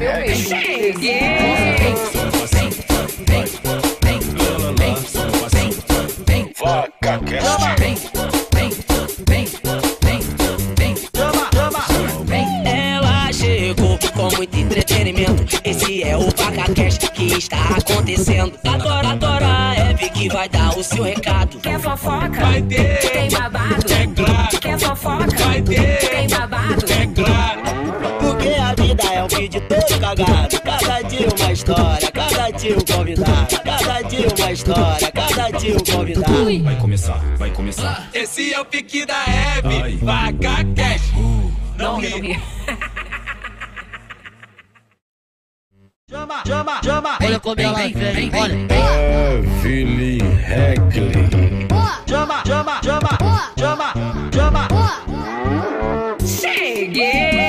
meu bem. Vaca. Ela chegou com muito entretenimento. Esse é o VacaCast que está acontecendo. Agora, agora é Eve que vai dar o seu recado. Quer fofoca? Vai ter. Tem babado? É claro. Quer fofoca? Vai ter. Tem babado? Todo cagado. Cada dia uma história, cada dia um convidado. Cada dia uma história, cada dia um convidado. Vai começar, vai começar. Esse é o pique da Hebe, vaca cash. Não ri. Chama, chama, chama. Olha como ela vem, olha. Evelyn Heckley. Chama, chama, chama, chama, chama. Vaca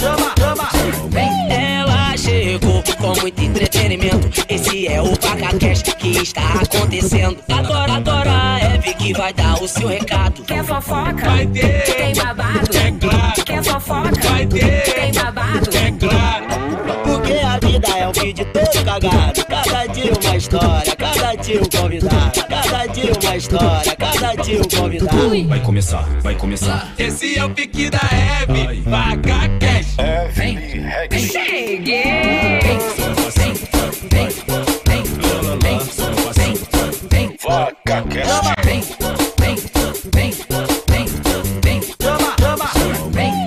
Chama, chama, chama. Ela chegou com muito entretenimento. Esse é o VacaCast que está acontecendo. Agora, agora é Eve que vai dar o seu recado. Quer fofoca? Vai ter. Tem babado? É claro. Quer fofoca? Vai ter. Tem babado? É claro. Porque a vida é um vídeo todo cagado. Cada dia uma história, cada dia um convidado. História, cada dia um convidado. Vai começar, vai começar. Esse é o pique da Hebe, vaca cash. Evelyn Heckley. Vaca Cast. Chama, chama.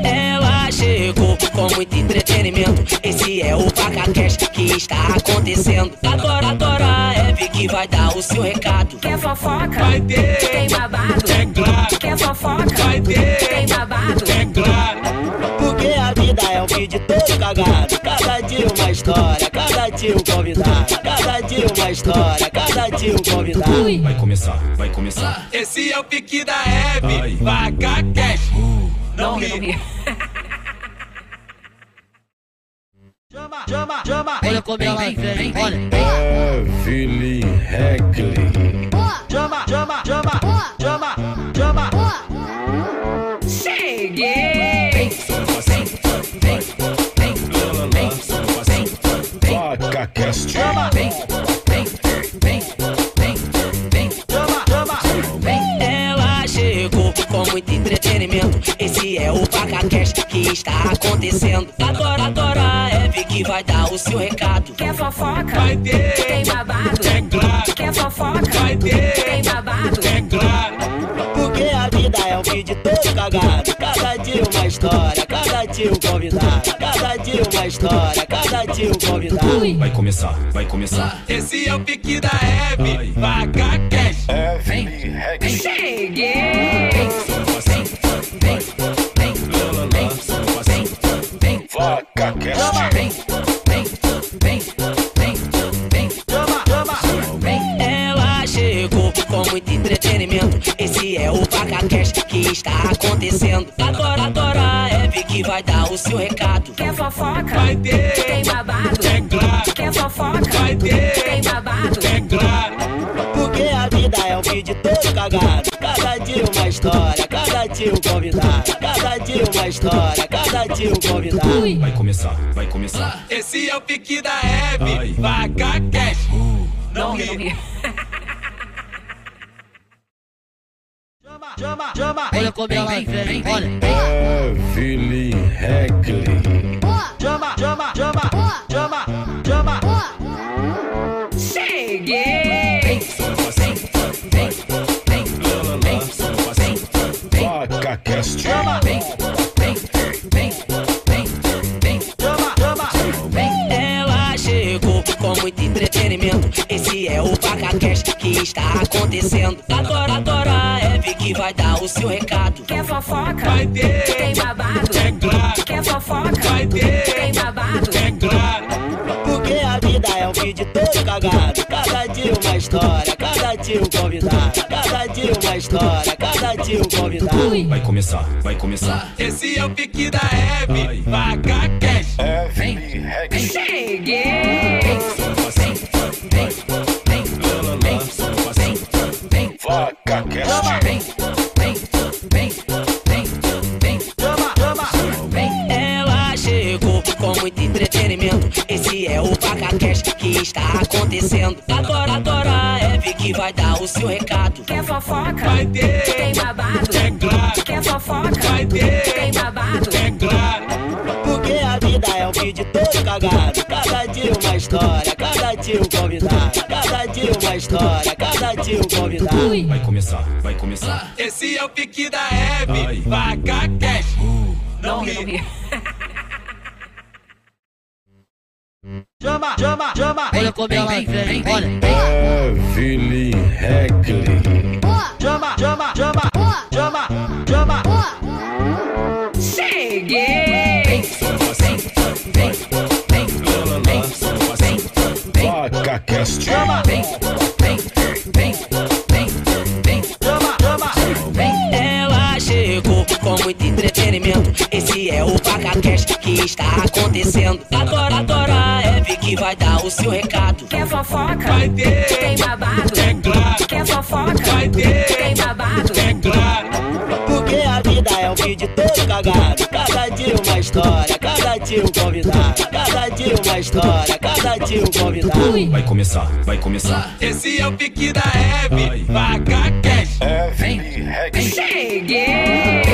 Ela chegou com muito entretenimento. Esse é o VacaCast que está acontecendo. Agora, agora que vai dar o seu recado. Quer fofoca? Vai ter. Tem babado? É claro. Quer fofoca? Vai ter. Tem babado? É claro. Porque a vida é um vídeo todo cagado. Cada dia uma história, cada dia um convidado. Cada dia uma história, cada dia um convidado. Vai começar, vai começar. Esse é o pique da Hebe, vaca cash. Não ri. Chama, chama. Olha como ela vem, olha. Evelyn Heckley. Chama, chama, chama, chama, chama. Vaca Cast. Chama, chama, chama. Ela chegou com muito entretenimento. Esse é o VacaCast que está acontecendo. É Eve que vai dar o seu recado. Quer fofoca? Vai ter. Tem babado? É claro. Quer fofoca? Vai ter. Tem babado? É claro. Porque a vida é um vídeo todo cagado. Cada dia uma história, cada dia um convidado. Cada dia uma história, cada dia um convidado. Vai começar, vai começar. Esse é o pique da Hebe, vaca cash. Evelyn Heckley. Vaca Ela chegou com muito entretenimento. Esse é o VacaCast que está acontecendo. Agora, agora é Eve que vai dar o seu recado. Quer fofoca? Vai ter. Tem babado? É claro. Quer fofoca? Vai ter. Tem babado? É claro. Porque a vida é um vídeo todo cagado. Cada dia uma história, cada dia um convidado. Dia uma história, cada dia um convidado. Vai começar, vai começar. Esse é o pique da Hebe, vaca cash. Não ri. Chama, chama, chama. Olha como ela vem, olha. Evelyn Heckley. Chama, chama, chama, chama, chama. Vaca Cast. Chama, chama, muito entretenimento. Esse é o VacaCast que está acontecendo. Agora, agora é Eve que vai dar o seu recado. Quer fofoca? Vai ter. Tem babado? É claro. Quer fofoca? Vai ter. Tem babado? É claro. Porque a vida é um vídeo todo cagado. Cada dia uma história, cada dia um convidado. Cada dia uma história, cada dia um convidado. Vai começar, vai começar. Esse é o pique da Hebe, vaca cash. Evelyn Heckley. Agora, agora é Hebe que vai dar o seu recado. Quer fofoca? Vai ter. Tem babado? É claro. Quer fofoca? Vai ter. Tem babado? É claro. Porque a vida é um vídeo todo cagado. Cada dia uma história, cada dia um convidado. Cada dia uma história, cada dia um convidado. Vai começar, vai começar. Esse é o pique da Hebe. Vaca cash. Não ri. Chama, chama, chama. Olha como ela vem, olha. Evelyn Heckley. Chama, chama, chama. Chama, chama. Cheguei! Vaca Cast. Chama, chama, chama. Ela chegou com muito entretenimento. Esse é o PacaCast que está acontecendo. Agora, agora que vai dar o seu recado. Quer fofoca? Vai ter. Tem babado? É claro. Quer fofoca? Vai ter. Tem babado? É claro. Porque a vida é um vídeo todo cagado. Cada dia uma história, cada dia um convidado. Cada dia uma história, cada dia um convidado. Vai começar, vai começar. Esse é o pique da Hebe. Vaca cash. Evelyn Heckley. Cheguei!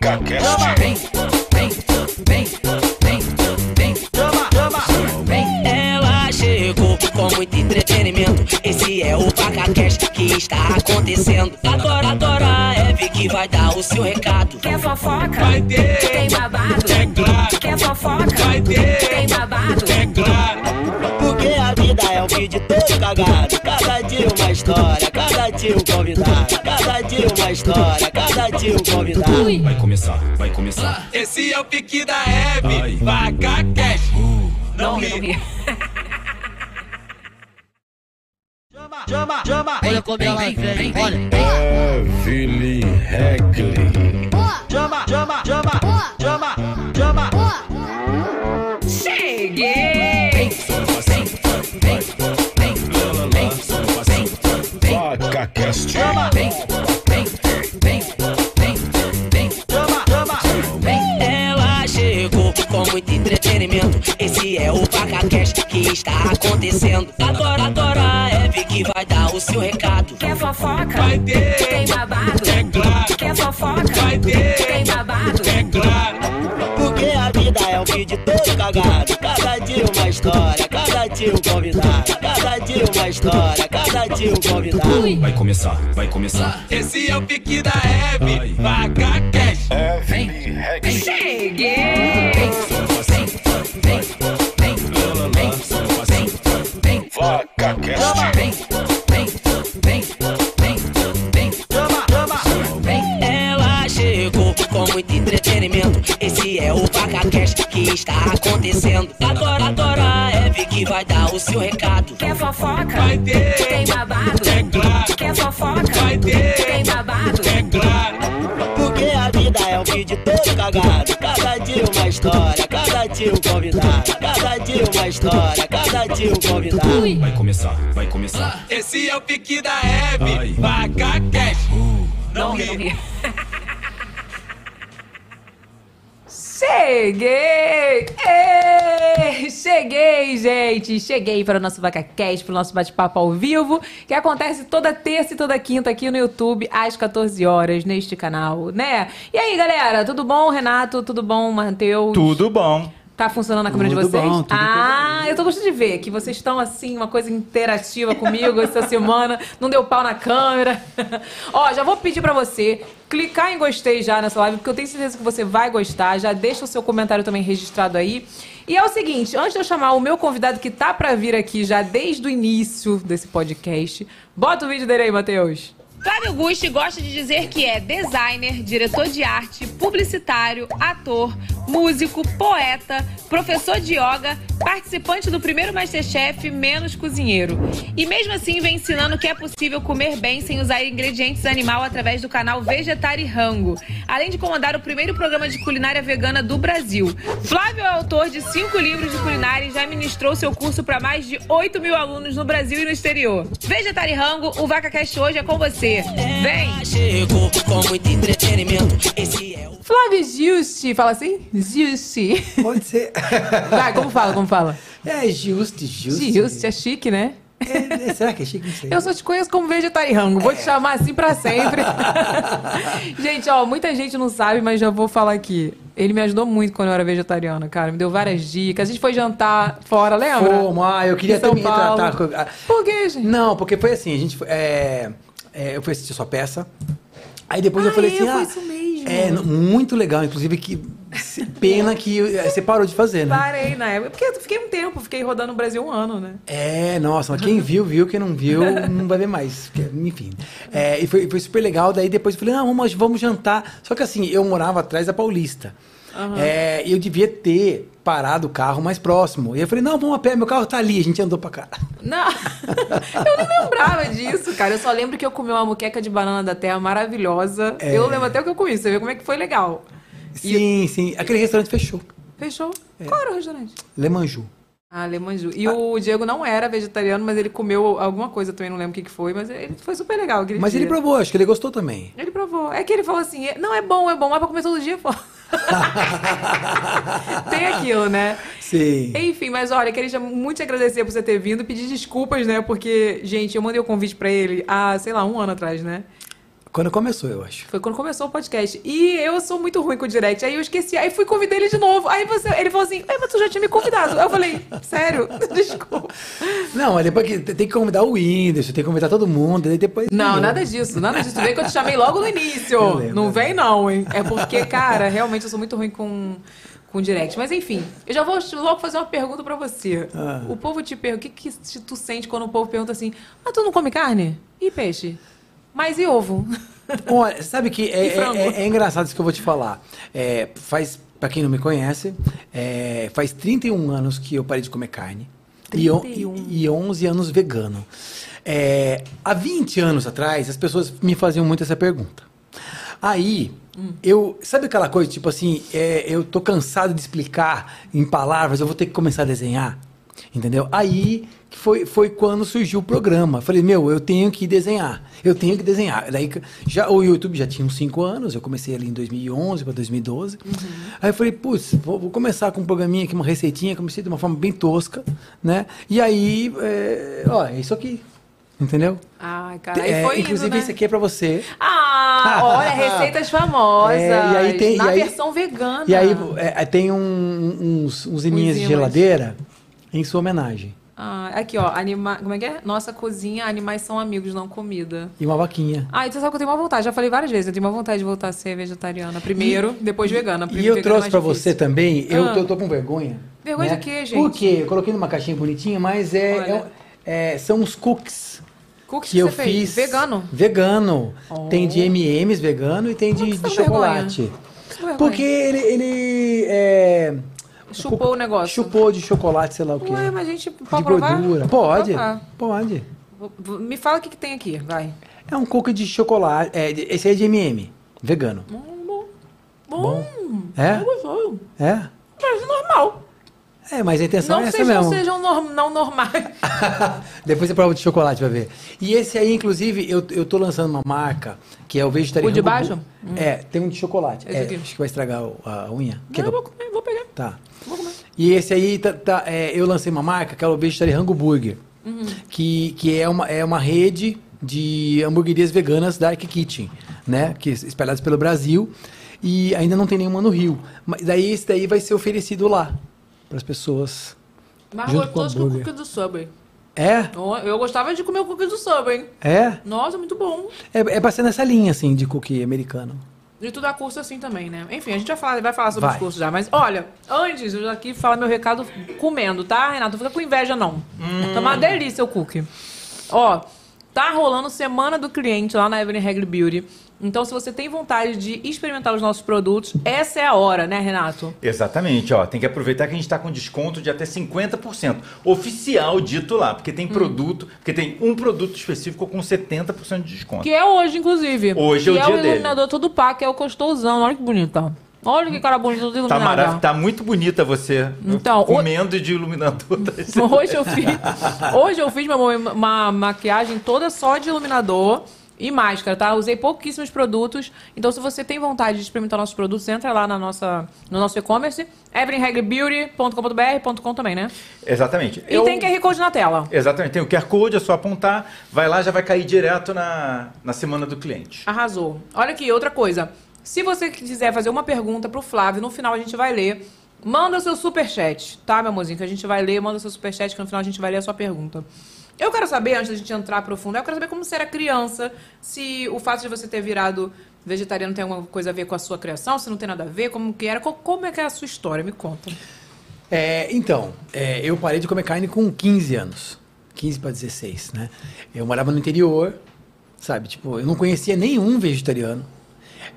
Vaca Cast. Chama, chama. Ela chegou com muito entretenimento. Esse é o PacaCast que está acontecendo. Agora, agora é Hebe que vai dar o seu recado. Quer fofoca? Vai ter. Tem babado? É claro. Quer fofoca? Vai ter. Tem babado? É claro. Porque a vida é um vídeo todo cagado. Cada dia uma história, cada dia um convidado. Dia uma história, cada dia um convidado. Vai começar, vai começar. Esse é o pique da Hebe. Vaca cash. Não ri. Chama, chama, chama. Olha como ela vem, olha. Evelyn Heckley. Chama, chama, chama. Chama, chama. Cheguei! Vaca Cast. Chama, chama, entretenimento. Esse é o PacaCast que está acontecendo. Agora, agora é Hebe que vai dar o seu recado. Quer fofoca? Vai ter. Tem babado? É claro. Quer fofoca? Vai ter. Tem babado? É claro. Porque a vida é um vídeo todo cagado. Cada dia uma história, cada dia um convidado. Cada dia uma história, cada dia um convidado. Vai começar, vai começar. Esse é o pique da. Vaca cash. Evelyn Heckley. Cheguei! Ela chegou com muito entretenimento. Esse é o PacaCast que está acontecendo. Agora, agora é Hebe que vai dar o seu recado. Quer fofoca? Vai ter. Tem babado? É claro. Quer fofoca? Vai ter. Tem babado? É claro. Vida é um vídeo todo cagado. Cada dia uma história, cada dia um convidado. Cada dia uma história, cada dia um convidado. Vai começar, vai começar. Esse é o pique da Hebe. Vaca cash. Não ri. Cheguei! Ê! Cheguei, gente! Cheguei para o nosso VacaCast, para o nosso bate-papo ao vivo, que acontece toda terça e toda quinta aqui no YouTube, às 14 horas, neste canal, né? E aí, galera, tudo bom, Renato? Tudo bom, Matheus? Tudo bom. Tá funcionando a câmera de Tudo vocês? bom, tudo ah, eu tô gostando de ver que vocês estão assim, uma coisa interativa comigo essa semana. Não deu pau na câmera. Ó, já vou pedir pra você clicar em gostei já nessa live, porque eu tenho certeza que você vai gostar. Já deixa o seu comentário também registrado aí. E é o seguinte, antes de eu chamar o meu convidado que tá pra vir aqui já desde o início desse podcast, bota o vídeo dele aí, Matheus. Flávio Gusti gosta de dizer que é designer, diretor de arte, publicitário, ator, músico, poeta, professor de yoga, participante do primeiro Masterchef, menos cozinheiro. E mesmo assim vem ensinando que é possível comer bem sem usar ingredientes animal através do canal Vegetari Rango, além de comandar o primeiro programa de culinária vegana do Brasil. Flávio é autor de cinco livros de culinária e já ministrou seu curso para mais de 8 mil alunos no Brasil e no exterior. Vegetari Rango, o VacaCast hoje é com você. Vem! Ela chegou com muito entretenimento. Esse é o Flávio Giusti, fala assim? Giusti. Pode ser. Vai, como fala, como fala? É justo, justo. Giusti, é chique, né? É, é, será que é chique? Não sei. Eu só te conheço como vegetariano, vou te chamar assim pra sempre. gente, ó, muita gente não sabe, mas já vou falar aqui. Ele me ajudou muito quando eu era vegetariana, cara. Me deu várias dicas. A gente foi jantar fora, lembra? Fomos, ah, eu queria São também retratar. Com- ah, Por quê, gente? Não, porque foi assim, a gente foi, é, é, eu fui assistir sua peça. Aí depois eu Ah, falei é, assim, foi ah. É n- muito legal, inclusive que pena que eh, você parou de fazer, né? Parei na época. Porque eu fiquei um tempo, fiquei rodando o Brasil um ano, né? É, nossa, mas quem viu, viu, quem não viu, não vai ver mais. Enfim. É, e foi, foi super legal. Daí depois eu falei, não, vamos, vamos jantar. Só que assim, eu morava atrás da Paulista. É, e eu devia ter parado o carro mais próximo. E eu falei, não, vamos a pé, meu carro tá ali, a gente andou pra cá. Não, eu nem lembrava disso, cara. Eu só lembro que eu comi uma muqueca de banana da terra maravilhosa. É. Eu lembro até o que eu comi, você vê como é que foi legal. Sim, sim. Aquele restaurante fechou. Fechou? É. Qual era o restaurante? Lemanju. Ah, Lemanju. E o Diego não era vegetariano, mas ele comeu alguma coisa também, não lembro o que, que foi, mas ele foi super legal Mas dia. ele provou, acho que ele gostou também. Ele provou. É que ele falou assim, não, é bom, é bom, mas pra comer todo dia, pô. Tem aquilo, né? Sim. Enfim, mas olha, queria muito te agradecer por você ter vindo, pedir desculpas, né? Porque, gente, eu mandei o convite pra ele há, sei lá, um ano atrás, né? Quando começou, eu acho. Foi quando começou o podcast. E eu sou muito ruim com o direct. Aí eu esqueci. Aí fui convidar ele de novo. Aí você, ele falou assim: "É, mas tu já tinha me convidado. Eu falei: Sério? Desculpa. Não, mas depois que tem que convidar o Whindersson, tem que convidar todo mundo, aí depois. Não, nada disso. Nada disso. Tu vê que eu te chamei logo no início. Lembro, não vem, não, hein? É porque, cara, realmente eu sou muito ruim com. Com direct. Mas enfim, eu já vou logo fazer uma pergunta pra você. Ah. O povo te pergunta: o que, que tu sente quando o povo pergunta assim: Ah, tu não come carne? E peixe? Mas e ovo? Olha, sabe que é, é- é- é engraçado isso que eu vou te falar. É, faz, pra quem não me conhece, é, faz 31 anos que eu parei de comer carne. E, on- 31. e, e 11 anos vegano. É, há 20 anos atrás, as pessoas me faziam muito essa pergunta. Aí, eu. Sabe aquela coisa, tipo assim, é, eu tô cansado de explicar em palavras, eu vou ter que começar a desenhar. Entendeu? Aí que foi, foi quando surgiu o programa. Falei, meu, eu tenho que desenhar. Eu tenho que desenhar. Daí já, o YouTube já tinha uns 5 anos, eu comecei ali em 2011 para 2012. Aí eu falei, putz, vou, vou começar com um programinha aqui, uma receitinha. Comecei de uma forma bem tosca, né? E aí, é, ó, é isso aqui. Entendeu? Ai, cara, É, foi inclusive, indo, né? esse aqui é pra você. Ah, olha, receitas famosas. É, e aí tem- na e aí- versão vegana. E aí é, tem um- uns, uns imãs de geladeira em sua homenagem. Ah, aqui, ó, anima... como é que é? Nossa cozinha, animais são amigos, não comida. E uma vaquinha. Ah, então sabe que eu tenho uma vontade, já falei várias vezes, eu tenho uma vontade de voltar a ser vegetariana primeiro, depois vegana. E eu é trouxe pra difícil. você também, eu, Ah. tô, eu tô com vergonha. Vergonha né? de quê, gente? Por quê? Eu coloquei numa caixinha bonitinha, mas é, é- é- são os cookies Cookies que eu você fez? fiz. Vegano? Vegano. Oh. Tem de M&M's vegano e tem de, que de você tá chocolate. Que tá com Porque ele, ele é, Chupou o negócio. chupou de chocolate, sei lá o quê. Ué, mas a gente de pode provar? gordura. Pode, provar. pode. Me fala o que, que tem aqui, vai. É um cookie de chocolate. É, de- esse aí é de M&M, vegano. Bom, É? gostoso. É? Mas normal. É, mas a intenção Não, é essa sejam, mesmo. sejam norm- não normais. Depois você prova de chocolate pra ver. E esse aí, inclusive, eu, eu tô lançando uma marca que é o vegetariano. O de baixo? É, tem um de chocolate. É, acho que vai estragar a unha. Não, eu eu- vou comer, vou pegar. Tá. Vou comer. E esse aí, tá, tá, é, eu lancei uma marca que é o Vegetariano Burger. Uhum. Que, que é, uma, é uma rede de hamburguerias veganas Dark Kitchen, né? Que espalhadas pelo Brasil. E ainda não tem nenhuma no Rio. Mas daí esse daí vai ser oferecido lá. Para as pessoas. Mais Junto com gostoso que o cookie do Subway. É? Eu eu gostava de comer o cookie do Subway. É? Nossa, muito bom. É, é pra ser nessa linha, assim, de cookie americano. E tu dá curso assim também, né? Enfim, a gente vai falar, vai falar sobre Vai. os cursos já. Mas olha, antes, eu aqui falar meu recado comendo, tá, Renato? Não fica com inveja, não. Tá uma delícia o cookie. Ó, tá rolando Semana do Cliente lá na Evelyn Regli Beauty. Então, se você tem vontade de experimentar os nossos produtos, essa é a hora, né, Renato? Exatamente, ó. Tem que aproveitar que a gente está com desconto de até 50%. Oficial dito lá, porque Hum. tem produto, porque tem um produto específico com 70% de desconto. Que é hoje, inclusive. Hoje é o é dia o dele. iluminador todo pá, que é o usando. Olha que bonita. Olha que cara bonito do Tá, iluminador. marav tá muito bonita você Então, o- comendo de iluminador. Tá Hoje eu fiz, hoje eu fiz uma, uma maquiagem toda só de iluminador. E máscara, tá? Usei pouquíssimos produtos. Então, se você tem vontade de experimentar nossos produtos, entra lá na nossa, no nosso e-commerce, evelynhagbeauty.com.br.com também, né? Exatamente. E tem QR Code na tela. Exatamente, tem o QR Code, é só apontar, vai lá, já vai cair direto na, na semana do cliente. Arrasou. Olha aqui, outra coisa. Se você quiser fazer uma pergunta pro Flávio, no final a gente vai ler. Manda seu superchat, tá, meu amorzinho? Que a gente vai ler, manda seu superchat, que no final a gente vai ler a sua pergunta. Eu quero saber, antes da gente entrar profundo, eu quero saber como você era criança, se o fato de você ter virado vegetariano tem alguma coisa a ver com a sua criação, se não tem nada a ver, como que era, co- como é que é a sua história? Me conta. É, então, é, eu parei de comer carne com 15 anos. 15 para 16, né? Eu morava no interior, sabe? Tipo, eu não conhecia nenhum vegetariano.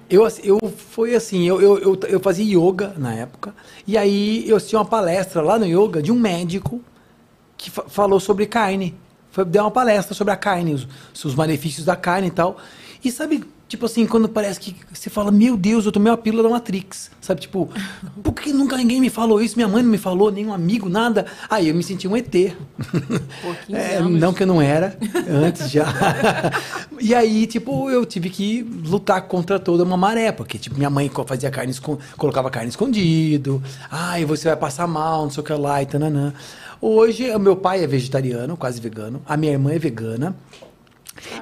Eu, assim, eu foi assim, eu, eu, eu, eu fazia yoga na época, e aí eu assisti uma palestra lá no yoga de um médico que fa- falou sobre carne. Foi, deu uma palestra sobre a carne, os, os malefícios da carne e tal. E sabe, tipo assim, quando parece que você fala, meu Deus, eu tomei uma pílula da Matrix. Sabe, tipo, por que nunca ninguém me falou isso? Minha mãe não me falou, nenhum amigo, nada. Aí eu me senti um ET. 15 É, não que eu não era, antes já. e aí, tipo, eu tive que lutar contra toda uma maré, porque, tipo, minha mãe fazia carne, colocava carne escondido. Ai, você vai passar mal, não sei o que lá, e tananã. Hoje, o meu pai é vegetariano, quase vegano. A minha irmã é vegana.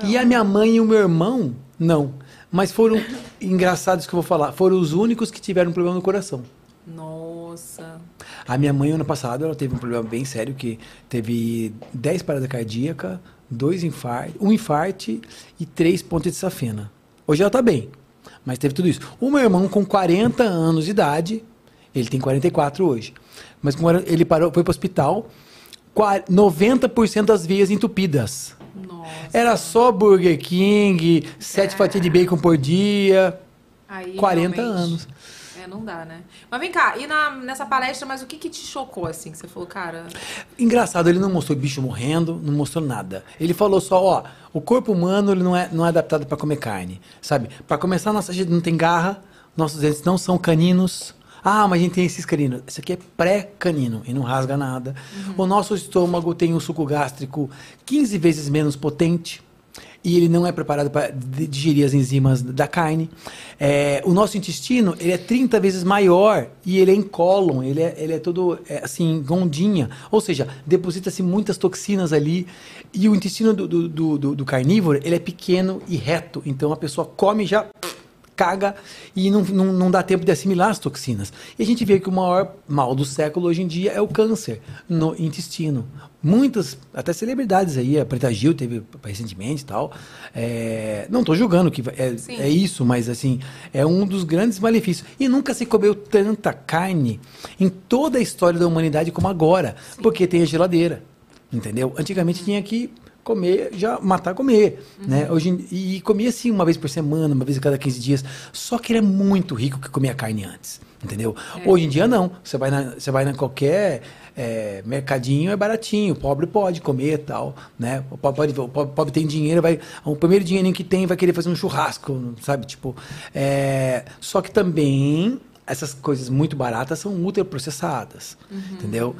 E a minha mãe e o meu irmão, não. Mas foram, engraçados que eu vou falar, foram os únicos que tiveram um problema no coração. Nossa. A minha mãe, ano passado, ela teve um problema bem sério, que teve 10 paradas cardíacas, dois infartos, um infarte e três pontos de safena. Hoje ela tá bem, mas teve tudo isso. O meu irmão, com 40 anos de idade, ele tem 44 hoje, mas com 40 ele parou, foi pro hospital, qua- 90% das veias entupidas. Nossa. Era só Burger King, sete fatias de bacon por dia, Aí, 40 realmente, anos. É, não dá, né? Mas vem cá, e na, nessa palestra, mas o que que te chocou, assim? Que você falou, cara... Engraçado, ele não mostrou bicho morrendo, não mostrou nada. Ele falou só, ó, o corpo humano ele não é, não é adaptado para comer carne, sabe? Para começar, nossa gente não tem garra, nossos dentes não são caninos. Ah, mas a gente tem esses caninos. Isso aqui é pré-canino e não rasga nada. O nosso estômago tem um suco gástrico 15 vezes menos potente e ele não é preparado para digerir as enzimas da carne. É, o nosso intestino ele é 30 vezes maior e ele é incólon, ele é, ele é todo é, assim, gondinha. Ou seja, deposita-se muitas toxinas ali. E o intestino do, do, do, do- do carnívoro ele é pequeno e reto. Então a pessoa come já caga e não, não, não dá tempo de assimilar as toxinas. E a gente vê que o maior mal do século hoje em dia é o câncer no intestino. Muitas, até celebridades aí, a Preta Gil teve recentemente e tal. É, não estou julgando que é, Sim. é isso, mas assim, é um dos grandes malefícios. E nunca se comeu tanta carne em toda a história da humanidade como agora, porque tem a geladeira. Entendeu? Antigamente tinha que comer, já matar, comer, né? Hoje, em- e comia assim uma vez por semana, uma vez a cada 15 dias. Só que era muito rico que comia carne antes, entendeu? Hoje em dia não. Você vai na, você vai na qualquer é, mercadinho, é baratinho. O pobre pode comer e tal, né? O pobre, pode, o pobre, tem dinheiro, vai o primeiro dinheirinho que tem vai querer fazer um churrasco, sabe? Tipo, é, só que também essas coisas muito baratas são ultraprocessadas, entendeu?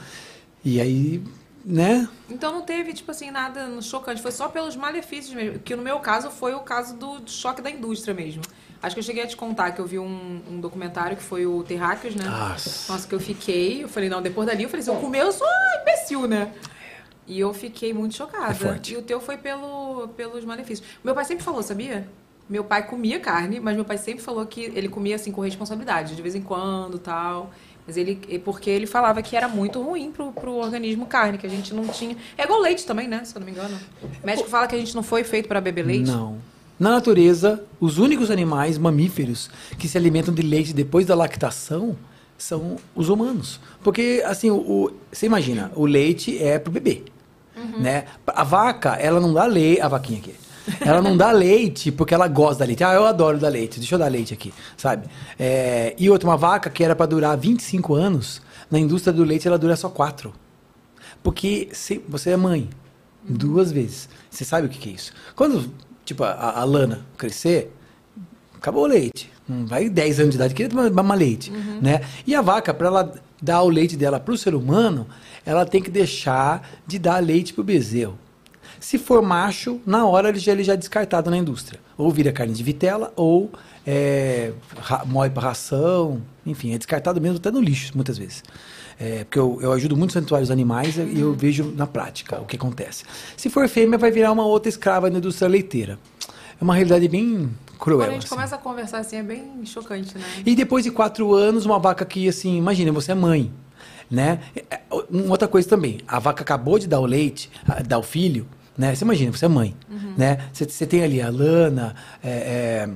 E aí, né? Então não teve, tipo assim, nada chocante. Foi só pelos malefícios mesmo. Que no meu caso foi o caso do choque da indústria mesmo. Acho que eu cheguei a te contar que eu vi um, um documentário que foi o Terráqueos, né? Nossa. Nossa, que eu fiquei. Eu falei, não, depois dali eu falei, se eu comer, eu sou imbecil, né? E eu fiquei muito chocada. É. E o teu foi pelo, pelos malefícios. Meu pai sempre falou, sabia? Meu pai comia carne, mas meu pai sempre falou que ele comia assim com responsabilidade, de vez em quando tal. Mas ele. Porque ele falava que era muito ruim pro, pro organismo carne, que a gente não tinha. É igual leite também, né? Se eu não me engano. O médico fala que a gente não foi feito para beber leite. Não. Na natureza, os únicos animais mamíferos que se alimentam de leite depois da lactação são os humanos. Porque, assim, o, o- você imagina, o leite é pro bebê. Né? A vaca, ela não dá leite. A vaquinha aqui. Ela não dá leite porque ela gosta da leite. Ah, eu adoro dar leite, deixa eu dar leite aqui, sabe? É, e outra, uma vaca que era para durar 25 anos, na indústria do leite ela dura só 4. Porque se- você é mãe duas vezes. Você sabe o que, que é isso. Quando, tipo, a, a Lana crescer, acabou o leite. Não vai 10 anos de idade querer tomar, tomar leite, né? E a vaca, para ela dar o leite dela para o ser humano, ela tem que deixar de dar leite pro bezerro. Se for macho, na hora ele já, ele já é descartado na indústria. Ou vira carne de vitela, ou é, ra, moe para ração, enfim, é descartado mesmo até no lixo, muitas vezes. É, porque eu, eu ajudo muito santuários animais e eu vejo na prática o que acontece. Se for fêmea, vai virar uma outra escrava na indústria leiteira. É uma realidade bem cruel. Quando a gente assim. começa a conversar assim, é bem chocante, né? E depois de quatro anos, uma vaca que, assim, imagina, você é mãe, né? É, Uma outra coisa também, a vaca acabou de dar o leite, dar o filho, né? Você imagina, você é mãe, né? Você, você tem ali a lana, é, é,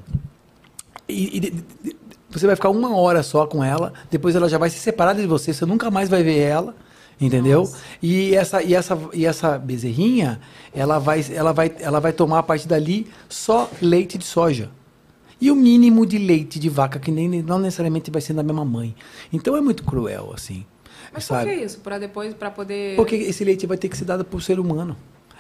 e, e você vai ficar uma hora só com ela, depois ela já vai se separar de você, você nunca mais vai ver ela, entendeu? E essa, e, essa, e essa bezerrinha, ela vai, ela, vai, ela vai tomar a partir dali só leite de soja. E o mínimo de leite de vaca, que nem, não necessariamente vai ser da mesma mãe. Então é muito cruel, assim. Mas por sabe? que isso? Pra depois, pra poder... Porque esse leite vai ter que ser dado por ser humano.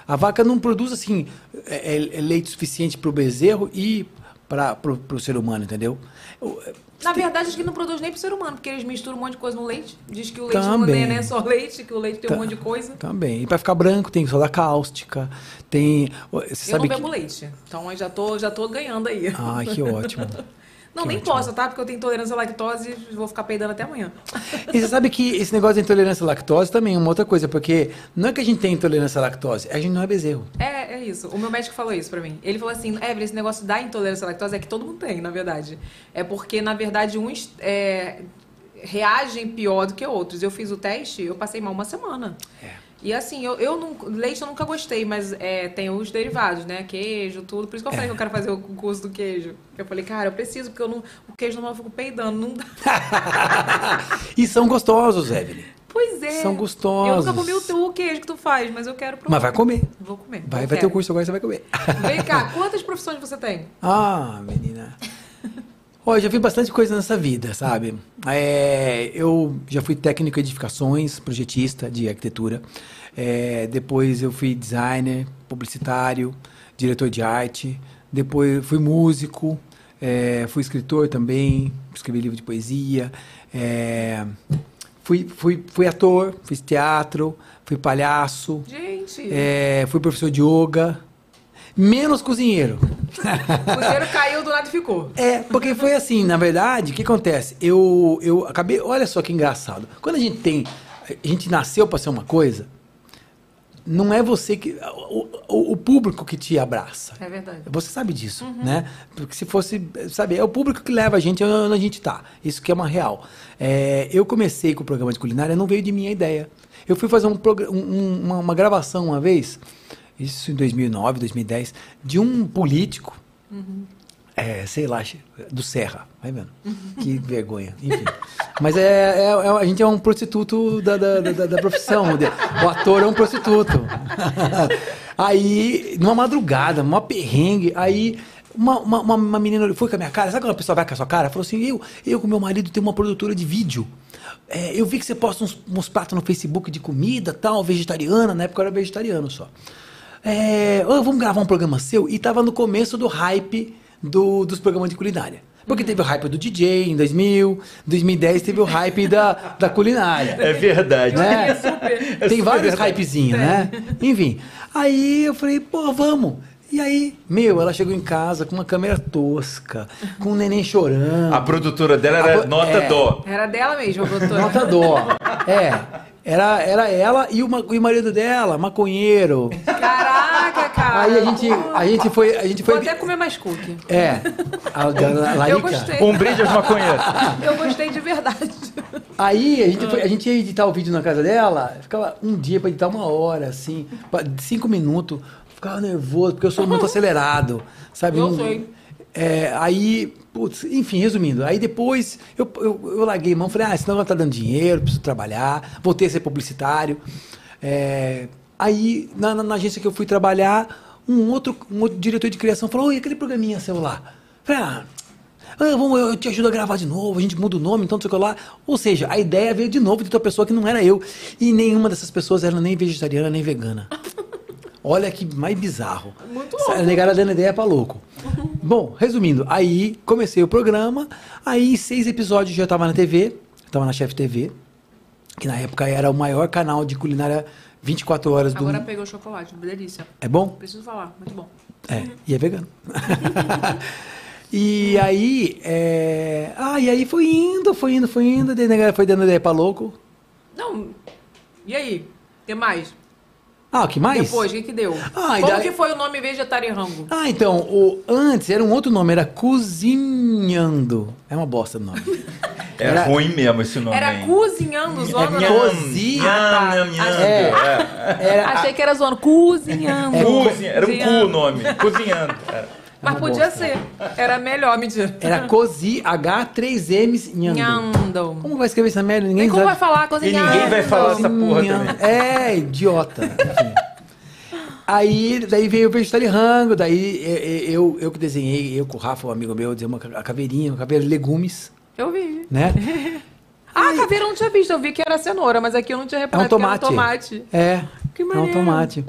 A vaca não produz, assim, é- é- é leite suficiente para o bezerro e para o ser humano, entendeu? O- Na verdade, acho que não produz nem pro ser humano, porque eles misturam um monte de coisa no leite. Diz que o leite Também. não é só leite, que o leite tem um Tá. monte de coisa. Também. E para ficar branco tem soda cáustica, tem... Você Eu sabe não que... bebo leite. Então eu já tô, já tô ganhando aí. Ai, que ótimo. Não, que nem ótimo. posso, tá? Porque eu tenho intolerância à lactose e vou ficar peidando até amanhã. E você sabe que esse negócio da intolerância à lactose também é uma outra coisa, porque não é que a gente tem intolerância à lactose, a gente não é bezerro. É, é isso. O meu médico falou isso pra mim. Ele falou assim, Evelyn, esse negócio da intolerância à lactose é que todo mundo tem, na verdade. É porque, na verdade, uns é, reagem pior do que outros. Eu fiz o teste, eu passei mal uma semana. É. E assim, eu, eu não, leite eu nunca gostei, mas é, tem os derivados, né? Queijo, tudo. Por isso que eu falei que eu quero fazer o curso do queijo. Eu falei, cara, eu preciso, porque eu não, o queijo não eu fico peidando. Não dá. e são gostosos, Evelyn. Pois é. São gostosos. Eu nunca comi o teu queijo que tu faz, mas eu quero provar. Mas vai comer. Vou comer. Vai, vai ter o curso agora, você vai comer. Vem cá, quantas profissões você tem? Ah, menina. Olha, já vi bastante coisa nessa vida, sabe? É, eu já fui técnico em edificações, projetista de arquitetura. É, depois eu fui designer, publicitário, diretor de arte. Depois fui músico, é, fui escritor também, escrevi livro de poesia. É, fui, fui, fui ator, fiz teatro, fui palhaço. Gente, É, fui professor de yoga. Menos cozinheiro. o cozinheiro caiu do lado e ficou. É, porque foi assim, na verdade, o que acontece? Eu, eu acabei. Olha só que engraçado. Quando a gente tem. A gente nasceu para ser uma coisa, não é você que. O, o- o público que te abraça. É verdade. Você sabe disso, né? Porque se fosse, sabe, é o público que leva a gente onde a gente tá. Isso que é uma real. É, eu comecei com o programa de culinária, não veio de minha ideia. Eu fui fazer um- um- uma, uma gravação uma vez, isso em 2009, 2010, de um político, é, sei lá, do Serra, vai vendo? Que vergonha, enfim. Mas é, é- é- a gente é um prostituto da, da, da, da profissão. O ator é um prostituto. Aí, numa madrugada, uma perrengue, aí uma, uma, uma- uma menina foi com a minha cara, sabe quando a pessoa vai com a sua cara? Falou assim, eu, eu com meu marido tenho uma produtora de vídeo. É, eu vi que você posta uns, uns pratos no Facebook de comida, tal, vegetariana, na época eu era vegetariano só. É, "Ô, vamos gravar um programa seu? E tava no começo do hype do- dos programas de culinária. Porque teve o hype do DJ em 2000, 2010 teve o hype da, da culinária. É verdade. né? É super. Tem super vários verdade. hypezinhos, né? Enfim. Aí eu falei, pô, vamos. E aí, meu, ela chegou em casa com uma câmera tosca, com um neném chorando. A produtora dela A era pro- nota é. dó. Era dela mesmo, doutora. Nota dó. É. Era, era ela e o, ma- e o marido dela, maconheiro. Caraca, cara. Aí a gente, a gente foi. A gente Vou foi até comer mais cookie. é. A, a, a Larica. Eu gostei. Um brinde aos maconheiros. Eu gostei de verdade. Aí a gente, foi, a gente ia editar o vídeo na casa dela, ficava um dia pra editar uma hora, assim, cinco minutos, ficava nervoso, porque eu sou muito acelerado, sabe? Eu Não- sei. É, aí, putz, enfim, resumindo, aí depois eu, eu, eu larguei mão, falei, ah, esse negócio tá dando dinheiro, preciso trabalhar, voltei a ser publicitário. É, aí, na, na- na agência que eu fui trabalhar, um outro, um outro diretor de criação falou, oi, aquele programinha seu lá. Falei, ah, ah, vamos, eu te ajudo a gravar de novo, a gente muda o nome, então não sei o que lá. Ou seja, a ideia veio de novo de outra pessoa que não era eu. E nenhuma dessas pessoas era nem vegetariana nem vegana. Olha que mais bizarro. Muito louco. negada dando ideia pra louco. Bom, resumindo, aí comecei o programa, aí seis episódios já tava na TV, tava na Chef TV. que na época era o maior canal de culinária 24 horas do Agora pegou chocolate, delícia. É bom? Preciso falar, muito bom. É, e é vegano. e aí, é... ah, e aí foi indo, foi indo, foi indo, daí a galera foi dando ideia pra louco. Não, e aí? O que mais? Ah, o que mais? Depois, o que que deu? Ah, Como daí- que foi o nome vegetariango? Ah, então, o antes era um outro nome, era Cozinhando. É uma bosta o nome. É Era- ruim mesmo esse nome. Era hein? cozinhando, zoando. É não. cozi- Nham, Ah, tá. É. Achei que era zoando. Cozinhando. É, Cozinha- Era um cu o nome. Cozinhando. Era. Mas podia ser. Era melhor, mentira. era Cozi, H3Ms, Nhando. Nhando. Como vai escrever essa merda? Ninguém Nem como vai falar E cozinhando. ninguém vai falar essa porra também. É, idiota. Enfim. Aí, daí veio o vegetariano, daí eu, eu, eu que desenhei, eu com o Rafa, um amigo meu, desenhei uma ca- a caveirinha, uma caveira de legumes, Eu vi. né? Ah, a caveira eu não tinha visto. Eu vi que era cenoura, mas aqui eu não tinha É reparado um que era tomate. tomate. É, Que é um maneiro. tomate.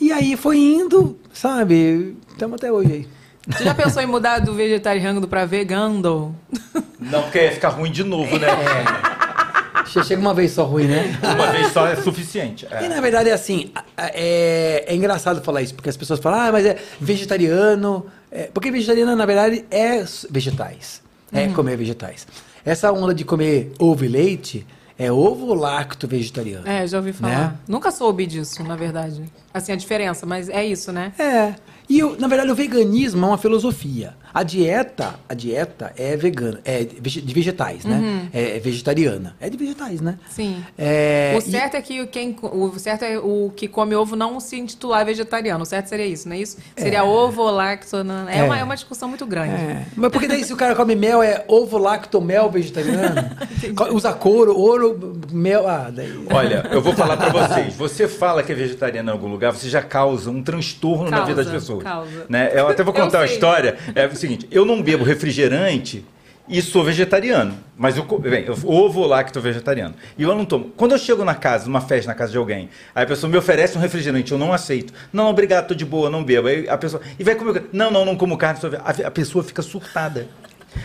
E aí foi indo, sabe? Estamos até hoje aí. Você já pensou em mudar do vegetariano pra vegano? Não, porque ia ficar ruim de novo, né? Che- Chega uma vez só ruim, né? Uma vez só é suficiente. E É. na verdade é assim, é, é engraçado falar isso, porque as pessoas falam, ah, mas é vegetariano. É, porque vegetariano, na verdade, é vegetais. É comer vegetais. Essa onda de comer ovo e leite é ovo lacto vegetariano. É, já ouvi falar. Né? Nunca soube disso, na verdade. Assim, a diferença, mas é isso, né? É. E eu, na verdade o veganismo é uma filosofia. A dieta, a dieta é vegana, é de vegetais, né? É, é vegetariana. É de vegetais, né? Sim. É, o e- certo é que quem o certo é o que come ovo não se intitular vegetariano. O certo seria isso, não é isso? Seria ovo, lacto, não- é, É. Uma, é uma discussão muito grande. É. Mas porque daí se o cara come mel é ovo lacto mel vegetariano? Usa couro, ouro, mel. Ah, daí. Olha, eu vou falar pra vocês. Você fala que é vegetariano em algum lugar, você já causa um transtorno na Causa, vida das pessoas. causa. Né? Eu até vou contar uma história. É o seguinte: eu não bebo refrigerante e sou vegetariano. Mas eu, bem, eu ovo lacto vegetariano. E eu não tomo. Quando eu chego na casa, numa festa na casa de alguém, aí a pessoa me oferece um refrigerante, eu não aceito. Não, obrigado, tô de boa, não bebo. Aí a pessoa. E vai comer. Não, não, não como carne. sou ve-" A, a pessoa fica surtada.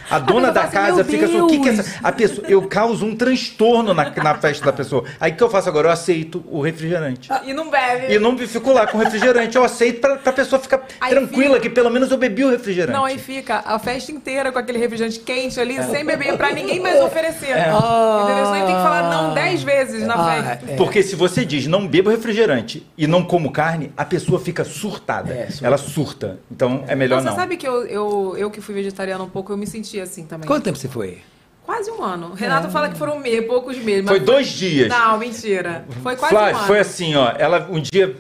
A dona pessoa da assim, casa "Meu fica surtada. O que, que é Deus." essa? A pessoa, eu causo um transtorno na, na festa da pessoa. Aí o que eu faço agora? Eu aceito o refrigerante. E não bebe. E não fico lá com o refrigerante. Eu aceito pra, pra pessoa ficar Aí tranquila fica- que pelo menos eu bebi o refrigerante. Não, aí fica a festa inteira com aquele refrigerante quente ali, sem beber, pra ninguém mais oferecer. É. Entendeu? Senão ele tem que falar não dez vezes na Ah, festa. é. Porque se você diz não bebo refrigerante e não como carne, a pessoa fica surtada. É. Ela surta. Então é melhor não. você sabe que eu, eu, eu que fui vegetariana um pouco, eu me senti assim também. Quanto tempo você foi? Quase um ano. Renato fala que foram mês, poucos meses. mas Foi dois dias. Não, mentira. Foi quase Flávio, um ano. foi assim, ó. Ela um dia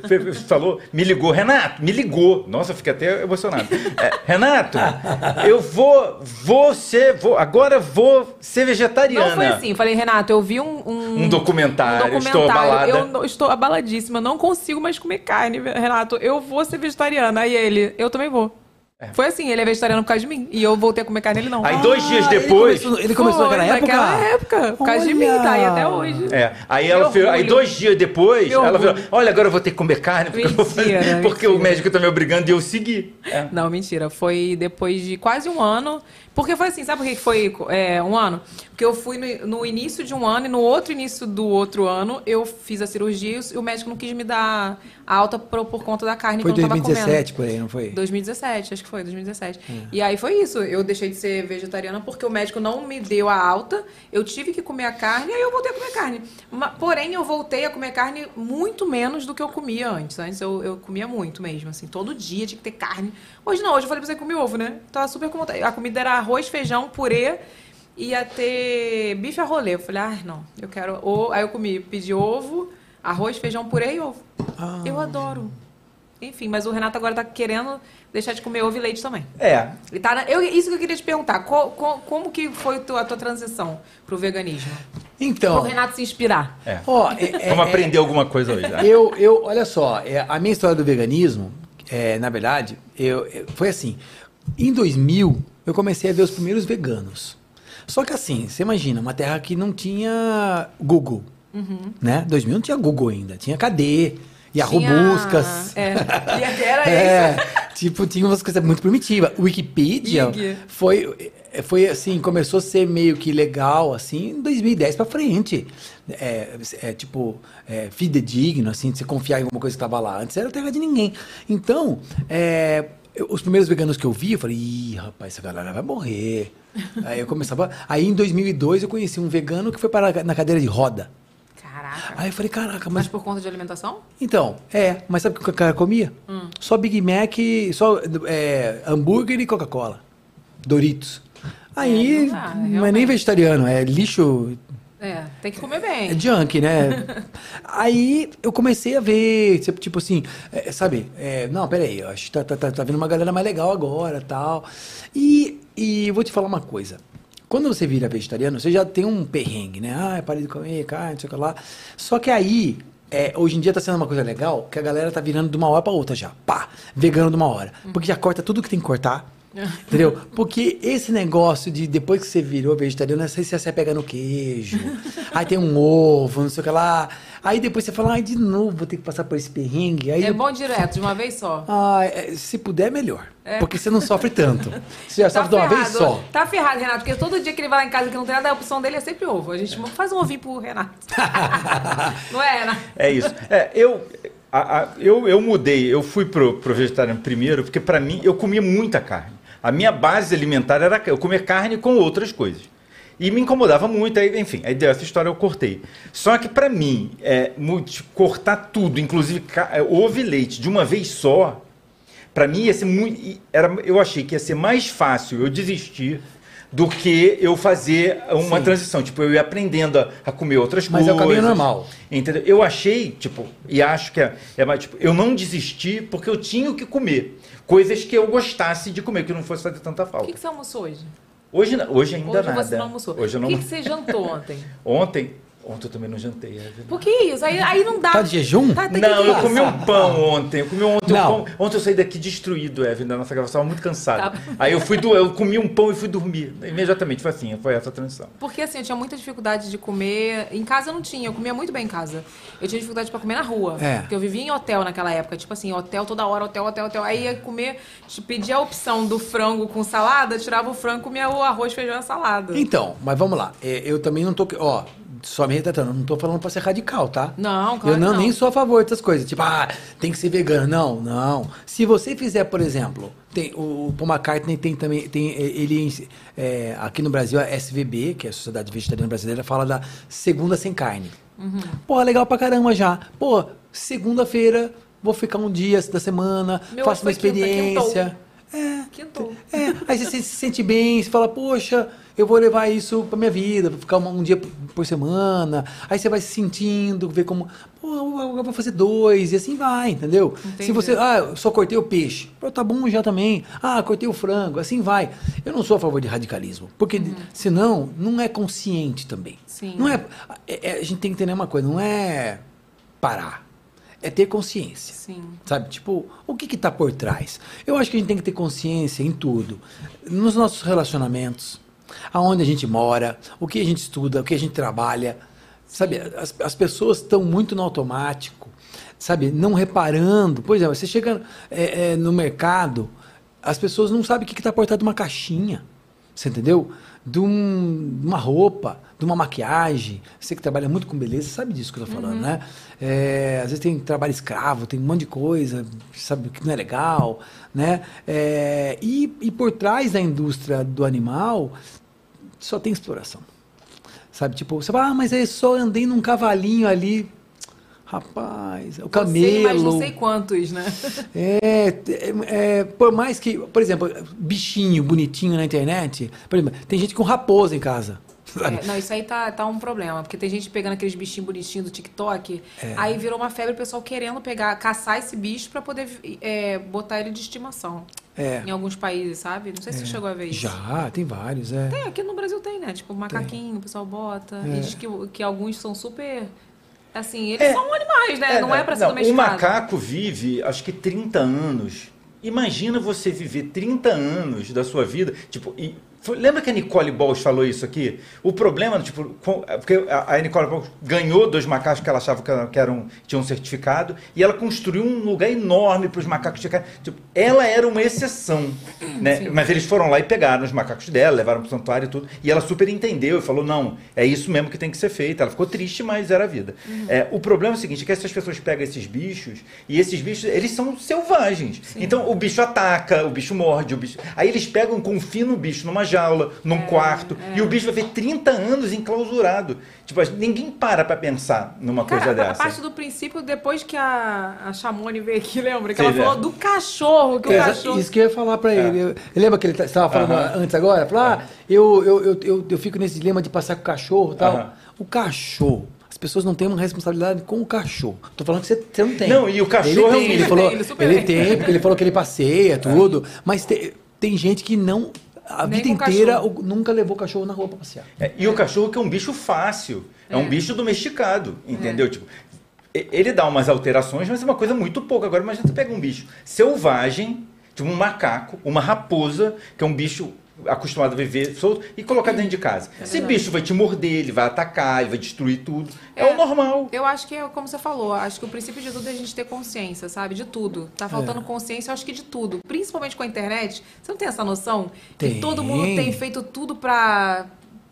falou, me ligou, Renato, me ligou. Nossa, eu fiquei até emocionado. É, Renato, eu vou, vou ser, vou, agora vou ser vegetariana. Não foi assim. Falei, Renato, eu vi um, um, Um documentário, um estou abalada. Eu não- estou abaladíssima, não consigo mais comer carne, Renato. Eu vou ser vegetariana. Aí ele, eu também vou. Foi assim, ele é vegetariano por causa de mim. E eu voltei a comer carne, ele não. Aí dois dias Ah, depois. Ele começou, ele começou Foi, naquela época? Naquela época, por causa de mim, tá aí até hoje. É, aí ela virou- aí dois dias depois, Que ela orgulho. virou, olha, agora eu vou ter que comer carne, porque, eu vou fazer- Mentira, porque mentira. o médico tá me obrigando e eu segui. É. Não, mentira. Foi depois de quase um ano. Porque foi assim, sabe por que que foi é, um ano? Porque eu fui no, no início de um ano e no outro início do outro ano eu fiz a cirurgia e o médico não quis me dar alta por, por conta da carne Foi que eu não tava 2017 por aí, não foi? 2017, acho que foi, 2017. E aí foi isso. Eu deixei de ser vegetariana porque o médico não me deu a alta. Eu tive que comer a carne, aí eu voltei a comer carne. Porém, eu voltei a comer carne muito menos do que eu comia antes. Antes eu, eu comia muito mesmo, assim, todo dia tinha que ter carne. Hoje não, hoje eu falei pra você comer ovo, né? Tava super com. A comida era arroz, feijão, purê. Ia ter bife a rolê. Eu falei, ah, não, eu quero. Aí eu comi, pedi ovo, arroz, feijão, purê e ovo. Eu adoro. Enfim, mas o Renato agora tá querendo deixar de comer ovo e leite também. É, Ele tá na- eu, isso que eu queria te perguntar. Co- co- como que foi tu- a tua transição pro veganismo? Então, Pro Renato se inspirar. é. ó, é- é- Vamos é- aprender alguma coisa hoje. né? Eu, eu, olha só, é, a minha história do veganismo, é, na verdade, eu, eu- foi assim. Em 2000, eu comecei a ver os primeiros veganos. Só que assim, você imagina, uma terra que não tinha Google, né? 2000 não tinha Google ainda, tinha KD, Yahoo Tinha- Buscas. É. E era É, tipo, tinha umas coisas muito primitivas. Wikipedia Wiki. foi. é, foi assim, começou a ser meio que legal, assim, em 2010 pra frente. É, é, tipo, é, fidedigno, assim, de você confiar em alguma coisa que tava lá. Antes era terra de ninguém. Então, é, os primeiros veganos que eu vi, eu falei, ih, rapaz, essa galera vai morrer. aí eu começava. Aí em 2002 eu conheci um vegano que foi para na cadeira de roda. Caraca. Aí eu falei, caraca, Mas mas. por conta de alimentação? Então, é, mas sabe o que o cara comia? Só Big Mac, só é, hambúrguer e Coca-Cola. Doritos. Aí, É, não dá, não é nem vegetariano, é lixo É, tem que comer é bem. junk, né? Aí eu comecei a ver, tipo tipo assim, é, sabe? é, não, peraí, eu acho que tá, tá, tá, tá vindo uma galera mais legal agora tal. E, e vou te falar uma coisa. Quando você vira vegetariano, você já tem um perrengue, né? Ah, eu parei de comer carne, não sei o que lá. Só que aí, é, hoje em dia tá sendo uma coisa legal, que a galera tá virando de uma hora pra outra já. Pá, vegano de uma hora. Porque já corta tudo que tem que cortar. Entendeu? Porque esse negócio de depois que você virou vegetariano, você se você pega no queijo. aí tem um ovo, não sei o que lá. Aí depois você fala, ai, de novo, vou ter que passar por esse perrengue. Aí É bom direto, de uma vez só. ah, é, se puder, melhor. Porque você não sofre tanto. Você já sofre de uma vez só. Tá ferrado, Renato, porque todo dia que ele vai lá em casa que não tem nada, a opção dele é sempre ovo. A gente faz um ovinho pro Renato. não é, Renato? É isso. É, eu, a- a- eu, eu mudei, eu fui pro, pro vegetariano primeiro, porque pra mim eu comia muita carne. A minha base alimentar era eu comer carne com outras coisas. E me incomodava muito, aí, enfim, aí dessa história eu cortei. Só que pra mim, é, cortar tudo, inclusive é, ovo e leite, de uma vez só, Pra mim ia ser muito. Era, eu achei que ia ser mais fácil eu desistir do que eu fazer uma Sim. transição. Tipo, eu ia aprendendo a, a comer outras Mas é coisas. o caminho normal. Entendeu? Eu achei, tipo, e acho que é, é mais, tipo, eu não desisti porque eu tinha o que comer. Coisas que eu gostasse de comer, que não fosse fazer tanta O falta. que, que você almoçou hoje? Hoje, não- hoje ainda Hoje nada. você não almoçou. Hoje eu O não. que, que você jantou ontem? Ontem. Ontem eu também não jantei. É verdade. Por que isso? Aí, aí não dá. Tá de jejum? Tá, tá Não, eu comi um pão ontem. Eu comi ontem um Não. pão. Ontem eu saí daqui destruído, Evan, da nossa gravação, muito cansado. Tá. Aí eu fui do, eu comi um pão e fui dormir. Imediatamente, foi assim, foi essa a transição. Porque assim, eu tinha muita dificuldade de comer. Em casa eu não tinha, eu comia muito bem em casa. Eu tinha dificuldade pra comer na rua. É. Porque eu vivia em hotel naquela época. Tipo assim, hotel toda hora, hotel, hotel, hotel. Aí ia comer, tipo, pedia a opção do frango com salada, tirava o frango, comia o arroz, feijão e salada. Então, mas vamos lá. É, Eu também não tô. Ó, só me retratando, não tô falando pra ser radical, tá? Não, claro Eu não, não. nem sou a favor dessas coisas. Tipo, ah, tem que ser vegano. Não, não. Se você fizer, por exemplo, tem, o, Paul McCartney tem também. Tem, eh, ele, é, aqui no Brasil, a SVB, que é a Sociedade Vegetariana Brasileira, fala da segunda sem carne. Uhum. Pô, legal pra caramba já. Pô, segunda-feira, vou ficar um dia da semana, Meu faço uma experiência. É, Quintou. é, aí você se sente bem, você fala, poxa, eu vou levar isso pra minha vida, vou ficar um, um dia por- semana. Aí você vai se sentindo, ver como, pô, eu vou fazer dois, e assim vai, entendeu? Entendi. Se você, ah, eu só cortei o peixe, pô, tá bom já também. Ah, cortei o frango, assim vai. Eu não sou a favor de radicalismo, porque senão não é consciente também. Sim. Não é, é- é- a gente tem que entender uma coisa, não é parar, é ter consciência. Sim. Sabe? Tipo, o que que tá por trás? Eu acho que a gente tem que ter consciência em tudo. Nos nossos relacionamentos, aonde a gente mora, o que a gente estuda, o que a gente trabalha. Sabe? As, as pessoas estão muito no automático, sabe? Não reparando. Por exemplo, você chega é, é, no mercado, as pessoas não sabem o que que tá por trás de uma caixinha. Você entendeu? De, um- de uma roupa, de uma maquiagem. Você que trabalha muito com beleza, sabe disso que eu tô falando, né? É, às vezes tem trabalho escravo, tem um monte de coisa, sabe, que não é legal, né? É, e, e por trás da indústria do animal, só tem exploração. Sabe, tipo, você fala, ah, mas eu só andei num cavalinho ali. Rapaz, o camelo. Sei, mas não sei quantos, né? É, é, é, por mais que, por exemplo, bichinho bonitinho na internet, por exemplo, tem gente com raposa em casa. É, não, isso aí tá, tá um problema, porque tem gente pegando aqueles bichinhos bonitinhos do TikTok, É. aí virou uma febre o pessoal querendo pegar, caçar esse bicho pra poder é, botar ele de estimação. É. Em alguns países, sabe? Não sei se você chegou a ver isso. Já, tem vários, é. Tem, aqui no Brasil tem, né? Tipo, macaquinho, o pessoal bota. É. E diz que, que alguns são super. Assim, eles são animais, né? não é pra ser não, domesticado. O macaco vive, acho que 30 anos. Imagina você viver 30 anos da sua vida, tipo, e Foi- lembra que a Nicole Balls falou isso aqui? O problema, tipo, com- porque a, a Nicole Balls ganhou dois macacos que ela achava que, que eram, tinham um certificado, e ela construiu um lugar enorme para os macacos ficarem. Tipo, ela era uma exceção, né? Mas eles foram lá e pegaram os macacos dela, levaram pro santuário e tudo, e ela super entendeu e falou: não, é isso mesmo que tem que ser feito. Ela ficou triste, mas era a vida. É, o problema é o seguinte: é que essas pessoas pegam esses bichos, e esses bichos, eles são selvagens. Então o bicho ataca, o bicho morde, o bicho. Aí eles pegam, confinam o bicho numa jaula, num quarto, e o bicho vai ver 30 anos enclausurado. Tipo, ninguém para pra pensar numa coisa Cara, a dessa. parte do princípio, depois que a, a Chamone veio aqui, lembra? Que Sim, ela falou é. do cachorro, que o É, cachorro... Isso que eu ia falar pra ele. Eu, lembra que ele estava falando Aham. antes agora? Falou, ah, eu, eu, eu, eu, eu fico nesse dilema de passar com o cachorro e tal. Aham. O cachorro. As pessoas não têm uma responsabilidade com o cachorro. Tô falando que você, você não tem. Não, e o cachorro é um- ele tem, ele Ele falou, tem, ele ele tem. tem, porque ele falou que ele passeia, tudo. Mas te- tem gente que não. A Nem vida inteira cachorro. nunca levou o cachorro na rua pra passear. É, e o cachorro que é um bicho fácil, é, um bicho domesticado, entendeu? Tipo, e- ele dá umas alterações, mas é uma coisa muito pouca. Agora imagina você pega um bicho selvagem, tipo um macaco, uma raposa, que é um bicho acostumado a viver solto, e colocar dentro de casa. Esse bicho vai te morder, ele vai atacar, ele vai destruir tudo. É, É. o normal. Eu acho que é como você falou, acho que o princípio de tudo é a gente ter consciência, sabe? De tudo. Tá faltando consciência, eu acho que de tudo. Principalmente com a internet. Você não tem essa noção? Tem. Que todo mundo tem feito tudo pra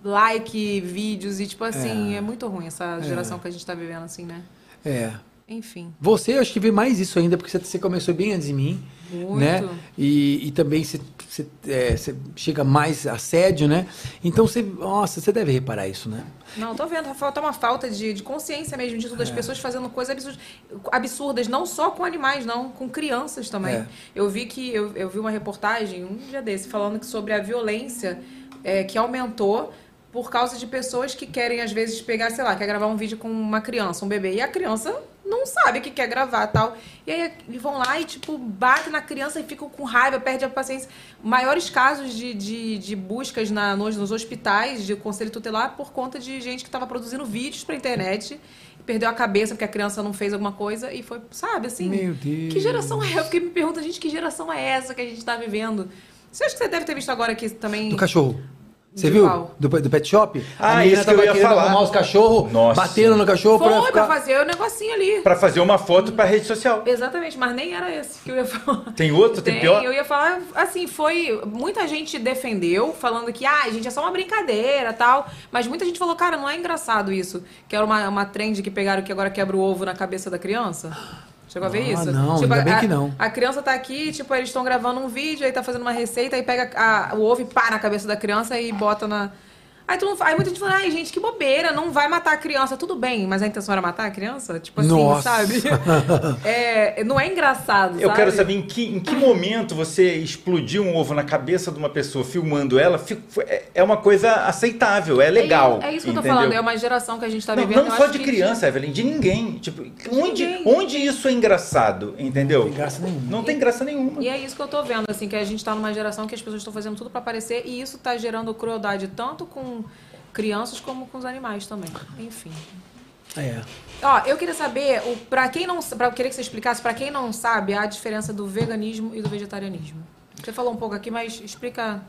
like, vídeos e tipo assim, é, muito ruim essa geração que a gente tá vivendo assim, né? É. Enfim. Você, eu acho que vê mais isso ainda, porque você, você começou bem antes de mim. Muito. Né? E, e também você, você, é, você chega mais assédio, né? Então você. Nossa, você deve reparar isso, né? Não, tô vendo, falta uma falta de, de consciência mesmo de tudo, É. as pessoas fazendo coisas absurdas, absurdas, não só com animais, não, com crianças também. É. Eu vi que eu, eu vi uma reportagem um dia desse falando que sobre a violência é, que aumentou por causa de pessoas que querem, às vezes, pegar, sei lá, quer gravar um vídeo com uma criança, um bebê, e a criança não sabe que quer gravar tal. E aí vão lá e, tipo, batem na criança e ficam com raiva, perde a paciência. Maiores casos de, de, de buscas na, nos, nos hospitais de conselho tutelar por conta de gente que estava produzindo vídeos pra internet perdeu a cabeça porque a criança não fez alguma coisa e foi, sabe, assim. Meu Deus. Que geração é? Eu fiquei me perguntando, gente, que geração é essa que a gente tá vivendo? Você acha que você deve ter visto agora que também. Do cachorro. Você viu? qual? Do, do pet shop? Ah, a menina isso que eu ia querendo falar. arrumar os cachorros, Nossa. batendo no cachorro pra Foi ficar... pra fazer o negocinho ali. Pra fazer uma foto pra rede social. Exatamente, mas nem era esse que eu ia falar. Tem outro? Tem pior? Eu ia falar, assim, foi. Muita gente defendeu, falando que, ah, gente, é só uma brincadeira tal. Mas muita gente falou, cara, não é engraçado isso. Que era uma, uma trend que pegaram que agora quebra o ovo na cabeça da criança. Chegou a ver Ah, isso? não, ainda bem a, que não. A criança tá aqui, tipo, eles estão gravando um vídeo, aí tá fazendo uma receita, aí pega a- o ovo e pá na cabeça da criança e bota na. Aí, todo mundo, aí muita gente fala, ai, gente, que bobeira, não vai matar a criança. Tudo bem, mas a intenção era matar a criança? Tipo assim, Nossa. sabe? É, não é engraçado, Eu sabe? quero saber em que, em que momento você explodiu um ovo na cabeça de uma pessoa filmando ela. É- É uma coisa aceitável, é legal. É, é isso que eu tô entendeu? falando, é uma geração que a gente tá Não, vivendo. não só de que- criança, Evelyn, de ninguém. Tipo, onde, ninguém. onde isso é engraçado, entendeu? Não tem graça nenhuma. Não tem graça nenhuma. E é isso que eu tô vendo, assim, que a gente tá numa geração que as pessoas estão fazendo tudo pra aparecer e isso tá gerando crueldade tanto com crianças como com os animais também. Enfim. É. Ó, eu queria saber, o, pra quem não. Eu queria que você explicasse, pra quem não sabe, a diferença do veganismo e do vegetarianismo. Você falou um pouco aqui, mas explica.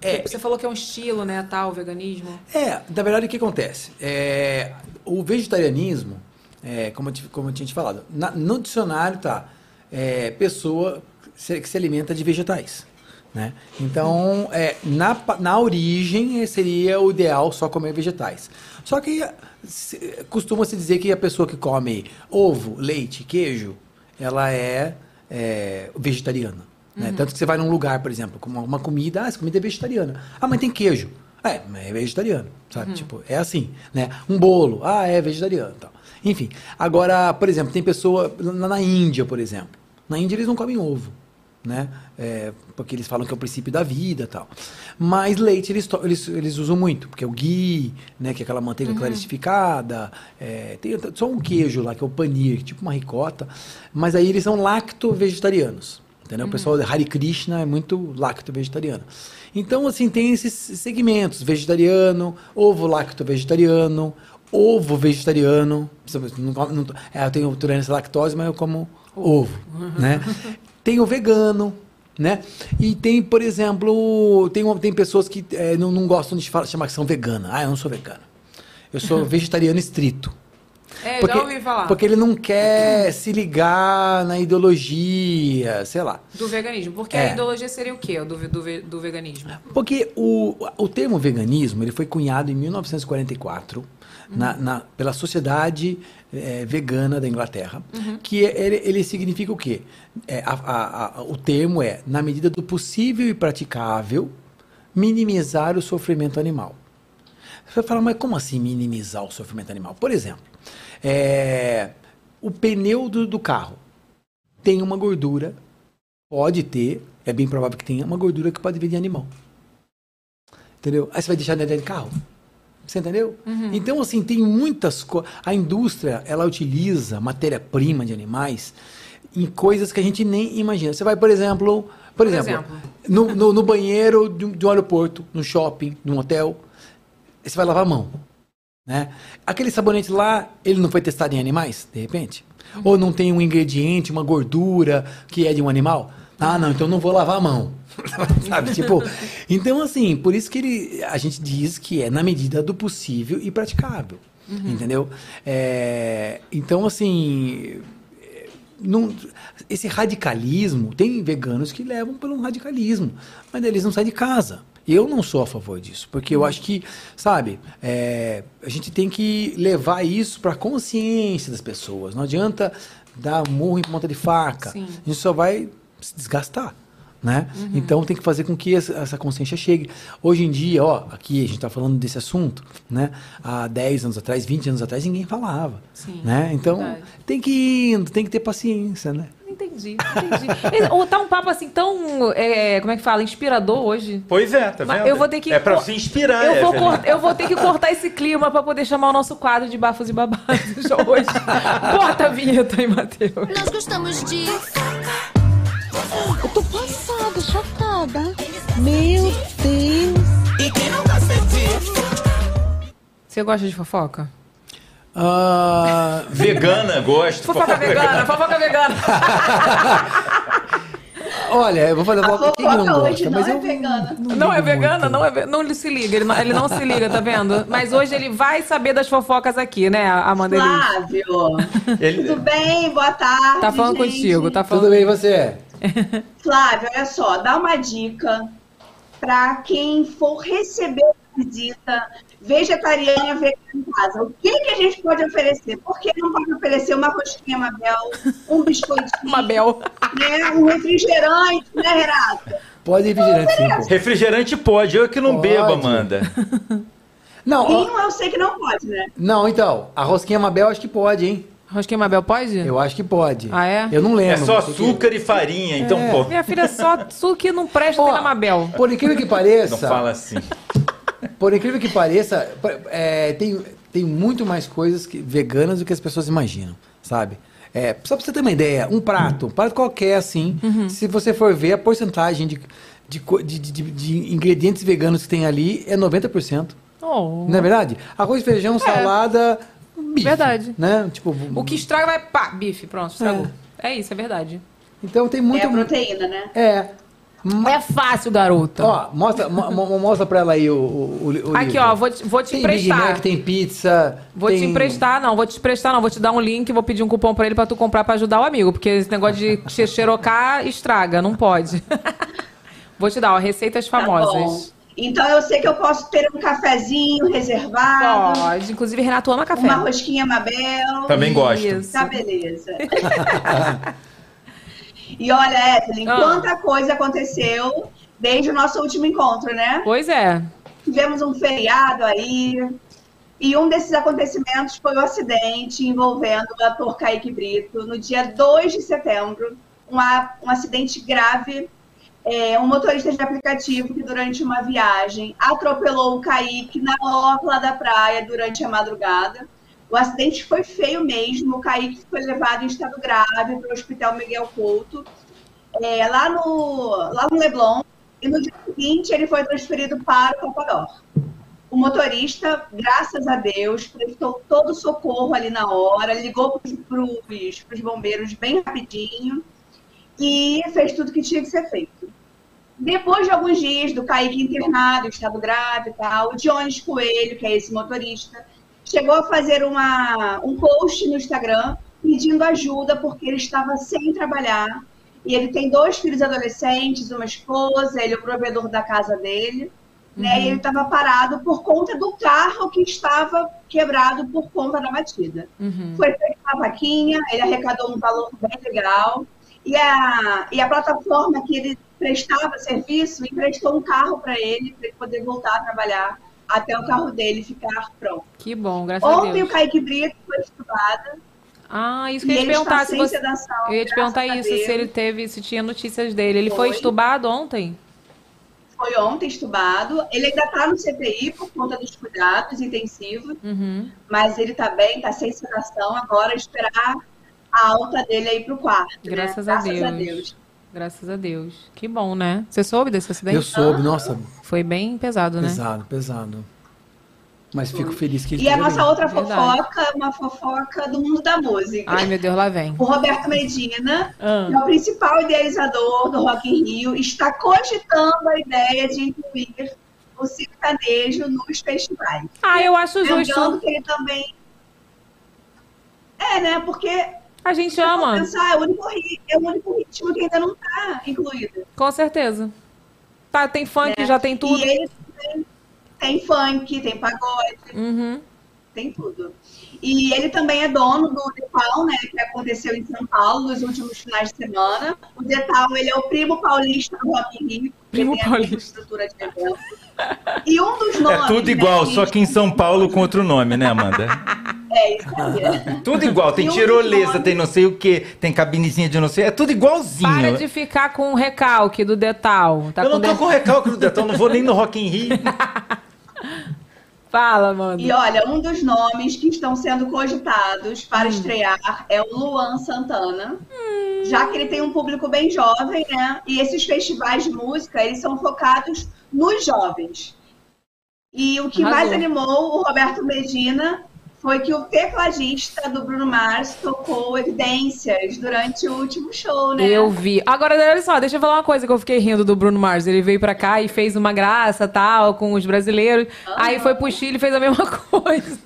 É. Você falou que é um estilo, né, tal, o veganismo. É, na verdade, o que acontece? É, o vegetarianismo, é, como, eu, como eu tinha te falado, na- no dicionário tá é, pessoa se- que se alimenta de vegetais. Né? Então, é, na, na origem, seria o ideal só comer vegetais. Só que se- costuma-se dizer que a pessoa que come ovo, leite, queijo, ela é, é, vegetariana. Né? Tanto que você vai num lugar, por exemplo, com uma, comida, ah, essa comida é vegetariana. Ah, mas tem queijo. É, mas é vegetariano, sabe? Tipo, é assim, né? Um bolo, ah, é vegetariano, tal. Enfim, agora, por exemplo, tem pessoa na Índia, por exemplo. Na Índia eles não comem ovo, né? É, porque eles falam que é o princípio da vida, tal. Mas leite eles, eles, eles usam muito, porque é o ghee, né? Que é aquela manteiga clarificada. É, tem só um queijo lá que é o panir, tipo uma ricota. Mas aí eles são lacto-vegetarianos. Entendeu? O pessoal de Hare Krishna é muito lacto-vegetariano. Então, assim, tem esses segmentos: vegetariano, ovo lacto-vegetariano, ovo vegetariano. Não não- é, eu tenho intolerância à lactose, mas eu como ovo. Né? Tem o vegano, né? E tem, por exemplo, tem, tem pessoas que é, não, não gostam de falar, chamar que são vegana. Ah, eu não sou vegana. Eu sou vegetariano estrito. É, Porque, já ouvi falar. porque ele não quer se ligar na ideologia, sei lá. Do veganismo. Porque É. a ideologia seria o quê do, do, do veganismo? Porque o, o termo veganismo ele foi cunhado em 1944 na, na- pela Sociedade eh, Vegana da Inglaterra, que é- ele, ele significa o quê? É, a- a- a- o termo é, na medida do possível e praticável, minimizar o sofrimento animal. Você vai falar, mas como assim minimizar o sofrimento animal? Por exemplo, é, o pneu do, do carro tem uma gordura, pode ter, é bem provável que tenha uma gordura que pode vir de animal. Entendeu? Aí você vai deixar dentro de carro. Você entendeu? Então, assim, tem muitas coisas. A indústria, ela utiliza matéria-prima de animais em coisas que a gente nem imagina. Você vai, por exemplo, por, exemplo, exemplo? No, no, no banheiro de um, de um aeroporto, no shopping, num hotel, você vai lavar a mão. Né? Aquele sabonete lá, ele não foi testado em animais, de repente? Ou não tem um ingrediente, uma gordura que é de um animal? Ah, não, então não vou lavar a mão. Sabe, tipo, então assim, por isso que ele, a gente diz que é na medida do possível e praticável, entendeu? É, então assim, não- esse radicalismo, tem veganos que levam pelo radicalismo, mas eles não saem de casa. Eu não sou a favor disso, porque eu acho que, sabe, é, a gente tem que levar isso para a consciência das pessoas. Não adianta dar murro em ponta de faca. Sim. A gente só vai se desgastar. Né? Então tem que fazer com que essa, essa consciência chegue. Hoje em dia, ó, aqui a gente está falando desse assunto, né? Há 10 anos atrás, 20 anos atrás, ninguém falava. Sim, né? Então verdade. tem que ir indo, tem que ter paciência, né? Entendi, entendi. Ou tá um papo assim tão, é, como é que fala, inspirador hoje. Pois é, tá vendo? eu vou ter que É pra se inspirar, Eu vou, Evelyn. cort- eu vou ter que cortar esse clima pra poder chamar o nosso quadro de bafos e babados hoje. Corta a vinheta aí, Matheus. Nós gostamos de. Eu tô passada, chocada. Meu Deus. Você gosta de fofoca? Ah, Vegana, gosto. Fofoca vegana, fofoca vegana. olha, eu vou fazer uma quem não fofoca hoje gosta, não mas é eu vegana. Não é ligo vegana, não é ve- não ele se liga, ele não, ele não se liga, tá vendo? Mas hoje ele vai saber das fofocas aqui, né, Amanda? Flávio, Ele- tudo bem? Boa tarde. Tá falando gente. contigo, tá falando. Tudo bem, e você? Flávio, olha só, dá uma dica para quem for receber visita vegetariana vegana em casa. O que, que a gente pode oferecer? Por que não pode oferecer uma rosquinha Mabel, um biscoitinho, Mabel. né, um refrigerante, né, Renato? Pode ir refrigerante, sim. Refrigerante pode, eu que não Pode. bebo, Amanda. Não, ó, Vinho eu sei que não pode, né? não, então, a rosquinha Mabel acho que pode, hein? Rosquinha Mabel pode? Eu acho que pode. Ah, é? Eu não É lembro. só Tem que- açúcar e farinha, então É. pô. Minha filha, só suco que não presta tem na Mabel. Por incrível que Não pareça, fala assim. por incrível que pareça, é, tem, tem muito mais coisas que- veganas do que as pessoas imaginam, sabe? É, só pra você ter uma ideia, um prato, um prato qualquer assim, Uhum. se você for ver a porcentagem de, de, de, de- de ingredientes veganos que tem ali é 90%. Oh. Não é verdade? Arroz, feijão, salada, bife. Verdade. Né? Tipo, O que estraga vai, pá, bife, pronto, estragou. É, isso, é verdade. Então tem muito. É a proteína, né? É. É fácil, garota. Ó, mostra, mo- mo- mostra pra ela aí o, o, o Aqui, livro. ó, vou te, vou te Tem Big emprestar. Mac, tem pizza. Vou tem... te emprestar, não, vou te emprestar, não. Vou te dar um link, vou pedir um cupom pra ele pra tu comprar pra ajudar o amigo. Porque esse negócio de xe- xerocar estraga, não pode. vou te dar, ó, receitas Tá famosas. bom. Então eu sei que eu posso ter um cafezinho reservado, Pode. Inclusive, Renato ama café. uma rosquinha Mabel. Também gosto. Isso. Tá, beleza. e olha, Evelyn, Ah. quanta coisa aconteceu desde o nosso último encontro, né? Pois é. Tivemos um feriado aí. E um desses acontecimentos foi o acidente envolvendo o ator Kaique Brito, no dia 2 de setembro. Um, um acidente grave. É, um motorista de aplicativo que, durante uma viagem, atropelou o Kaique na orla da praia durante a madrugada. O acidente foi feio mesmo. O Kaique foi levado em estado grave para o Hospital Miguel Couto, é, lá, no, lá no Leblon. E no dia seguinte, ele foi transferido para o Copador. O motorista, graças a Deus, prestou todo o socorro ali na hora, ligou para os bombeiros bem rapidinho e fez tudo que tinha que ser feito. Depois de alguns dias do Kaique internado, em estado grave e tal, o Jones Coelho, que é esse motorista, chegou a fazer uma, um post no Instagram pedindo ajuda porque ele estava sem trabalhar. E ele tem dois filhos adolescentes, uma esposa, ele é o provedor da casa dele. Né? E ele estava parado por conta do carro que estava quebrado por conta da batida. Uhum. Foi feita uma vaquinha, ele arrecadou um valor bem legal. E a, e a plataforma que ele prestava serviço emprestou um carro para ele, para ele poder voltar a trabalhar até o carro dele ficar pronto. Que bom, graças a Ontem Deus. o Kaique Brito foi estudado. Ah, isso que eu ia te perguntar. Se você... sedação, Eu ia te graças perguntar a isso, Deus. se ele teve, se tinha notícias dele. Ele foi, Foi. estubado ontem? Foi ontem estubado. Ele ainda está no CTI por conta dos cuidados intensivos, Uhum. mas ele está bem, está sem sedação. Agora esperar a alta dele aí para o quarto. né? Graças, a, Deus. Graças a Deus. Que bom, né? Você soube desse acidente? Eu soube, nossa, Foi bem pesado, né? pesado, pesado. Mas fico feliz que ele E a nossa bem. outra Verdade. fofoca é uma fofoca do mundo da música. Ai, meu Deus, lá vem. O Roberto Medina, Ah. que é o principal idealizador do Rock in Rio, está cogitando a ideia de incluir o sertanejo nos festivais. Ah, eu acho Lembrando justo. que ele também... É, né? Porque A gente ama, pensar, é o, único, é o único ritmo que ainda não está incluído. com certeza. Tá, tem funk, né? já tem tudo. E ele tem, tem funk, tem pagode, Uhum. tem tudo. E ele também é dono do Detal, né, que aconteceu em São Paulo nos últimos finais de semana. O Detal, ele é o primo paulista do Rock Rio. Primo paulista. estrutura de evento. E um dos nomes... É tudo igual, né, só que em São Paulo com outro nome, né, Amanda? É isso aí. Tudo igual, tem um tirolesa, nome- tem não sei o que, tem cabinezinha de não sei, é tudo igualzinho. Para de ficar com o recalque do Detal. Tá Eu não com tô de- com recalque do Detão, não vou nem no Rock in Rio. Fala, mano. E olha, um dos nomes que estão sendo cogitados para Hum. estrear é o Luan Santana. Já que ele tem um público bem jovem, né? E esses festivais de música, eles são focados nos jovens. E o que Arrasou. mais animou o Roberto Medina foi que o tecladista do Bruno Mars tocou evidências durante o último show, né? Eu vi. Agora, olha só, deixa eu falar uma coisa que eu fiquei rindo do Bruno Mars. Ele veio pra cá e fez uma graça, tal, com os brasileiros. Aí foi pro Chile e fez a mesma coisa.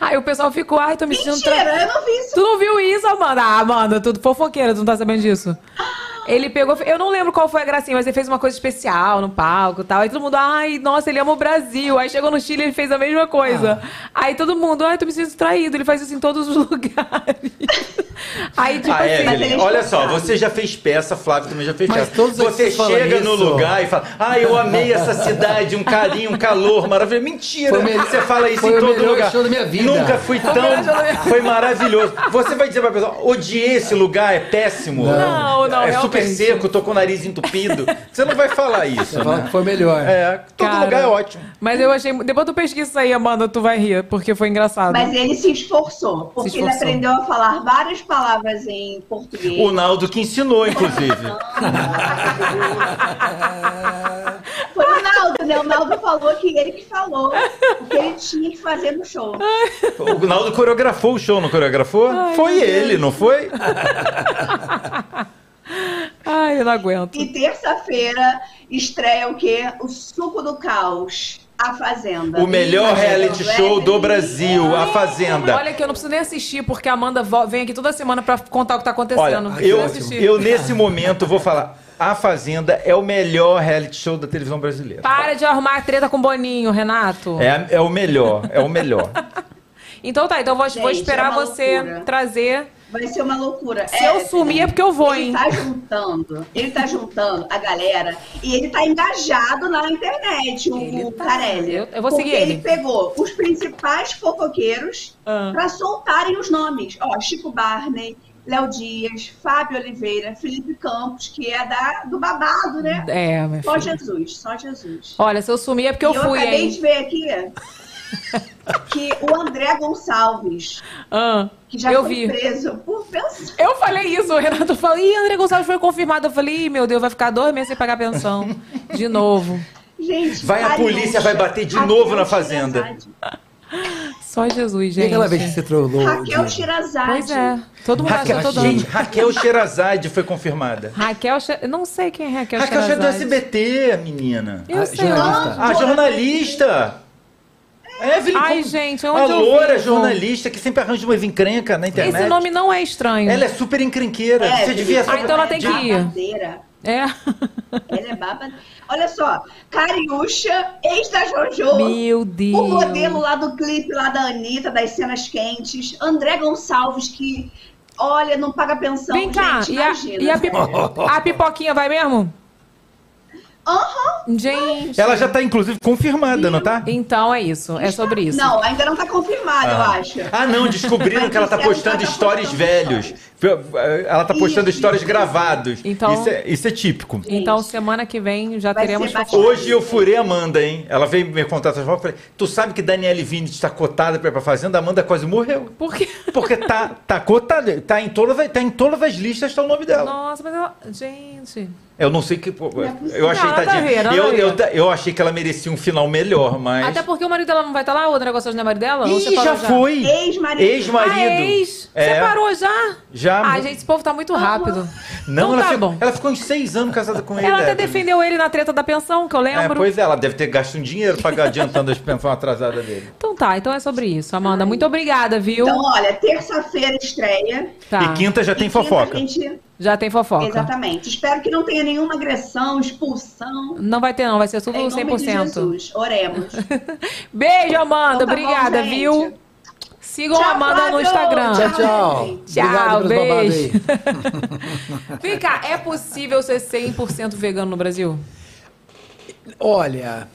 Aí o pessoal ficou, ai, tô me sentindo... tra- Mentira, eu não vi isso. Tu não viu isso, Amanda? Ah, Amanda, tudo fofoqueira, tu não tá sabendo disso? Ele pegou, eu não lembro qual foi a gracinha, mas ele fez uma coisa especial no palco e tal. Aí todo mundo, ai, nossa, ele ama o Brasil. Aí chegou no Chile e ele fez a mesma coisa. Aí todo mundo, ai, tô me sentindo traído. Ele faz isso em todos os lugares. Aí, tipo Ah, assim. Evelyn, ele é olha só, esforçado. você já fez peça, Flávio também já fez Mas peça. todos Você chega no isso. lugar e fala, ah, eu amei essa cidade, um carinho, um calor maravilhoso. Mentira! Foi melhor- você fala isso foi em o todo melhor lugar. show da minha vida. Nunca fui tão. Foi maravilhoso. Você vai dizer pra pessoa, odiei esse lugar, é péssimo. Não, não, É super realmente. seco, tô com o nariz entupido. Você não vai falar isso, Você fala né? que foi melhor. É, todo Cara, lugar é ótimo. Mas eu achei. Depois tu pesquisa isso aí, Amanda, tu vai rir, porque foi engraçado. Mas ele se esforçou, porque ele esforçou. aprendeu a falar várias palavras em português. O Naldo que ensinou, inclusive. Foi o Naldo, né? O Naldo falou que ele que falou o que ele tinha que fazer no show. O Naldo coreografou o show, não coreografou? foi ele, não foi? Ai, eu não aguento. E terça-feira estreia o quê? O Suco do Caos, A Fazenda. O melhor Ih, reality show do Brasil, A Fazenda. Olha que eu não preciso nem assistir, porque a Amanda vem aqui toda semana pra contar o que tá acontecendo. Olha, eu, assistir. eu nesse momento vou falar. A Fazenda é o melhor reality show da televisão brasileira. Para de arrumar treta com o Boninho, Renato. É, é o melhor, é o melhor. Então tá, então vou, vou Gente, esperar é você loucura. trazer. Vai ser uma loucura. Se eu sumir é porque eu vou, ele hein? tá juntando, ele tá juntando a galera e ele tá engajado na internet, o, Ele o tá. Carelli. Eu- eu vou porque seguir ele. pegou os principais fofoqueiros Ah. pra soltarem os nomes. Ó, Chico Barney, Léo Dias, Fábio Oliveira, Felipe Campos, que é da, do babado, né? É, minha Só. Jesus, só Jesus. Olha, se eu sumir é porque eu e eu fui, acabei hein? de ver aqui que o André Gonçalves, Ah, que já eu foi vi. preso por pensão. Eu falei isso, o Renato falou, ih, André Gonçalves foi confirmado. Eu falei, ih, meu Deus, vai ficar dois meses sem pagar pensão. De novo. Gente, Vai a polícia, vai bater de Raquel novo na fazenda. Só Jesus, E gente. aquela vez que você trollou. Raquel Diego? Shirazade. Pois é. Todo mundo Raquel, acha todo gente, Raquel Sherazade foi confirmada. Raquel, eu não sei quem é Raquel Raquel Sherazade do Sherazade. SBT, a menina. Eu Ah, sei. jornalista. Ah, jornalista. Evelyn, Ai, como- gente, a onde eu loura vivo? jornalista que sempre arranja umas encrenca na internet. Esse nome não é estranho. Ela é super encrenqueira. É, Você devia Ah, então ela tem que ir. Babadeira. É. Ela é baba. Olha só, Cariúcha, ex da Jojo. Meu Deus. O modelo lá do clipe lá da Anitta, das cenas quentes. André Gonçalves, que, olha, não paga pensão, Vem cá, gente, e, a, imagina. e a, pipo- a pipoquinha vai mesmo? Aham. Gente. Ela já tá, inclusive, confirmada, não tá? Então é isso, é sobre isso. Não, ainda não tá confirmado, eu acho. Ah, não, descobriram que ela tá postando ela tá stories postando velhos. Ela tá postando stories isso. gravados. Então- Isso, é, isso é típico. Então semana que vem já Vai teremos fofoca. Hoje eu furei a Amanda, hein? Ela veio me contar essas fotos. Eu falei, tu sabe que Daniele Vinicius está cotada pra ir pra Fazenda? A Amanda quase morreu. Por quê? Porque tá, tá cotada, tá em, todas, as- tá em todas as listas, tá o nome dela. Nossa, mas ela. Gente. Eu não sei que. pô, é eu achei Não, tadinha. ver, eu, eu, eu achei que ela merecia um final melhor, mas. Até porque o marido dela não vai estar lá, o negócio não é marido dela? Ih, separou já foi! Ex-marido. Ex-marido. Ah, ex? É. Separou já? Já. Ai, gente, esse povo tá muito rápido. Não, Então ela, tá ficou, bom. ela ficou uns seis anos casada com ele. Ela até defendeu ele na treta da pensão, que eu É, lembro. pois é, ela deve ter gasto um dinheiro pra adiantando as pensões atrasadas dele. Então tá, então é sobre isso. Amanda, muito obrigada, viu? Então, olha, terça-feira estreia. tá. E quinta já tem E quinta fofoca. a gente- Já tem fofoca. Exatamente. Espero que não tenha nenhuma agressão, expulsão. Não vai ter, não, vai ser tudo Em nome de 100%. Jesus, oremos. Beijo, Amanda. Então tá bom, obrigada, gente. viu? Sigam a Tchau, Amanda no Flávio. Instagram. Tchau, tchau. Tchau, Obrigado beijo. Vem cá, é possível ser 100% vegano no Brasil? Olha,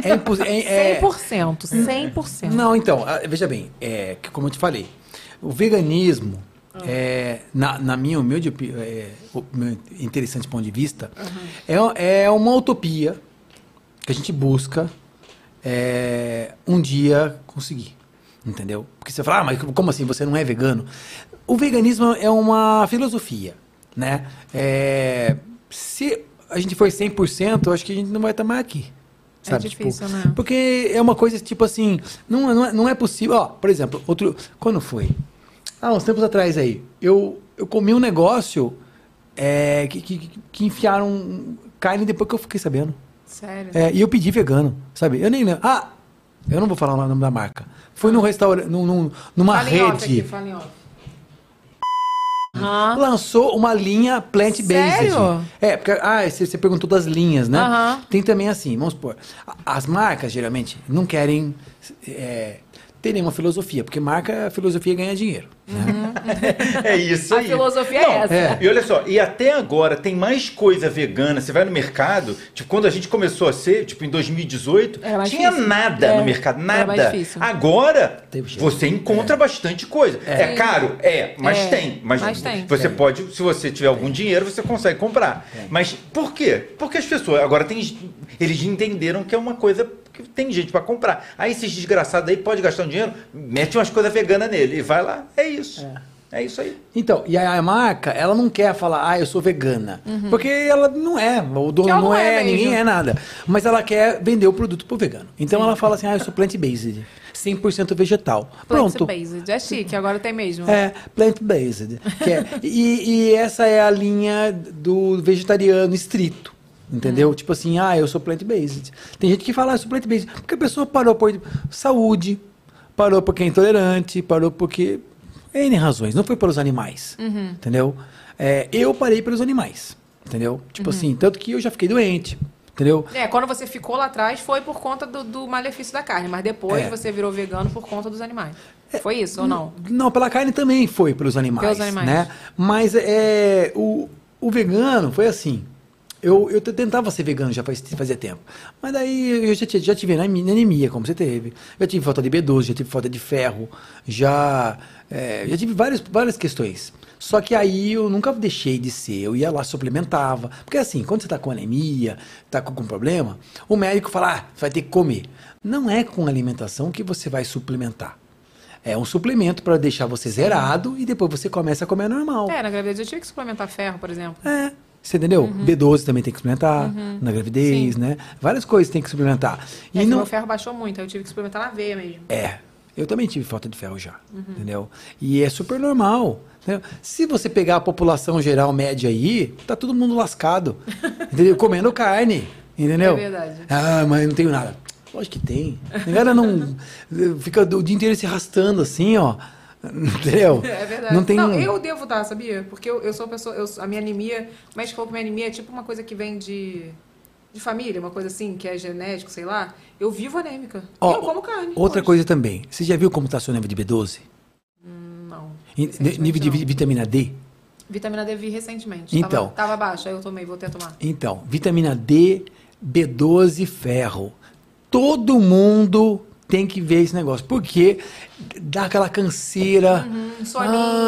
é impossível. É, 100%, 100%. Não, então, ah, veja bem, é, que como eu te falei, o veganismo, é, na, na minha humilde é, o meu interessante ponto de vista, é, é uma utopia que a gente busca é, um dia conseguir. Entendeu? Porque você fala, ah, mas como assim? Você não é vegano? O veganismo é uma filosofia, né? É, se a gente for 100%, eu acho que a gente não vai estar mais aqui. É Sabe? difícil, tipo, né? Porque é uma coisa tipo assim, não, não, é, não é possível. Ó, por exemplo, outro. Quando foi? Ah, uns tempos atrás aí, eu, eu comi um negócio é, que, que, que enfiaram carne depois que eu fiquei sabendo. Sério? É, e eu pedi vegano, sabe? Eu nem lembro. Ah, eu não vou falar o nome da marca. Fui num restaurante, num, num- numa Fala em off rede. aqui, fala em off. Aham. Lançou uma linha plant-based. É, porque ah, você, você perguntou das linhas, né? Aham. Tem também assim, vamos supor, as marcas geralmente não querem é, ter nenhuma filosofia, porque marca, a filosofia é ganhar dinheiro. né? É isso A aí. filosofia Não, é essa. é. E olha só, e até agora tem mais coisa vegana. Você vai no mercado, tipo, quando a gente começou a ser, tipo, em 2018, Era mais tinha difícil. nada É, no mercado, nada. Agora, você encontra bastante coisa. É, caro? É, mas É, tem. Mas, mas tem. Você Tem. pode, se você tiver algum dinheiro, você consegue comprar. Mas por quê? Porque as pessoas, agora tem, eles entenderam que é uma coisa que tem gente pra comprar. Aí esses desgraçados aí pode gastar um dinheiro, mete umas coisas veganas nele e vai lá. É isso. É, isso aí. Então, e a, a marca, ela não quer falar, ah, eu sou vegana. Porque ela não é, o dono não, não é é, ninguém é nada. Mas ela quer vender o produto pro vegano. Então ela fala assim, ah, eu sou plant-based, 100% vegetal. Pronto. Plant-based. É chique, agora tem mesmo. É, plant-based. é- e, e essa é a linha do vegetariano estrito. Entendeu? Tipo assim, ah, eu sou plant-based. Tem gente que fala, ah, eu sou plant-based. Porque a pessoa parou por saúde, parou porque é intolerante, parou porque. N razões, não foi pelos animais. Entendeu? É, eu parei pelos animais. Entendeu? Tipo assim, tanto que eu já fiquei doente. Entendeu? É, quando você ficou lá atrás foi por conta do, do malefício da carne, mas depois É. você virou vegano por conta dos animais. Foi isso ou não? Não, pela carne também foi pelos animais. Pelos animais. Né? Mas é, o, o vegano foi assim. Eu, eu tentava ser vegano já faz, fazia tempo. Mas daí eu já, já tive anemi- anemia, como você teve. Já tive falta de B12, já tive falta de ferro. Já, é, já tive várias, várias questões. Só que aí eu nunca deixei de ser. Eu ia lá, suplementava. Porque assim, quando você está com anemia, está com algum problema, o médico fala, ah, você vai ter que comer. Não é com alimentação que você vai suplementar. É um suplemento para deixar você zerado e depois você começa a comer normal. É, na gravidez eu tive que suplementar ferro, por exemplo. É. Você entendeu? B12 também tem que suplementar na gravidez, Sim. né? Várias coisas tem que suplementar. É E que não meu ferro baixou muito, aí eu tive que suplementar na veia mesmo. é. Eu também tive falta de ferro já, entendeu? E é super normal. entendeu? Se você pegar a população geral média aí, tá todo mundo lascado, entendeu? Comendo carne, entendeu? É verdade. Ah, mas não tenho nada. Lógico que tem. A galera não fica o dia inteiro se arrastando assim, ó. Entendeu? É verdade. Não tem um- eu devo estar, sabia? Porque eu, eu sou uma pessoa. eu- a minha anemia. O médico falou que minha anemia é tipo uma coisa que vem de. De família, uma coisa assim, que é genético, sei lá. Eu vivo anêmica. Ó, eu como carne. Outra hoje. coisa também. Você já viu como tá seu nível de B12? Não. Em- recentemente nível de não. vi- vitamina D? Vitamina D vi recentemente. Então. Tava, tava baixa, aí eu tomei, voltei a tomar. Então, vitamina D, B12 e ferro. Todo mundo tem que ver esse negócio. Porque dá aquela canseira. Uhum.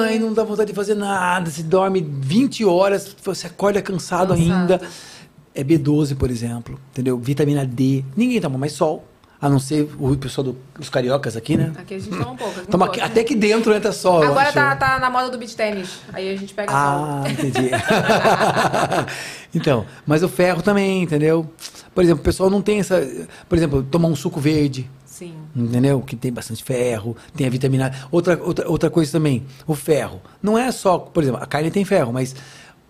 Ai, não dá vontade de fazer nada. Você dorme 20 horas, você acorda cansado, Cansado. ainda. É B12, por exemplo. Entendeu? Vitamina D. Ninguém toma mais sol. A não ser o pessoal do- dos cariocas aqui, né? Aqui a gente toma um pouco. Toma aqui- até que dentro entra sol. Agora tá, tá na moda do beach tênis. Aí a gente pega Ah, sol. entendi. então, mas o ferro também, entendeu? Por exemplo, o pessoal não tem essa. Por exemplo, tomar um suco verde, Sim. entendeu? Que tem bastante ferro, tem a vitamina. Outra, outra, outra coisa também, o ferro. Não é só, por exemplo, a carne tem ferro, mas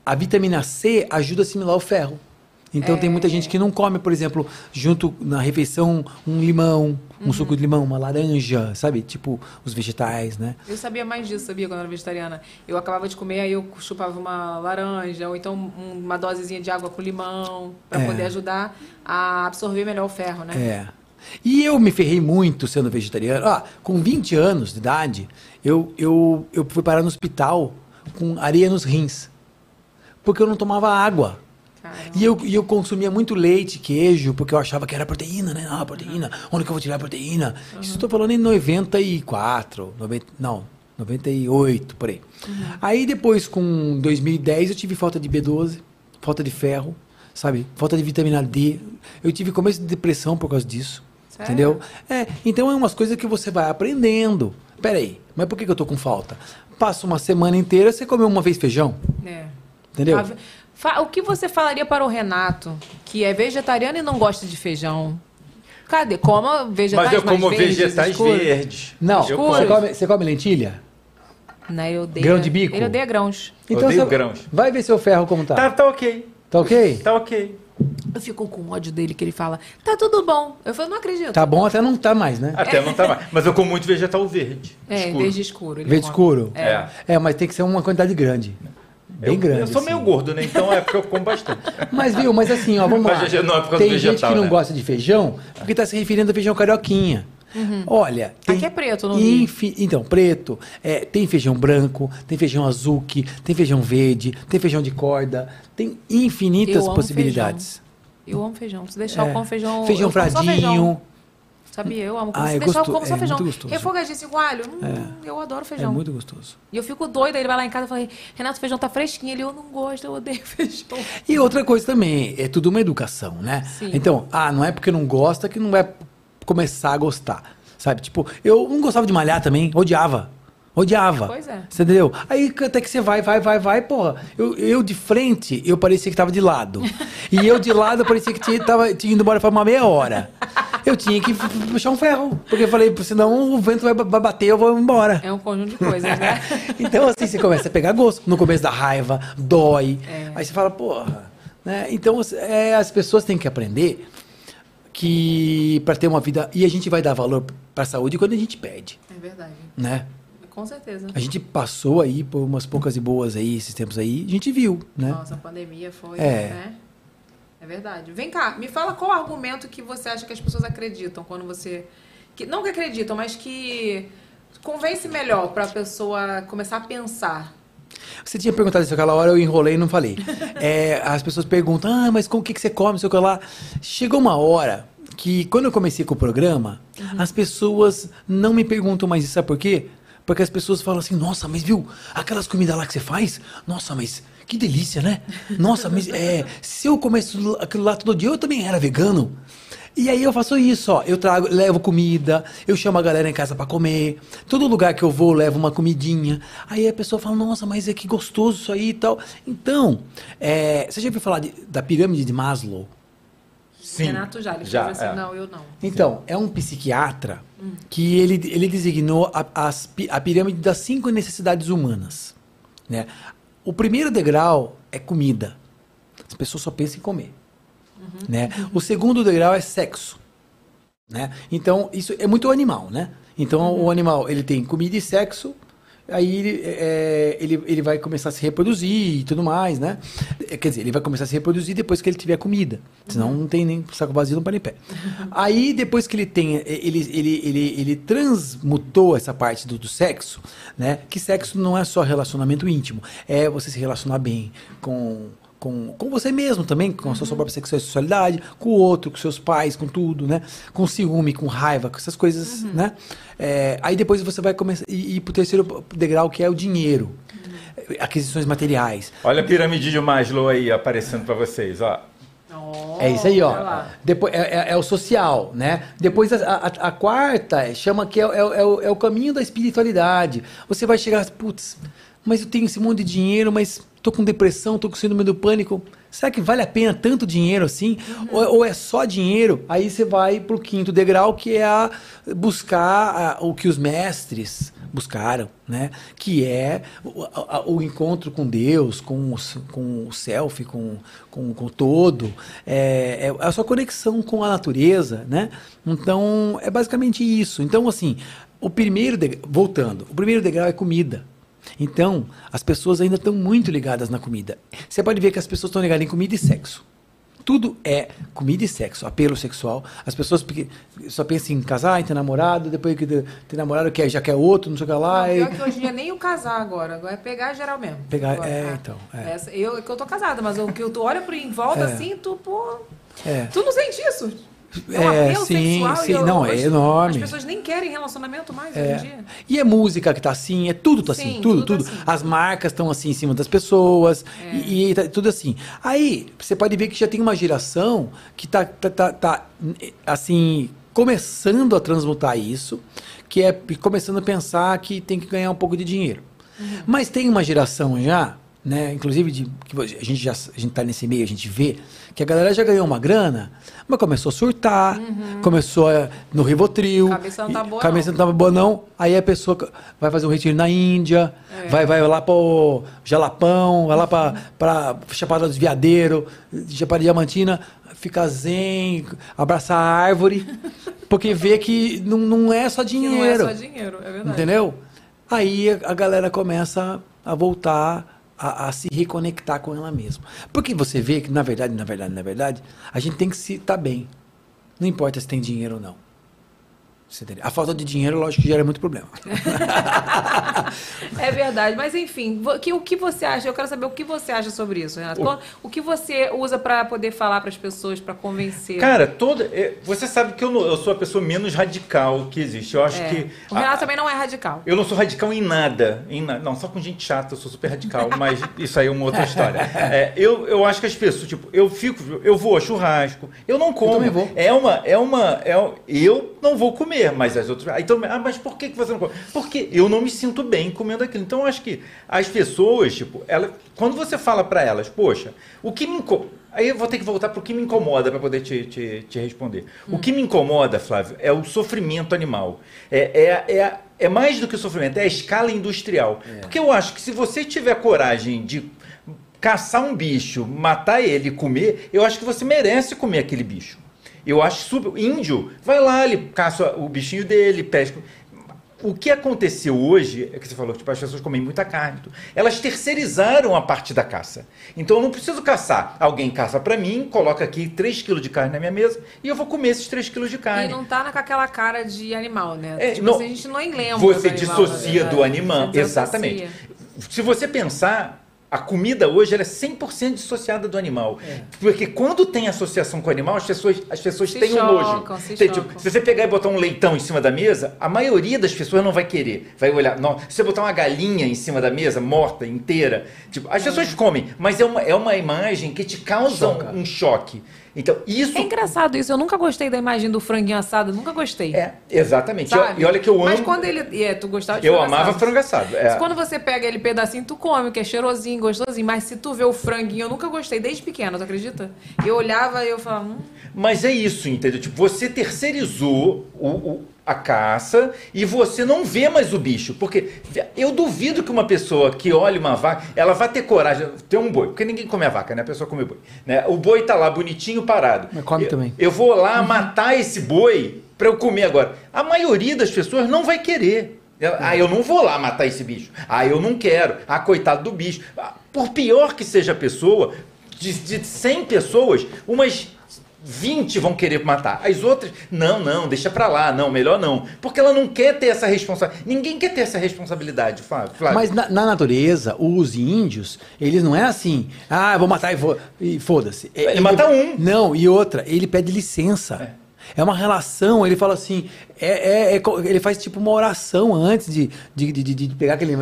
a vitamina C ajuda a assimilar o ferro. Então tem muita gente que não come, por exemplo, junto na refeição, um limão, um suco de limão, uma laranja, sabe? Tipo os vegetais, né? Eu sabia mais disso, sabia, quando eu era vegetariana. Eu acabava de comer, aí eu chupava uma laranja, ou então um- uma dosezinha de água com limão, pra É. poder ajudar a absorver melhor o ferro, né? É. E eu me ferrei muito sendo vegetariano. Ah, com 20 anos de idade, eu, eu, eu fui parar no hospital com areia nos rins. Porque eu não tomava água. Caramba. E eu, e eu consumia muito leite, queijo, porque eu achava que era proteína, né? Ah, proteína. Onde que eu vou tirar a proteína? Isso eu tô falando em 94, 90, não, 98, por aí. Aí depois, com 2010, eu tive falta de B12, falta de ferro, sabe? Falta de vitamina D. Eu tive começo de depressão por causa disso. Sério? Entendeu? É, então é umas coisas que você vai aprendendo. Peraí, mas por que, que eu tô com falta? Passa uma semana inteira, você comeu uma vez feijão, É. entendeu? O que você falaria para o Renato, que é vegetariano e não gosta de feijão? Cadê? Coma vegetais Mas eu como verdes, vegetais escuros. verdes. Não, eu você come, você come lentilha? Não, ele odeia. Grão de bico? Ele odeia grãos. Odeio você grãos. vai ver seu ferro como tá. Tá, tá ok. Tá ok? Tá ok. Eu fico com ódio dele, que ele fala, tá tudo bom. Eu falo, não acredito. Tá bom, até não tá mais, né? Até não tá mais. Mas eu como muito vegetal verde. É, escuro. verde escuro. ele Verde come. escuro? É. É, mas tem que ser uma quantidade grande. Bem eu, grande. Eu sou assim. meio gordo, né? Então é porque eu como bastante. Mas viu, mas assim, ó, vamos lá. Não é por causa Tem do gente vegetal, que não né? gosta de feijão porque tá se referindo a feijão carioquinha. Olha, tem Aqui é preto, Rio. infi- Então, preto. É, tem feijão branco, tem feijão azuki, tem feijão verde, tem feijão de corda, tem infinitas Eu possibilidades. Eu amo feijão. Se deixar, É. eu como feijão. Feijão eu fradinho. feijão. Sabia? Eu amo. Ah, é deixar, eu gosto- como só é feijão. Refogadinho com alho. Hum, Eu adoro É feijão. muito gostoso. E eu fico doida. Ele vai lá em casa e fala: Renato, o feijão tá fresquinho. Ele, eu não gosto, eu odeio feijão. E outra coisa também, é tudo uma educação, né? Sim. Então, ah, não é porque não gosta que não vai começar a gostar. Sabe? Tipo, eu não gostava de malhar também, odiava. Odiava. Pois é. Você entendeu? Aí até que você vai, vai, vai, vai, porra. Eu, eu de frente, eu parecia que tava de lado. E eu de lado, eu parecia que tinha, tava, tinha ido embora pra uma meia hora. Eu tinha que puxar um ferro. Porque eu falei, senão o vento vai, vai bater, eu vou embora. É um conjunto de coisas, né? Então, assim, você começa a pegar gosto. No começo da raiva, dói. É. Aí você fala, porra. Né? Então, é, as pessoas têm que aprender que para ter uma vida. E a gente vai dar valor para a saúde quando a gente perde, É verdade. né? Com certeza. A gente passou aí por umas poucas e boas aí, esses tempos aí, a gente viu, né? Nossa, a pandemia foi, É. né? É verdade. Vem cá, me fala qual argumento que você acha que as pessoas acreditam quando você. Que, não que acreditam, mas que convence melhor pra pessoa começar a pensar. Você tinha perguntado isso aquela hora, eu enrolei e não falei. É, as pessoas perguntam, ah, mas com o que, que você come, sei o que lá. Chegou uma hora que, quando eu comecei com o programa, as pessoas não me perguntam mais isso, sabe por quê? Porque as pessoas falam assim, nossa, mas viu, aquelas comidas lá que você faz, nossa, mas que delícia, né? Nossa, mas é, se eu comesse aquilo lá todo dia, eu também era vegano. E aí eu faço isso, ó. Eu trago, levo comida, eu chamo a galera em casa pra comer. Todo lugar que eu vou, eu levo uma comidinha. Aí a pessoa fala, nossa, mas é que gostoso isso aí e tal. Então, é, você já ouviu falar de- da pirâmide de Maslow? Sim. Renato já, ele Já, assim, é. não, eu não. Então, é um psiquiatra que ele, ele designou a, as pi- a pirâmide das cinco necessidades humanas. Né? O primeiro degrau é comida. As pessoas só pensam em comer. Né? O segundo degrau é sexo. Né? Então, isso é muito animal, né? Então, o animal, ele tem comida e sexo, aí ele, é, ele, ele vai começar a se reproduzir e tudo mais, né? É, Quer dizer, ele vai começar a se reproduzir depois que ele tiver comida. Senão não tem nem saco vazio, não para nem pé. Aí, depois que ele tem, ele, ele, ele, ele transmutou essa parte do, do sexo, né? Que sexo não é só relacionamento íntimo, é você se relacionar bem com com, com você mesmo também, com a sua própria sexualidade, com o outro, com seus pais, com tudo, né? Com ciúme, com raiva, com essas coisas, né? É, aí depois você vai começar e ir pro terceiro degrau, que é o dinheiro. Aquisições materiais. Olha a pirâmide de Maslow aí aparecendo pra vocês, ó. É isso aí, ó. Depois, é, é- é o social, né? Depois a, a- a quarta chama que é, é- é o, é o caminho da espiritualidade. Você vai chegar, putz, mas eu tenho esse monte de dinheiro, mas tô com depressão, tô com síndrome do pânico. Será que vale a pena tanto dinheiro assim? Ou, ou é só dinheiro? Aí você vai pro quinto degrau, que é a buscar a- o que os mestres buscaram, né? Que é o, a- o encontro com Deus, com o, s- com o self, com, com, com o todo, é, é a sua conexão com a natureza, né? Então, é basicamente isso. Então, assim, o primeiro, deg- voltando, o primeiro degrau é comida. Então, as pessoas ainda estão muito ligadas na comida. Você pode ver que as pessoas estão ligadas em comida e sexo. Tudo é comida e sexo, apelo sexual. As pessoas só pensam em casar, em ter namorado, depois que ter namorado quer, já quer outro, não sei o que lá. Não, e- pior que hoje em dia nem o casar agora, agora é pegar geral mesmo. Pegar- Agora, é, ah, então, é. essa- eu, que eu tô casada, mas o que eu tu olha por em volta É. assim, tu, pô. É. Tu não sente isso? É, apelo sim, sim, eu- não, é hoje enorme. As pessoas nem querem relacionamento mais hoje É. em dia. E é música que tá assim, é tudo tá assim, Sim, tudo, tudo tudo. tá assim. As marcas estão assim em cima das pessoas É. e, e tá tudo assim. Aí você pode ver que já tem uma geração que tá, tá, tá, tá, assim começando a transmutar isso, que é começando a pensar que tem que ganhar um pouco de dinheiro. Uhum. Mas tem uma geração já, né, inclusive de, que a gente já a gente tá nesse meio, a gente vê que a galera já ganhou uma grana, mas começou a surtar, começou a, no Rivotril. Uhum. Cabeça não tá boa, cabeça não. não boa não. Aí a pessoa vai fazer um retiro na Índia, É. vai, vai lá pro Jalapão, vai lá pra, pra Chapada dos Veadeiros, Chapada Diamantina, fica zen, abraçar a árvore, porque vê que não, não é só Que dinheiro. não é só dinheiro, é verdade. Entendeu? Aí a galera começa a voltar a, a se reconectar com ela mesma. Porque você vê que, na verdade, na verdade, na verdade, a gente tem que se estar bem. Não importa se tem dinheiro ou não. A falta de dinheiro, lógico, que gera muito problema. É verdade, mas enfim, que, o que você acha? Eu quero saber o que você acha sobre isso, Renato. Qual- O, que você usa pra poder falar pras pessoas, pra convencer? Cara, toda. é, Você sabe que eu, não- eu sou a pessoa menos radical que existe. Eu acho É. que. O Renato a- também não é radical. Eu não sou radical em nada, em na- Não, só com gente chata, eu sou super radical, mas isso aí é uma outra história. É, eu, eu acho que as pessoas, tipo, eu fico, eu vou a churrasco, eu não como. também vou. É uma, é uma, é, eu não vou comer, mas as outras. Todo mundo, ah, mas por que você não come? Porque eu não me sinto bem comendo aquilo. Então eu acho que as pessoas, tipo, ela, quando você fala pra elas, poxa, o que me incomoda. Aí eu vou ter que voltar pro que me incomoda para poder te, te, te responder. O que me incomoda, Flávio, é o sofrimento animal. É, é, é, é mais do que o sofrimento, é a escala industrial. Porque eu acho que se você tiver coragem de caçar um bicho, matar ele e comer, eu acho que você merece comer aquele bicho. Eu acho super. Índio, vai lá, ele caça o bichinho dele, pesca. O que aconteceu hoje é que você falou que tipo, as pessoas comem muita carne. Elas terceirizaram a parte da caça. Então eu não preciso caçar. Alguém caça para mim, coloca aqui 3 kg de carne na minha mesa e eu vou comer esses 3 kg de E carne. não tá com aquela cara de animal, né? É, tipo não- assim, a gente não lembra. Você do animal, dissocia na do animal. Exatamente. Se você pensar, a comida hoje ela é 100% dissociada do animal. Porque quando tem associação com o animal, as pessoas, as pessoas Se têm um chocam, nojo. se Tem, tipo, se você pegar e botar um leitão em cima da mesa, a maioria das pessoas não vai querer. Vai olhar. Não. Se você botar uma galinha em cima da mesa, morta, inteira, tipo, as pessoas comem, mas é uma, é uma imagem que te causa um, um choque. Então, isso. É engraçado isso. Eu nunca gostei da imagem do franguinho assado. Nunca gostei. É, exatamente. Sabe? E olha que eu amo. Mas quando ele. É, tu gostava de Eu frango amava assado. frango assado. é. Quando você pega ele pedacinho, tu come, que é cheirosinho, gostosinho. Mas se tu vê o franguinho, eu nunca gostei, desde pequeno, tu acredita? Eu olhava e eu falava, hum, Mas é isso, entendeu? Tipo, você terceirizou o, o- a caça e você não vê mais o bicho. Porque eu duvido que uma pessoa que olha uma vaca, ela vai ter coragem. Tem um boi, porque ninguém come a vaca, né? A pessoa come boi. Né? O boi tá lá bonitinho parado. Mas come eu, também. Eu vou lá matar esse boi para eu comer agora. A maioria das pessoas não vai querer. Ela, Ah, eu não vou lá matar esse bicho. Ah, eu não quero. Ah, coitado do bicho. Ah, Por pior que seja a pessoa, de, de 100 pessoas, umas 20 vão querer matar. As outras, não, não, deixa pra lá, não, melhor não. Porque ela não quer ter essa responsabilidade. Ninguém quer ter essa responsabilidade, Flávio. Flávio. Mas na, na natureza, os índios, eles não é assim, ah, vou matar e, vou, e foda-se. É, Ele mata um. Não, e outra, ele pede licença. É. uma relação, ele fala assim, é, é- é ele faz tipo uma oração antes de, de, de, de- pegar aquele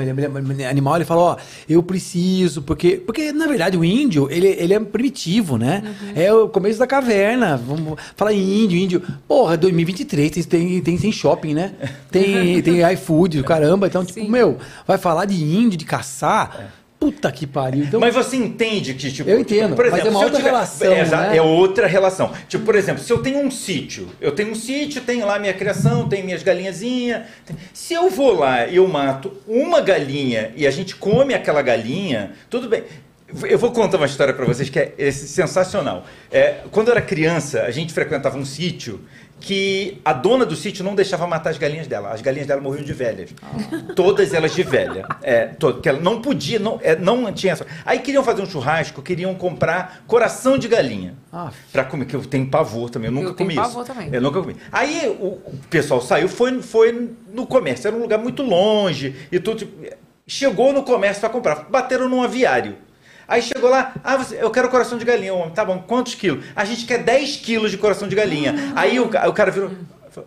animal, ele fala, ó, eu preciso, porque, porque na verdade o índio, ele, ele é primitivo, né? É o começo da caverna, vamos falar em índio, índio, porra, 2023, tem, tem, tem, tem shopping, né? Tem, tem iFood, caramba, então tipo, meu, vai falar de índio, de caçar, puta que pariu. Então, Mas você entende que, tipo. Eu entendo, por mas exemplo, é uma outra tiver- relação, É, né? é outra relação. Tipo, por exemplo, se eu tenho um sítio, eu tenho um sítio, tenho lá minha criação, tenho minhas galinhazinhas. tem- Se eu vou lá e eu mato uma galinha e a gente come aquela galinha, tudo bem. Eu vou contar uma história para vocês que é, é sensacional. É, quando eu era criança, a gente frequentava um sítio que a dona do sítio não deixava matar as galinhas dela. As galinhas dela morriam de velhas. Todas elas de velha. É, to- ela não podia, não, é, não tinha essa. Aí queriam fazer um churrasco, queriam comprar coração de galinha. Ah. Pra comer, que eu tenho pavor também, eu nunca Eu tenho comi pavor isso. também. Eu nunca comi. Aí o, o pessoal saiu, foi, foi no comércio, era um lugar muito longe e tudo. chegou no comércio para comprar, bateram num aviário. Aí chegou lá, ah, você- eu quero coração de galinha, o homem, tá bom, quantos quilos? A gente quer 10 quilos de coração de galinha. Aí o, o cara virou,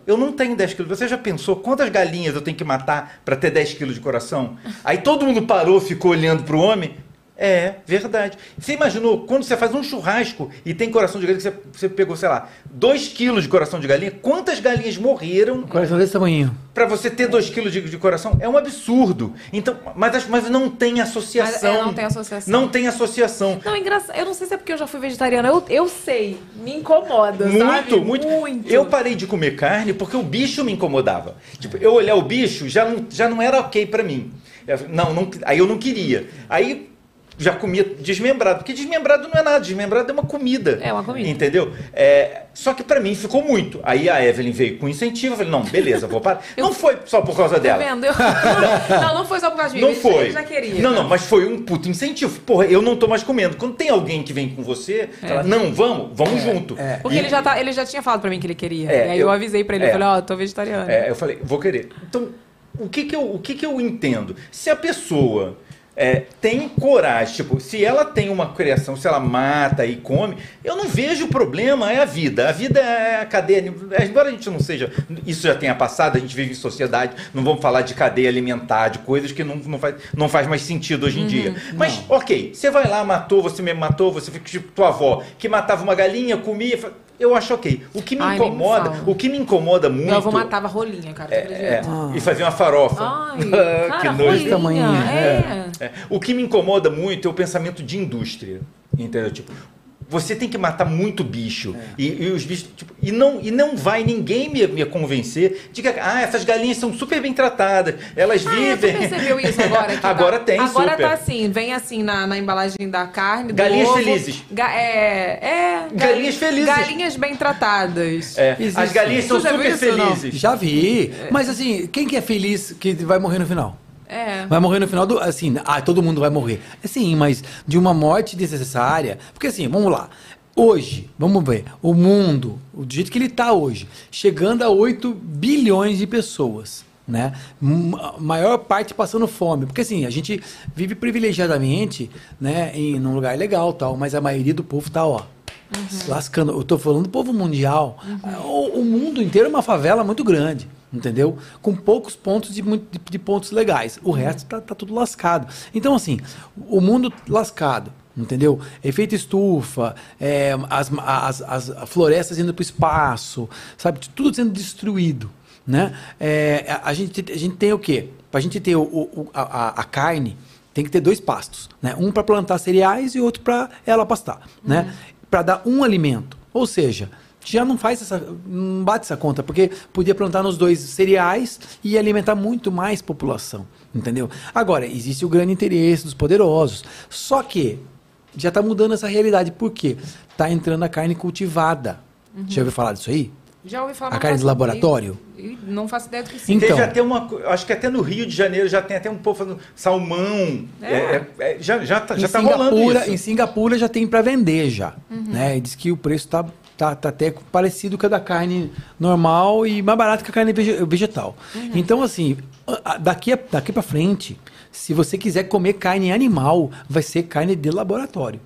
eu não tenho 10 quilos. Você já pensou quantas galinhas eu tenho que matar para ter 10 quilos de coração? Aí todo mundo parou, ficou olhando pro homem. É, verdade. Você imaginou, quando você faz um churrasco e tem coração de galinha, você, você pegou, sei lá, 2 quilos de coração de galinha, quantas galinhas morreram coração desse tamanho. para você ter 2 quilos de, de coração? É um absurdo. Então, mas, as- mas não tem associação. Mas, é, não tem associação. Não tem associação. Não, engraçado. Eu não sei se é porque eu já fui vegetariana. Eu, eu sei. Me incomoda, Muito, sabe? muito, Muito. Eu parei de comer carne porque o bicho me incomodava. Tipo, eu olhar o bicho já não, já não era ok pra mim. Não, não, aí eu não queria. Aí já comia desmembrado, porque desmembrado não é nada, desmembrado é uma comida. É uma comida. Entendeu? É, só que pra mim ficou muito. Aí a Evelyn veio com incentivo, eu falei, não, beleza, vou parar. Não foi só por causa Tá dela. vendo? Eu- não, não foi só por causa de mim. Não foi. Já queria. Não, não, mas foi um puto incentivo. Porra, eu não tô mais comendo. Quando tem alguém que vem com você, fala, não, vamos, vamos junto. Porque E- ele já, tá, ele já tinha falado pra mim que ele queria. É, e aí eu, eu- avisei pra ele. é. Eu falei, ó, tô vegetariano. É, eu falei, vou querer. Então, o que que eu, o que que eu entendo? Se a pessoa é, tem coragem, tipo, se ela tem uma criação, se ela mata e come, eu não vejo problema, é a vida. A vida é a cadeia, embora a gente não seja, isso já tenha passado, a gente vive em sociedade, não vamos falar de cadeia alimentar, de coisas que não, não, faz, não faz mais sentido hoje em dia. Mas, ok, você vai lá, matou, você mesmo matou, você fica tipo tua avó, que matava uma galinha, comia, fa- eu acho ok. O que me Ai, me incomoda, fala. o que me incomoda muito... Meu avô matava rolinha, cara. acredita? É, e fazer uma farofa. Ai, que cara, nojo. rolinha. tamanho, É. É. O que me incomoda muito é o pensamento de indústria. Entendeu? Tipo, você tem que matar muito bicho. É. E, e os bichos. tipo, e, não, e não vai ninguém me, me convencer de que ah, essas galinhas são super bem tratadas. Elas Ah, é, vivem. percebeu isso agora? que tá- Agora tem, Agora super. tá assim, vem assim na, na embalagem da carne, do Galinhas ovo, felizes. ga- é, é. Galinhas felizes. Galinhas bem tratadas. É, as galinhas são super felizes. Já vi. Mas assim, quem que é feliz que vai morrer no final? É. Vai morrer no final do. Assim, ah, todo mundo vai morrer. É sim, mas de uma morte desnecessária. Porque assim, vamos lá. Hoje, vamos ver, o mundo, o jeito que ele está hoje, chegando a 8 bilhões de pessoas. Né? Maior parte passando fome. Porque assim, a gente vive privilegiadamente né, em num lugar legal tal, mas a maioria do povo tá, ó. se lascando. Eu tô falando do povo mundial. O, o mundo inteiro é uma favela muito grande, entendeu? Com poucos pontos de, muito- de- de pontos legais. O resto tá, tá tudo lascado. Então, assim, o mundo lascado. Entendeu? Efeito estufa, é, as, as, as florestas indo para o espaço, sabe? Tudo sendo destruído. Né? É, a, gente, a gente tem o quê? Para a gente ter o, o- a, a- carne, tem que ter dois pastos. Né? Um para plantar cereais e outro para ela pastar. Né? Para dar um alimento. Ou seja, já não faz essa. não bate essa conta, porque podia plantar nos dois cereais e alimentar muito mais população. Entendeu? Agora, existe o grande interesse dos poderosos. Só que já está mudando essa realidade. Por quê? Está entrando a carne cultivada. Já ouviu falar disso aí? Já ouvi falar A carne de laboratório? Não faço ideia do que sim. Então. Teve até uma. Acho que até no Rio de Janeiro já tem até um povo fazendo salmão. É. É, é, já, já, tá, já tá rolando isso. em Singapura já tem para vender já, Uhum. né? E diz que o preço tá, tá, tá até parecido com a da carne normal e mais barato que a carne vege- vegetal. Uhum. Então assim, daqui daqui para frente, se você quiser comer carne animal, vai ser carne de laboratório.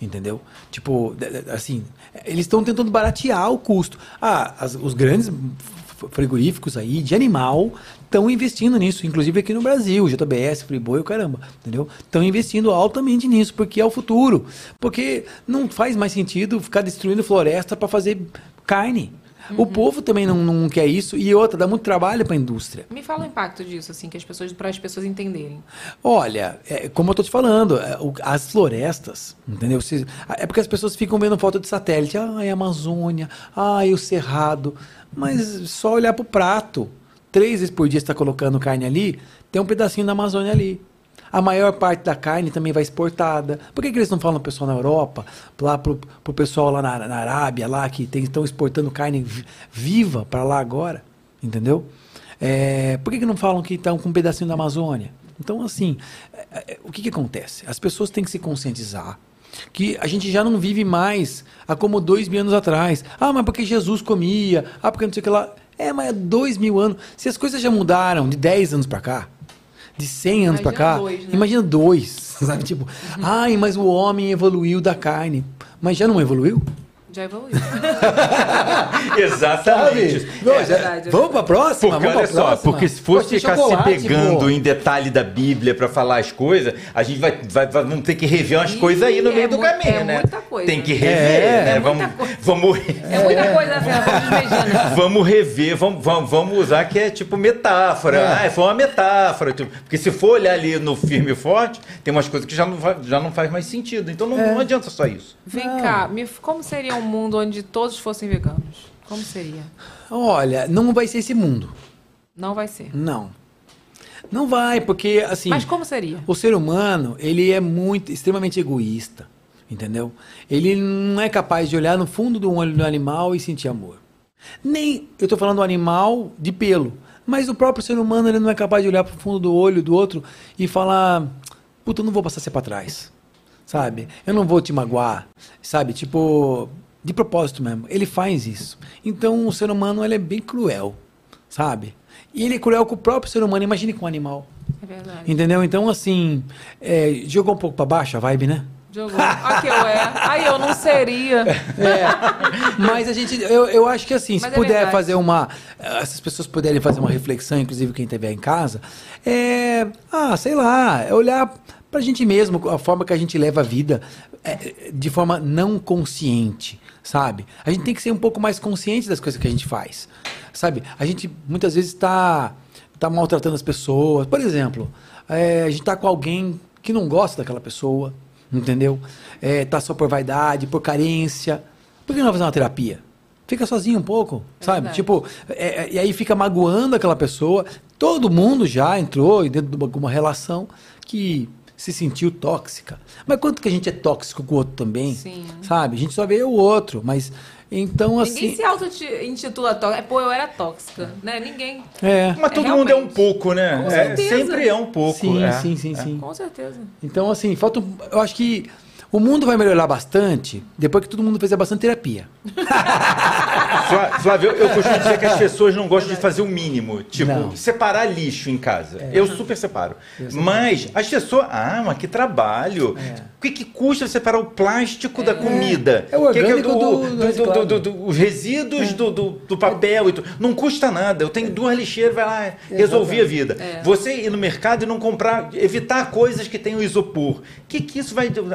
Entendeu? Tipo, assim, eles estão tentando baratear o custo. Ah, as- os grandes frigoríficos aí de animal estão investindo nisso, inclusive aqui no Brasil, JBS, Friboi, o caramba, entendeu? Estão investindo altamente nisso, porque é o futuro. Porque não faz mais sentido ficar destruindo floresta para fazer carne. O povo também não, não quer isso e outra, dá muito trabalho para a indústria. Me fala o impacto disso, assim, que as pessoas, para as pessoas entenderem. Olha, é, como eu tô te falando, é, o- as florestas, entendeu? Se- é porque as pessoas ficam vendo foto de satélite. Ai, Amazônia, ai, o Cerrado. Mas só olhar pro prato. Três vezes por dia você está colocando carne ali, tem um pedacinho da Amazônia ali. A maior parte da carne também vai exportada. Por que, que eles não falam pessoal na Europa, lá pro, pro pessoal lá na, na Arábia, lá que estão exportando carne vi- viva para lá agora? Entendeu? É, por que, que não falam que estão com um pedacinho da Amazônia? Então, assim, é, é, o que, que acontece? As pessoas têm que se conscientizar que a gente já não vive mais a como dois mil anos atrás. Ah, mas porque Jesus comia, ah, porque não sei o que lá. É, mas é dois mil anos. Se as coisas já mudaram de 10 anos para cá, de 100 anos para cá, dois, né? imagina dois, sabe? Tipo, ai, mas o homem evoluiu da carne. Mas já não evoluiu? Já evoluiu. Exatamente. Não, É já- verdade, é vamos para a próxima? Porque vamos olha pra só, próxima? porque se fosse tem ficar se pegando pô. em detalhe da Bíblia pra falar as coisas, a gente vai, vai, vai- vamos ter que rever umas coisas aí no é meio do mu- caminho, é né? muita coisa. Tem que rever, É, né? é vamos, muita coisa. vamos, É muita coisa, Fernanda? Vamos rever, vamos, vamos, vamos usar que é tipo metáfora. É. Ah, foi uma metáfora. Tipo, porque se for olhar ali no firme e forte, tem umas coisas que já não, já não faz mais sentido. Então não, É. não adianta só isso. Vem cá, me- como seria um mundo onde todos fossem veganos? Como seria? Olha, não vai ser esse mundo. Não vai ser. Não. Não vai, porque assim. Mas como seria? O ser humano, ele é muito, extremamente egoísta, entendeu? Ele não é capaz de olhar no fundo do olho do animal e sentir amor. Nem, eu estou falando do animal de pelo, mas o próprio ser humano, ele não é capaz de olhar pro fundo do olho do outro e falar, puta, eu não vou passar você para trás, sabe? Eu não vou te magoar, sabe? Tipo, de propósito mesmo. Ele faz isso. Então, o ser humano, ele é bem cruel, sabe? E ele é cruel com o próprio ser humano, imagine com o animal. É verdade. Entendeu? Então, assim, é, jogou um pouco pra baixo a vibe, né? Jogou. Aqui eu é. Aí eu não seria. Mas a gente, eu, eu acho que assim, se Mas é puder verdade. fazer uma. Essas pessoas puderem fazer uma reflexão, inclusive quem estiver em casa, é. Ah, sei lá, é olhar pra gente mesmo, a forma que a gente leva a vida é, de forma não consciente, sabe? A gente tem que ser um pouco mais consciente das coisas que a gente faz, sabe? A gente muitas vezes está tá maltratando as pessoas. Por exemplo, é, a gente tá com alguém que não gosta daquela pessoa, entendeu? É, tá só por vaidade, por carência. Por que não fazer uma terapia? Fica sozinho um pouco, sabe? verdade. Tipo, é, é, e aí fica magoando aquela pessoa. Todo mundo já entrou dentro de uma, uma relação que se sentiu tóxica. Mas quanto que a gente é tóxico com o outro também? Sim. Sabe? A gente só vê o outro, mas então Ninguém assim. se auto-intitula tóxica. É, pô, eu era tóxica, né? Ninguém. É. Mas todo É, mundo é um pouco, né? Com É, certeza. sempre é um pouco. Sim, é. sim, sim, sim. Com certeza. Então, assim, falta. um- Eu acho que o mundo vai melhorar bastante depois que todo mundo fizer bastante terapia. Flá- Flávio, eu costumo dizer que as pessoas não gostam de fazer o mínimo. Tipo, Não. separar lixo em casa. Eu super separo. Mas as pessoas. Ah, mas que trabalho. O que, que custa separar o plástico da comida? É o Que que orgânico do- do do- do- os resíduos do, do, do papel e tudo. Não custa nada. Eu tenho duas lixeiras, vai lá, resolvi a vida. Você ir no mercado e não comprar, evitar coisas que tenham isopor. O que, que isso vai. Tipo,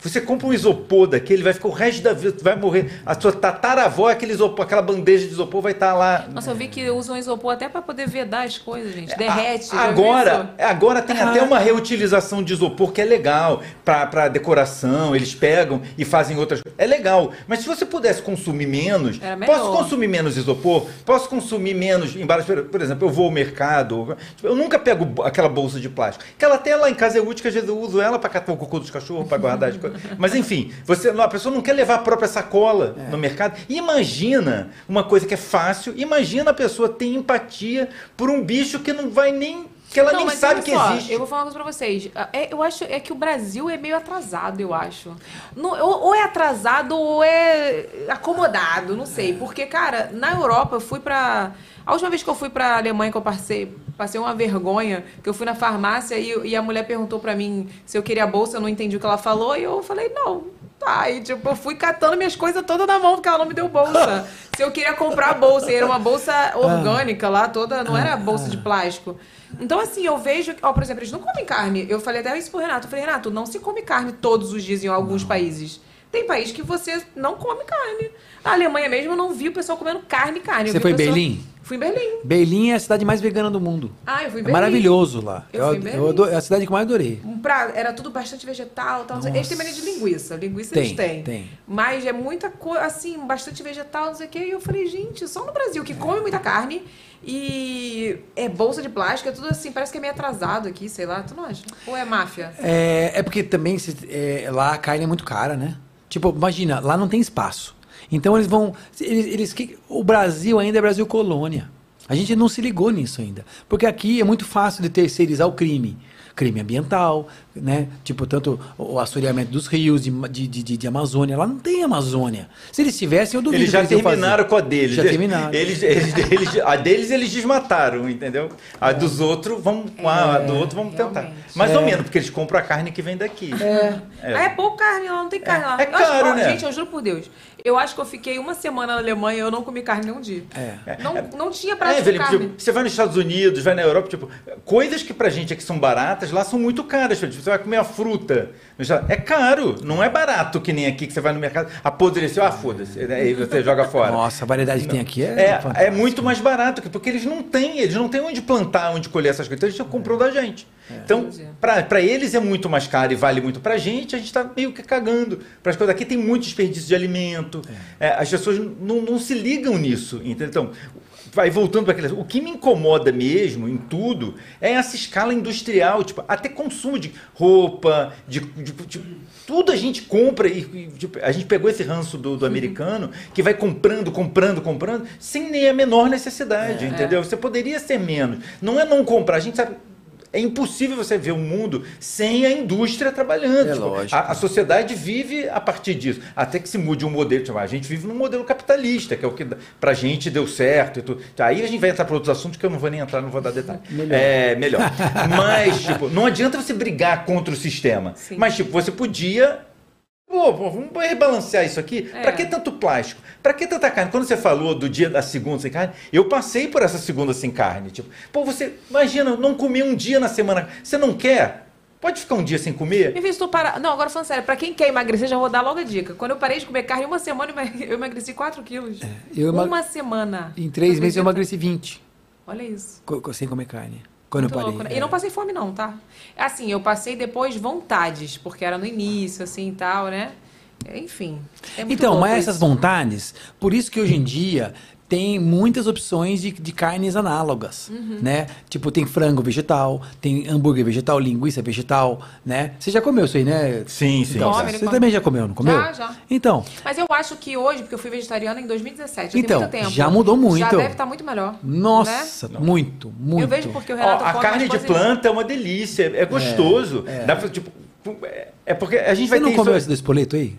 Você compra um isopor daquele, vai ficar o resto da vida, vai morrer. A sua tataravó, aquele isopor, aquela bandeja de isopor vai estar lá. Nossa, eu vi que usam isopor até pra poder vedar as coisas, gente. A- Derrete. viu Agora, isso? agora tem até uma reutilização de isopor que é legal para decoração. Eles pegam e fazem outras. É legal. Mas se você pudesse consumir menos, posso consumir menos isopor? Posso consumir menos embalagens? Por- exemplo, eu vou ao mercado. Eu nunca pego aquela bolsa de plástico. Aquela até lá em casa é útil, que às vezes eu uso ela para catar o cocô dos cachorros, para guardar as coisas. Mas enfim, você, a pessoa não quer levar a própria sacola É. no mercado. Imagina uma coisa que é fácil. Imagina a pessoa ter empatia por um bicho que não vai nem. que ela Não, nem sabe que só, existe. Eu vou falar uma coisa pra vocês. É, eu acho é que o Brasil é meio atrasado, eu acho. Não- ou, ou é atrasado ou é acomodado, não sei. Porque, cara, na Europa eu fui pra. A última vez que eu fui pra Alemanha que eu passei, passei uma vergonha, que eu fui na farmácia e, e a mulher perguntou pra mim se eu queria bolsa, eu não entendi o que ela falou, e eu falei, não. Tá, e tipo, eu fui catando minhas coisas todas na mão, porque ela não me deu bolsa. se eu queria comprar a bolsa, e era uma bolsa orgânica lá, toda, não era bolsa de plástico. Então, assim, eu vejo. Ó, por exemplo, eles não comem carne. Eu falei até isso pro Renato. Eu falei, Renato, não se come carne todos os dias em alguns países. Tem país que você não come carne. Na Alemanha mesmo, eu não vi o pessoal comendo carne, carne. Você foi em o pessoal- Berlim? Fui em Berlim. Berlim é a cidade mais vegana do mundo. Ah, eu fui em É Berlim. maravilhoso lá. Eu fui em Berlim. adoro- é a cidade que eu mais adorei. Um pra- era tudo bastante vegetal. Tal, eles têm mania de linguiça. Linguiça Tem, eles têm. tem. Mas é muita coisa, assim, bastante vegetal, não sei o quê. E eu falei, gente, só no Brasil que come muita carne e é bolsa de plástico, é tudo assim, parece que é meio atrasado aqui, sei lá. Tu não acha? Ou é máfia? É, é porque também se- é, lá a carne é muito cara, né? Tipo, imagina, lá não tem espaço. Então eles vão. Eles, eles, o Brasil ainda é Brasil colônia. A gente não se ligou nisso ainda. Porque aqui é muito fácil de terceirizar o crime. Crime ambiental, né? Tipo, tanto o assoreamento dos rios, de, de, de, de Amazônia. Lá não tem Amazônia. Se eles tivessem, eu duvido Eles já que fazer. terminaram com a deles. Já terminaram. Eles, eles, eles- a deles eles desmataram, entendeu? A dos outros, vamos, a do outro vamos tentar. Mais ou É. menos, porque eles compram a carne que vem daqui. É. É. Ah, é pouco carne, lá, não tem carne lá. é Eu acho- caro, ó, né? Gente, eu juro por Deus. Eu acho que eu fiquei uma semana na Alemanha e eu não comi carne nenhum dia. É. Não, não tinha É, prática de Felipe, carne. tipo, você vai nos Estados Unidos, vai na Europa, tipo, coisas que pra gente aqui são baratas, lá são muito caras. Felipe. Você vai comer a fruta. É caro, não é barato que nem aqui que você vai no mercado, apodreceu, ah, foda-se. Aí você joga fora. Nossa, a variedade que tem aqui é. É, é muito mais barato, que- porque eles não têm, eles não têm onde plantar, onde colher essas coisas, então eles já comprou da gente. Então, para eles é muito mais caro e vale muito pra gente, a gente tá meio que cagando para as coisas. Aqui tem muito desperdício de alimento, é, as pessoas não, não se ligam nisso? Então, vai voltando para aquele. O que me incomoda mesmo em tudo é essa escala industrial, tipo, até consumo de roupa, de, de- de- tudo a gente compra e, tipo, a gente pegou esse ranço do, do americano que vai comprando, comprando, comprando, sem nem a menor necessidade, É. entendeu? Você poderia ser menos. Não é não comprar, a gente sabe. É impossível você ver um mundo sem a indústria trabalhando. É Tipo, lógico. A, a sociedade vive a partir disso. Até que se mude um modelo. Tipo, a gente vive num modelo capitalista, que é o que pra gente deu certo. E tudo. Aí a gente vai entrar para outros assuntos que eu não vou nem entrar, não vou dar detalhe. Melhor. É, melhor. Mas, tipo, não adianta você brigar contra o sistema. Mas, tipo, você podia. Pô, pô, vamos rebalancear isso aqui. É. Pra que tanto plástico? Pra que tanta carne? Quando você falou do dia da segunda sem carne, eu passei por essa segunda sem carne. Tipo, pô, você imagina, não comer um dia na semana. Você não quer? Pode ficar um dia sem comer? Em vez de parar. Não, agora falando sério, pra quem quer emagrecer, já vou dar logo a dica. Quando eu parei de comer carne, uma semana eu emagreci 4 quilos. eu emag- Uma semana. Em três meses eu emagreci 20. Olha isso. co- Sem comer carne. Quando Muito eu parei. louco, né? é. E não passei fome, não, tá? Assim, eu passei depois vontades, porque era no início, assim e tal, né? Enfim. é Então, mas isso. essas vontades, por isso que hoje em dia tem muitas opções de, de carnes análogas, Uhum. né? Tipo, tem frango vegetal, tem hambúrguer vegetal, linguiça vegetal, né? Você já comeu isso aí, né? Sim, sim. Então, Come, você come. também já comeu, não comeu? Já, já. Então, Mas eu acho que hoje, porque eu fui vegetariana em 2017, já Então, tem muito tempo. já mudou muito. Já deve estar muito melhor. né? nossa, muito, muito. Eu vejo porque o Ó, Renato a carne de planta é uma delícia, é gostoso. Dá pra, tipo, é- é porque a gente Você vai não ter comeu isso- esse do espoleto aí?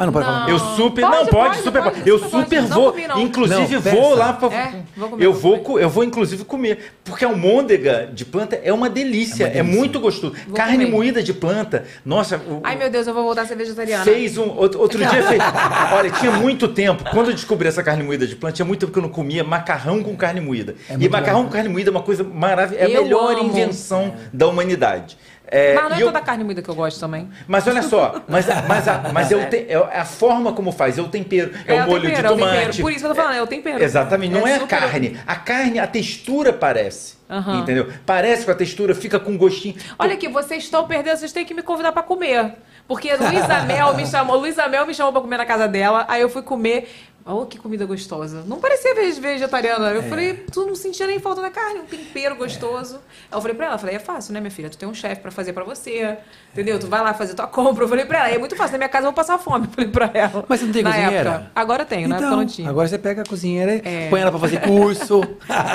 Ah, não pode Não. falar. Eu super. Pode, não, pode, pode, super. pode, eu super vou. comi. Inclusive, Não, vou lá pra. É, vou comer, eu, vou vou, comer. co- eu vou, inclusive, comer. Porque a almôndega de planta é uma delícia. É, muito gostoso. Vou Carne comer. moída de planta. Nossa, o- Ai, meu Deus, eu vou voltar a ser vegetariana. Fez um. Outro, outro dia fez. Olha, tinha muito tempo. Quando eu descobri essa carne moída de planta, tinha muito tempo que eu não comia macarrão com carne moída. É e macarrão bom. com carne moída é uma coisa maravilhosa. É a Eu melhor amo. invenção da humanidade. É, Mas não é e eu- toda carne moída que eu gosto também. mas olha só, mas, a- mas, a- mas eu te- é a forma como faz, é o tempero, é, o molho tempero, de é o tempero. tomate. Por isso que eu tô falando, é o tempero. Exatamente, não é, a super- carne. A carne, a textura parece. Aham. Entendeu? Parece com a textura, fica com gostinho. Olha aqui, vocês estão perdendo, vocês têm que me convidar pra comer. Porque Luísa Mel me chamou, Luísa Mel me chamou pra comer na casa dela, aí eu fui comer. Oh, que comida gostosa. Não parecia vege- vegetariana. É. Eu falei, tu não sentia nem falta da carne, um tempero gostoso. Aí eu falei pra ela, falei, é fácil, né, minha filha? Tu tem um chefe pra fazer pra você. Entendeu? Tu vai lá fazer tua compra. Eu falei pra ela, é muito fácil. Na minha casa eu vou passar fome. Eu falei pra ela. Mas você não tem na cozinheira? Época. Agora tenho, na época Então, não tinha. agora você pega a cozinheira, É. põe ela pra fazer curso.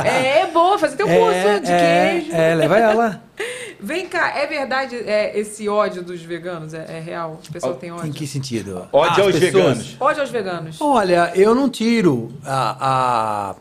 É, é boa, fazer teu curso de é, queijo. É, leva ela. Vem cá, é verdade é, esse ódio dos veganos? É, é real? As pessoas têm ódio? Em que sentido? Ódio Ah, aos as pessoas- veganos. Ódio aos veganos. Olha, eu não tiro a. a-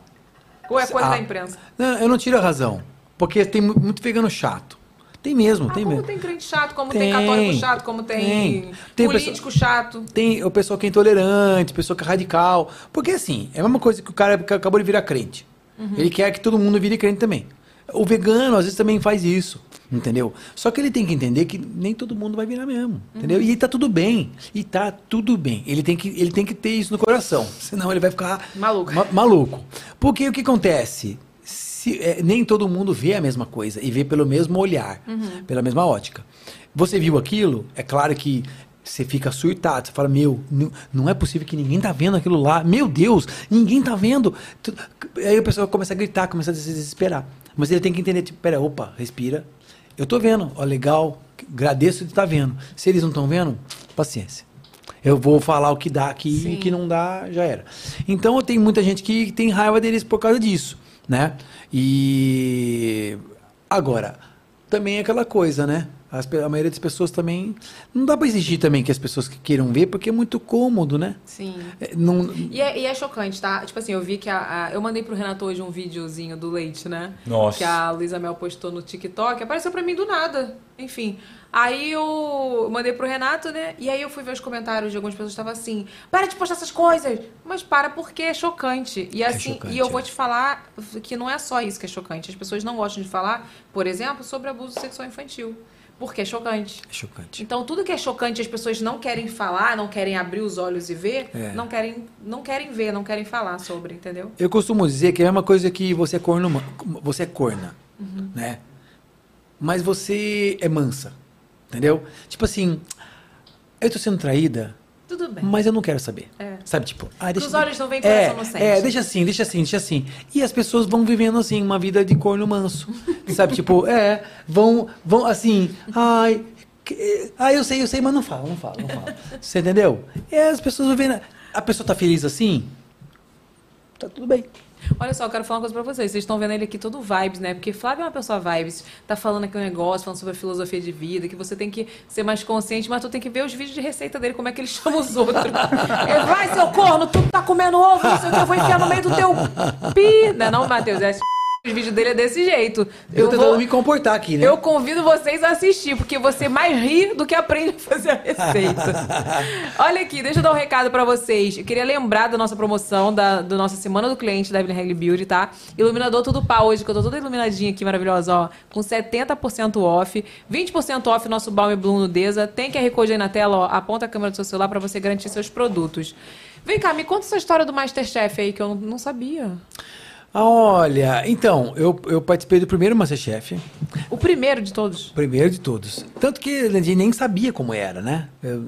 Ou é coisa Ah. da imprensa? Não, eu não tiro a razão. Porque tem mu- muito vegano chato. Tem mesmo, Ah, tem como mesmo. tem crente chato, como tem, Tem, católico chato, como tem, tem. Tem político chato. Tem o pessoal que é intolerante, pessoa que é radical. Porque assim, é a mesma coisa que o cara que acabou de virar crente. Uhum. Ele quer que todo mundo vire crente também. O vegano, às vezes, também faz isso. Entendeu? Só que ele tem que entender que nem todo mundo vai virar mesmo. Entendeu? Uhum. E tá tudo bem. E tá tudo bem. Ele tem que, ele tem que ter isso no coração. Senão ele vai ficar Maluco. ma- maluco. Porque o que acontece? Se, é, nem todo mundo vê a mesma coisa e vê pelo mesmo olhar, Uhum. pela mesma ótica. Você viu aquilo? É claro que você fica surtado. Você fala, meu, não, é possível que ninguém tá vendo aquilo lá. Meu Deus, ninguém tá vendo. Aí a pessoa começa a gritar, começa a se desesperar. Mas ele tem que entender, tipo, pera, opa, respira. Eu tô vendo, ó, legal, agradeço de estar vendo. Se eles não estão vendo, paciência. Eu vou falar o que dá aqui e o que não dá, já era. Então tem muita gente que tem raiva deles por causa disso, né? E agora, também é aquela coisa, né? As a maioria das pessoas também. Não dá pra exigir também que as pessoas que queiram ver, porque é muito cômodo, né? Sim. É, não, E é, e é chocante, tá? Tipo assim, eu vi que a, a- Eu mandei pro Renato hoje um videozinho do leite, né? Nossa. Que a Luísa Mel postou no TikTok. Apareceu pra mim do nada. Enfim. Aí eu mandei pro Renato, né? E aí eu fui ver os comentários de algumas pessoas que estavam assim: para de postar essas coisas! Mas para porque é chocante. E assim, chocante, e eu é. vou te falar que não é só isso que é chocante. As pessoas não gostam de falar, por exemplo, sobre abuso sexual infantil. Porque é chocante. é chocante. Então, tudo que é chocante, as pessoas não querem falar, não querem abrir os olhos e ver, É. não, querem, não querem ver, não querem falar sobre, entendeu? Eu costumo dizer que é a mesma coisa que você é corno, você é corna, Uhum. né? Mas você é mansa, entendeu? Tipo assim, eu tô sendo traída, Tudo bem. mas eu não quero saber. É. Sabe, tipo, ah, deixa os olhos não veem, é, coração não sente. É, deixa assim, deixa assim, deixa assim. E as pessoas vão vivendo assim, uma vida de corno manso. sabe, tipo, é, vão, vão assim, ai, que- ah, eu sei, eu sei, mas não fala, não fala, não fala. Você entendeu? E as pessoas vão vendo, a pessoa tá feliz assim, tá tudo bem. Olha só, eu quero falar uma coisa pra vocês. Vocês estão vendo ele aqui todo vibes, né? Porque Flávio é uma pessoa vibes, tá falando aqui um negócio, falando sobre a filosofia de vida, que você tem que ser mais consciente, mas tu tem que ver os vídeos de receita dele, como é que ele chama os outros. É, vai, seu corno, tu tá comendo ovo, não sei o que, eu vou enfiar no meio do teu pi. Não é não, Matheus? É, os vídeos dele é desse jeito. Eu, Eu, tô tentando vou, me comportar aqui, né? eu convido vocês a assistir, porque você mais ri do que aprende a fazer a receita. Olha aqui, deixa eu dar um recado pra vocês. Eu queria lembrar da nossa promoção, da, da nossa Semana do Cliente da Evelyn Hagley Beauty, tá? Iluminador Tudo Pau hoje, que eu tô toda iluminadinha aqui, maravilhosa, ó. Com 70% off, 20% off nosso Balm Bloom Nudeza. Tem QR Code aí na tela, ó. Aponta a câmera do seu celular pra você garantir seus produtos. Vem cá, me conta essa história do Masterchef aí, que eu não sabia. Ah, Olha, então, eu, eu participei do primeiro Masterchef, O primeiro de todos. primeiro de todos. Tanto que a gente nem sabia como era, né? Eu-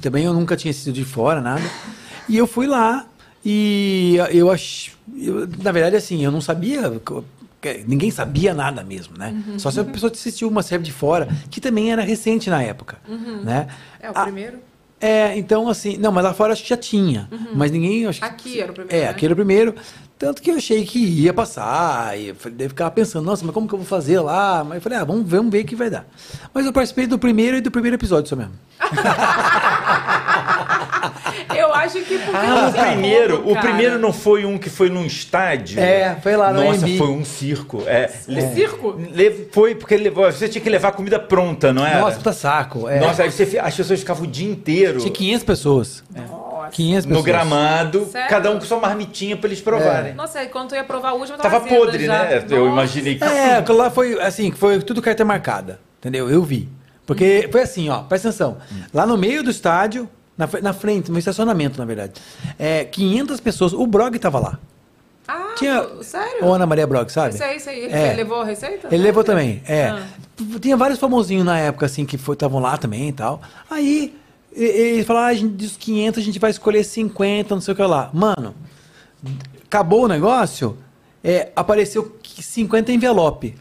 também eu nunca tinha sido de fora, nada. E eu fui lá e eu acho. na verdade, assim, eu não sabia. Ninguém sabia nada mesmo, né? Só se a pessoa assistiu uma série de fora, que também era recente na época, né? É, o Ah, primeiro? É, então assim, não, mas lá fora acho que já tinha, mas ninguém acho que- Aqui era o primeiro, É, né? aqui era o primeiro, tanto que eu achei que ia passar, e daí eu ficava pensando, nossa, mas como que eu vou fazer lá? Mas eu falei, ah, vamos, vamos ver o que vai dar. Mas eu participei do primeiro e do primeiro episódio só mesmo. Eu acho que porque Ah, o tinha primeiro, como, o primeiro não foi um que foi num estádio? É, foi lá no Nossa, AMB. foi um circo. É, le- circo? le- Foi porque levou, você tinha que levar comida pronta, não era? Nossa, puta saco. É. Nossa, aí você, as pessoas ficavam o dia inteiro Tinha 500 pessoas. É. 500 pessoas. no gramado, Sério? cada um com sua marmitinha pra eles provarem. Nossa, aí quando tu ia provar a última, Tava azeda podre, já. né? Eu Nossa. imaginei que. É, aquilo lá foi assim, foi tudo carta marcada, entendeu? Eu vi. Porque foi assim, ó, presta atenção. Lá no meio do estádio, na, na frente, no estacionamento, na verdade, é, 500 pessoas, o Brog tava lá. Ah, Tinha sério? o Ana Maria Brog, sabe? Aí. Ele É. levou a receita? Ele levou também, é. Ah. Tinha vários famosinhos na época, assim, que estavam lá também e tal. Aí, ele falou, ah, a gente, dos 500 a gente vai escolher 50, não sei o que lá. Mano, acabou o negócio, é, apareceu 50 envelope.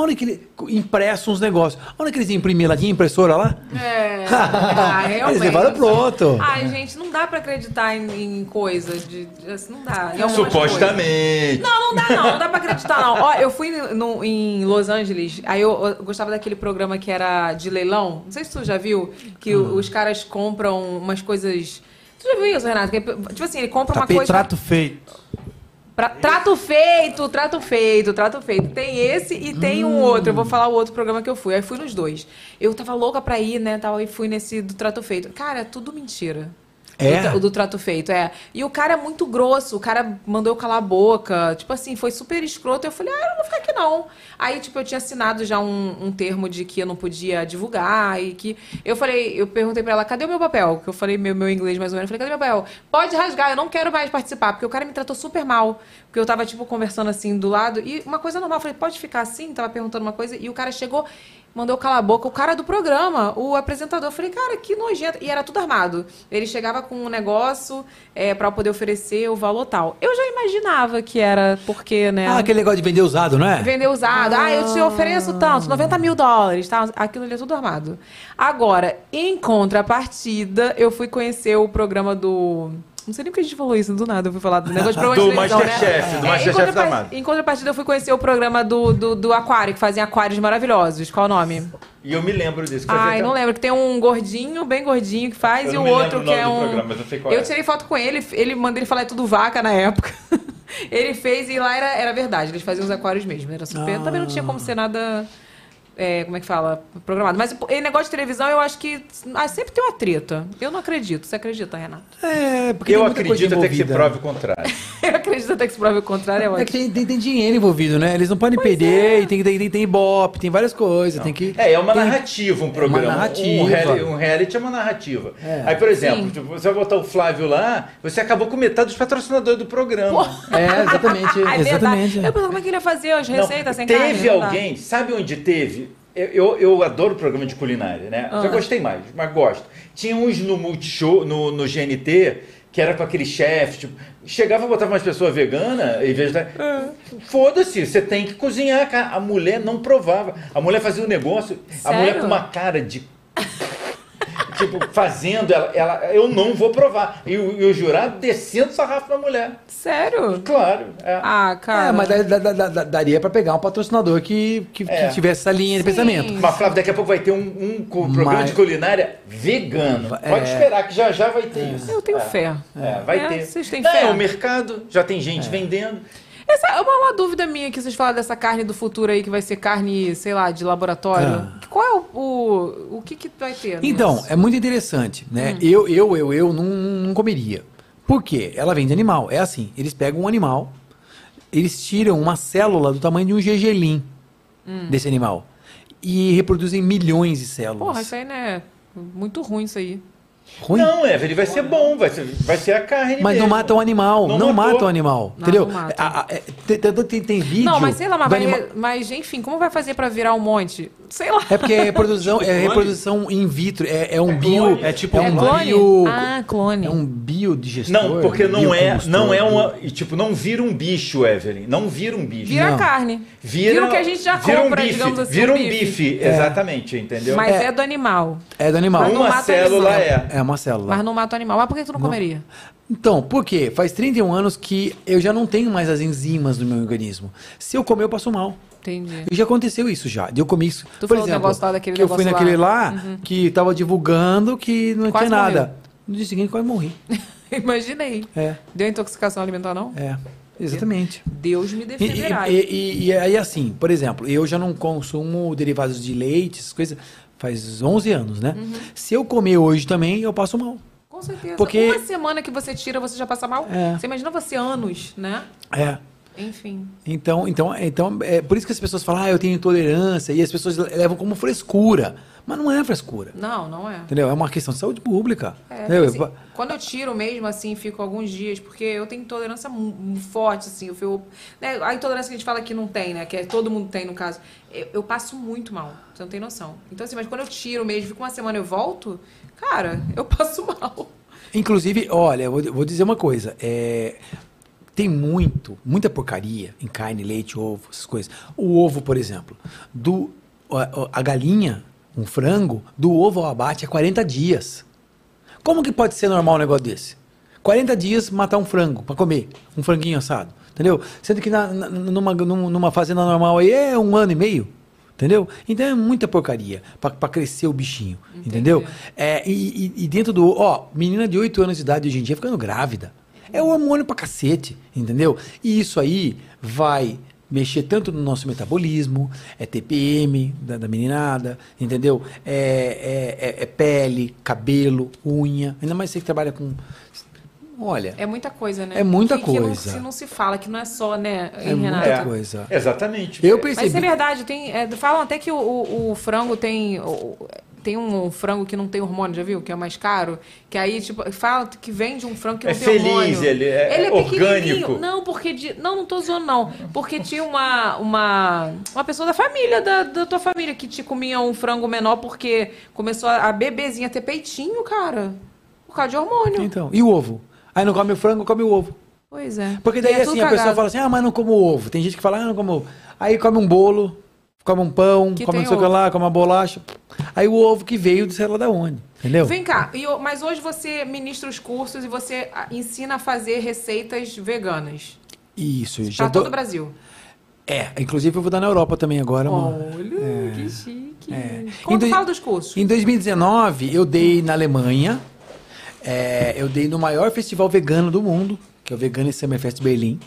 Onde que ele, impresso uns negócios. Onde que eles imprimiram lá? Tinha impressora lá? É. Ah, realmente. Eles levaram pronto. Ai, gente, não dá pra acreditar em, em coisas. De, de- assim, não dá. Coisas. Supostamente. Não, não dá não, não dá pra acreditar não. Ó, eu fui no- em Los Angeles, aí eu, eu gostava daquele programa que era de leilão. Não sei se tu já viu, que o- os caras compram umas coisas... Tu já viu isso, Renato? Que, tipo assim, ele compra uma coisa... trato feito. Pra- trato feito, trato feito, trato feito. Tem esse e tem um outro. Eu vou falar o outro programa que eu fui. Aí fui nos dois. Eu tava louca pra ir, né, tal, e fui nesse do trato feito. Cara, é tudo mentira. É? Do, tra- do trato feito, é. E o cara é muito grosso, o cara mandou eu calar a boca. Tipo assim, foi super escroto. Eu falei, ah, eu não vou ficar aqui não. Aí, tipo, eu tinha assinado já um, um termo de que eu não podia divulgar e que. Eu falei, eu perguntei pra ela, cadê o meu papel? Que eu falei meu, meu inglês mais ou menos. Eu falei, cadê meu papel? Pode rasgar, eu não quero mais participar, porque o cara me tratou super mal. Porque eu tava, tipo, conversando assim do lado. E uma coisa normal, eu falei, pode ficar assim? Tava perguntando uma coisa. E o cara chegou, mandou calar a boca. O cara do programa, o apresentador. Eu falei, cara, que nojento. E era tudo armado. Ele chegava com um negócio é, para poder oferecer o valor tal. Eu já imaginava que era porque, né? Ah, aquele negócio de vender usado, não é? Vender usado. Ah, eu te ofereço tanto, 90 mil dólares, tá? Aquilo ali é tudo armado. Agora, em contrapartida, eu fui conhecer o programa do. Não sei nem porque a gente falou isso do nada, eu fui falar do negócio de programa Do de televisão, Masterchef, né? do É, Masterchef da Amado. Em contrapartida, eu fui conhecer o programa do, do, do Aquário, que fazem aquários maravilhosos. Qual o nome? E eu me lembro disso. que Ai, não lembro, que tem um gordinho, bem gordinho que faz, Eu e o outro que é um. programa, eu eu é. tirei foto com ele, ele mandei ele falar é tudo vaca na época. Ele fez e lá era, era verdade, eles faziam os aquários mesmo. Era super. Ah. Também não tinha como ser nada. É, como é que fala? Programado. Mas o negócio de televisão, eu acho que ah, sempre tem uma treta. Eu não acredito. Você acredita, Renato? É, porque Eu tem muita coisa acredito até que se prove o contrário. Eu acredito até que se prove o contrário, é É ótimo. que tem, tem, tem dinheiro envolvido, né? Eles não podem perder, e tem, tem, tem, tem ibope, tem várias coisas, tem que... É, é uma tem- narrativa um programa. narrativa. Um, reality, um reality é uma narrativa. É. Aí, por exemplo, tipo, você vai botar o Flávio lá, você acabou com metade dos patrocinadores do programa. É, exatamente, é exatamente. Eu pensava como é que ele ia fazer as Não, receitas sem teve carne. não alguém, sabe onde teve? Eu, eu, adoro programa de culinária, né? Ah. Já gostei mais, mas gosto. Tinha uns no Multishow, no, no GNT, que era com aquele chefe, tipo, chegava e botava umas pessoas veganas e vegetarianas. Ah. Foda-se, você tem que cozinhar. cara. A mulher não provava. A mulher fazia o negócio, a Sério? mulher com uma cara de. Tipo, fazendo, ela, ela, eu não vou provar. E o, e o jurado descendo o sarrafo na mulher. Sério? Claro. É. Ah, cara. É, mas da- da- da- da- daria pra pegar um patrocinador que, que, que É. tivesse essa linha de Sim. pensamento. Mas, Flávio, daqui a pouco vai ter um, um programa Mas- de culinária vegano. Pode É. esperar que já já vai ter isso. Eu tenho É. fé. É, vai É, ter. vocês têm fé? É o mercado, já tem gente vendendo. Essa é uma, uma dúvida minha que vocês falaram dessa carne do futuro aí, que vai ser carne, sei lá, de laboratório. Ah. Qual é o, o, o que que vai ter? Então, nisso? é muito interessante, né? Hum. Eu, eu, eu, eu não, não comeria. Por quê? Ela vem de animal. É assim, eles pegam um animal, eles tiram uma célula do tamanho de um gergelim desse animal e reproduzem milhões de células. Porra, isso aí, né? Muito ruim isso aí. Ruim. Não, Evelyn, vai ser bom, vai ser, vai ser a carne Mas não mesmo. mata o animal, Não não, mata o animal, Não, entendeu? não mata. A- a- é, tem, tem- vídeo. Não, mas sei lá, mas, anima- mas enfim, como vai fazer pra virar um monte? Sei lá. É porque é reprodução, é reprodução in vitro, é, é um bio, clone. é tipo É um clone? bio, Ah, clone. é um biodigestor. Não, porque não é, não é bio- uma. e, Tipo, não vira um bicho, Evelyn. Não vira um bicho. Vira Não. carne. Vira, Vira o que a gente já vira compra, um bife, digamos assim, Vira um bife. bife, exatamente, entendeu? Mas é. É. do animal. É do animal. Não Uma célula é. É uma célula. Mas não mata o animal. Mas por que tu não, comeria? Então, por quê? Faz 31 anos que eu já não tenho mais as enzimas no meu organismo. Se eu comer, eu passo mal. Entendi. E já aconteceu isso já. Eu comi isso. Tu Por falou exemplo, negócio lá daquele que eu fui naquele lá. lá, Uhum. que tava divulgando que não Quase tinha nada. morreu. No dia seguinte quase morri. Imaginei. É, Deu intoxicação alimentar, não? é. Exatamente. Deus me E, defenderá. e- e- e aí, assim, por exemplo, eu já não consumo derivados de leite, essas coisas, faz 11 anos, né? Uhum. Se eu comer hoje também, eu passo mal. Com certeza. Porque- Uma semana que você tira, você já passa mal. É. Você imagina você anos, né? É. Enfim. Então, então, então é por isso que as pessoas falam, ah, eu tenho intolerância, e as pessoas levam como frescura. Mas não é frescura. Não, não é. Entendeu? É uma questão de saúde pública. É, assim, quando eu tiro mesmo, assim, fico alguns dias, porque eu tenho intolerância forte, assim, eu fico, né, a intolerância que a gente fala que não tem, né, que é, todo mundo tem, no caso, eu, eu passo muito mal, você não tem noção. Então, assim, mas quando eu tiro mesmo, fico uma semana e eu volto, cara, eu passo mal. Inclusive, olha, eu vou, vou dizer uma coisa. é, tem muito, muita porcaria em carne, leite, ovo, essas coisas. O ovo, por exemplo, do a, a galinha, um frango, do ovo ao abate é 40 dias. Como que pode ser normal um negócio desse? 40 dias matar um frango para comer, um franguinho assado, entendeu? Sendo que na- na- numa, num- numa fazenda normal aí é um ano e meio. Entendeu? Então é muita porcaria para crescer o bichinho. Entendeu? É, e, e- e dentro do. Ó, menina de 8 anos de idade hoje em dia ficando grávida. É hormônio pra cacete. Entendeu? E isso aí vai mexer tanto no nosso metabolismo, é TPM da, da meninada, entendeu? É, é- é- é pele, cabelo, unha. Ainda mais você que trabalha com. Olha. É muita coisa, né? É muita que, que não coisa. se, não se fala, que não é só, né, É hein, muita Renato? coisa. Exatamente. Eu Mas percebi. isso é verdade, tem, é, falam até que o, o- o frango tem. o- tem um frango que não tem hormônio, já viu? Que é mais caro. Que aí, tipo, fala que vende um frango que não É tem feliz, hormônio. ele é- é pequenininho. orgânico. Não, porque. de- não, não tô zoando, não. Porque tinha uma, uma, uma pessoa da família, da, da tua família, que te comia um frango menor porque começou a, a bebezinha ter peitinho, cara. Por causa de hormônio. Então, e o ovo? Aí não come o frango, come o ovo. Pois é. Porque daí é assim, a pessoa fala assim, ah, mas não como ovo. Tem gente que fala, ah, não como ovo. Aí come um bolo, come um pão, Que come não sei o que lá, come uma bolacha. Aí o ovo que veio de sei lá da onde. Entendeu? Vem cá, mas hoje você ministra os cursos e você ah, ensina a fazer receitas veganas. Isso, já Pra todo o Brasil. É, inclusive eu vou dar na Europa também agora. Olha, que chique. É. Dois- fala dos cursos. Em 2019, eu dei na Alemanha, é, eu dei no maior festival vegano do mundo, que é o Vegan Summerfest Berlim.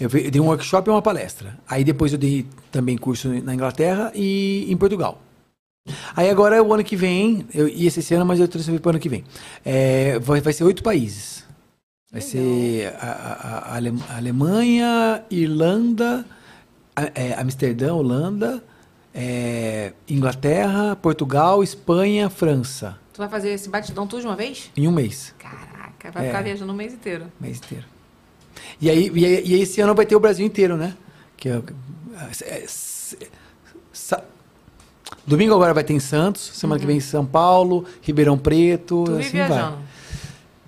Eu eu dei um workshop e uma palestra. Aí depois eu dei também curso na Inglaterra e em Portugal. Aí agora o ano que vem, eu ia ser esse ano, mas eu transferi para o ano que vem. É, vai, vai ser oito países. Vai ser a, a- a Alemanha, Irlanda, a- é, Amsterdã, Holanda, é, Inglaterra, Portugal, Espanha, França. Tu vai fazer esse batidão tudo de uma vez? Em um mês. Caraca, vai É. ficar viajando o mês inteiro. mês inteiro. E aí, e aí, e esse ano vai ter o Brasil inteiro, né? Que é, é- é- sa- domingo agora vai ter em Santos, semana que vem em São Paulo, Ribeirão Preto, Uhum. Tu assim viajando. vai.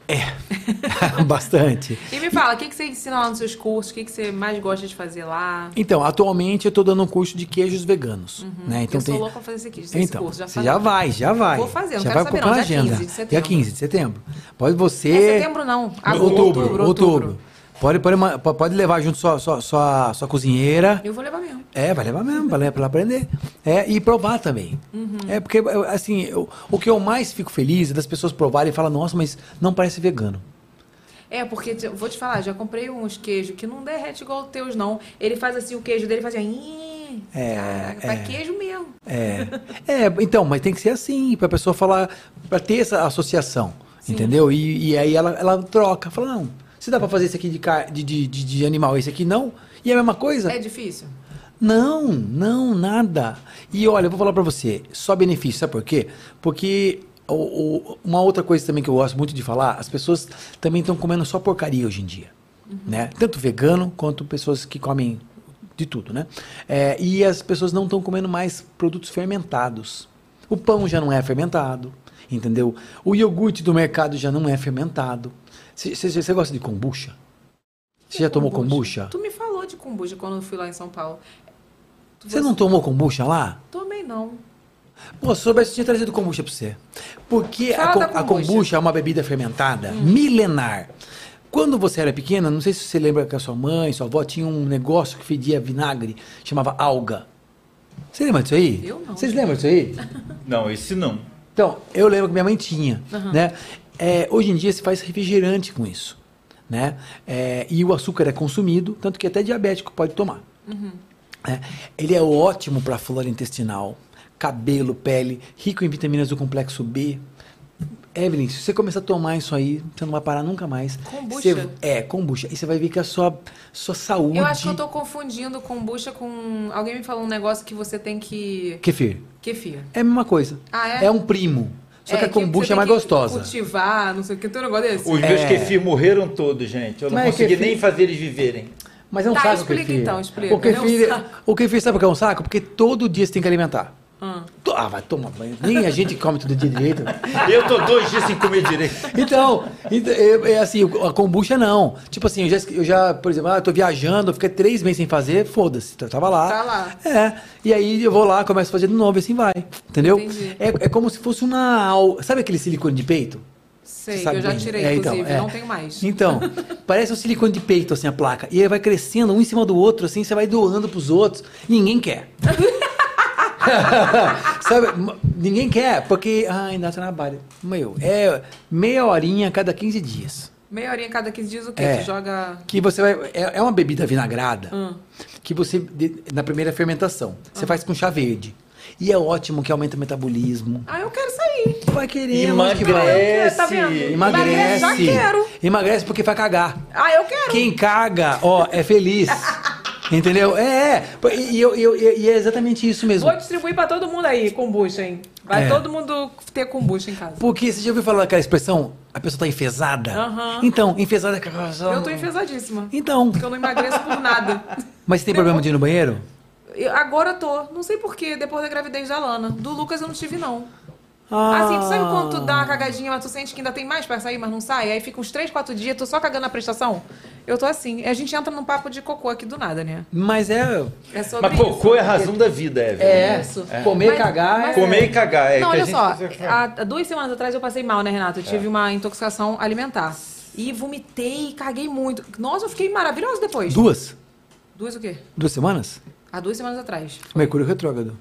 Bastante. E me fala, o que, que você ensina lá nos seus cursos? O que, que você mais gosta de fazer lá? Então, atualmente eu estou dando um curso de queijos veganos, né? Então eu sou tem louca pra fazer esse esse então, curso. Já você já vai, já vai. Vou fazer, não já quero vai saber colocar não, na dia agenda. 15 de setembro. Dia 15 de setembro. Pode você É setembro não, agosto, outubro, outubro, outubro. Pode, pode, pode levar junto sua, sua, sua, sua cozinheira. Eu vou levar mesmo. É, vai levar mesmo, para ela aprender. É, e provar também. Uhum. É, porque, assim, eu- o que eu mais fico feliz é das pessoas provarem e falar, nossa, mas não parece vegano. É, porque, vou te falar, já comprei uns queijos que não derrete igual os teus, não. Ele faz assim, o queijo dele faz assim... É, Caraca, é. queijo mesmo. É, é, então, mas tem que ser assim, pra pessoa falar, pra ter essa associação, entendeu? E, e aí ela, ela troca, fala, não, se dá pra fazer isso aqui de, de, de, de, animal, esse aqui não, e é a mesma coisa? É difícil? Não, não, nada. E olha, eu vou falar pra você, só benefício, sabe por quê? Porque o- o- uma outra coisa também que eu gosto muito de falar, as pessoas também estão comendo só porcaria hoje em dia, né? Tanto vegano quanto pessoas que comem de tudo, né? É, e as pessoas não estão comendo mais produtos fermentados. O pão já não é fermentado, entendeu? O iogurte do mercado já não é fermentado. Você gosta de kombucha? Você já tomou kombucha? Tu me falou de kombucha quando eu fui lá em São Paulo. Você não tomou kombucha lá? Tomei, não. Pô, se soubesse, eu tinha trazido kombucha pra você. Porque a, co- da a kombucha. kombucha é uma bebida fermentada milenar. Quando você era pequena, não sei se você lembra que a sua mãe, sua avó tinha um negócio que fedia vinagre, chamava alga. Você lembra disso aí? Eu não. Vocês lembram disso aí? Não, esse não. Então, eu lembro que minha mãe tinha, Aham. né? É, hoje em dia se faz refrigerante com isso, né? É, e o açúcar é consumido, tanto que até diabético pode tomar. Uhum. É, ele é ótimo para flora intestinal, cabelo, pele, rico em vitaminas do complexo B, Evelyn, se você começar a tomar isso aí, você não vai parar nunca mais. Kombucha? Você- é, kombucha. E você vai ver que a sua, sua saúde... Eu acho que eu tô confundindo kombucha com. Alguém me falou um negócio que você tem que. Kefir. Kefir. É a mesma coisa. Ah, é? É um primo. Só que a kombucha tem é mais que gostosa. Cultivar, não sei o que, tem um negócio desse. Os meus É. kefir morreram todos, gente. Eu não Mas é consegui kefir- nem fazer eles viverem. Mas é um Tá, saco o explica kefir. então, explica. O kefir, É um o kefir sabe por que é um saco? Porque todo dia você tem que alimentar. Ah. To- Ah, vai tomar banho. Nem a gente come todo dia direito. Eu tô dois dias sem comer direito. Então, ent- é, é assim, a kombucha não. Tipo assim, eu já, eu já, por exemplo, ah, eu tô viajando, eu fiquei três meses sem fazer, foda-se, eu tava lá. Tá lá. É, e aí eu vou lá, começo a fazer de novo e assim vai, entendeu? É, é como se fosse uma... al- Sabe aquele silicone de peito? Sei, Sabe que eu já bem. tirei, É, então, inclusive, é. não tenho mais. Então, parece um silicone de peito, assim, a placa. E aí vai crescendo um em cima do outro, assim, você vai doando pros outros. Ninguém quer. Sabe? Ninguém quer, porque. Ah, ainda trabalho. Meu, é meia horinha a cada 15 dias. Meia horinha cada 15 dias o quê? É. Tu joga. Que você vai. É, é uma bebida vinagrada Hum. que você. na primeira fermentação, você faz com chá verde. E é ótimo que aumenta o metabolismo. Ah, eu quero sair. Vai querer, lógico que vai. Emagrece. Tá vendo? Emagrece. Já quero. Emagrece porque vai cagar. Ah, eu quero. Quem caga, ó, é feliz. Entendeu? É, é. E, eu- eu- e é exatamente isso mesmo. Vou distribuir pra todo mundo aí, kombucha, hein? Vai É. todo mundo ter kombucha em casa. Porque você já ouviu falar daquela expressão? A pessoa tá enfesada? Aham. Então, enfesada é aquela Eu tô enfesadíssima. Então, Porque eu não emagreço por nada. mas você tem problema de ir no banheiro? Eu- agora eu tô. Não sei porquê, depois da gravidez da Lana. Do Lucas eu não tive, não. Ah, Assim, tu sabe quando tu dá uma cagadinha, mas tu sente que ainda tem mais pra sair, mas não sai? Aí fica uns 3, 4 dias, tu só cagando a prestação? Eu tô assim. A gente entra num papo de cocô aqui do nada, né? Mas é. É sobre Mas cocô é a razão da vida, Evelyn. É, isso. comer, Mas- cagar. mas- é- Comer e cagar. É não, que a olha gente só. Há, duas semanas atrás eu passei mal, né, Renato? Eu tive uma intoxicação alimentar. E vomitei, caguei muito. Nossa, eu fiquei maravilhosa depois. Duas? Duas o quê? Duas semanas? Há duas semanas atrás. Mercúrio retrógrado.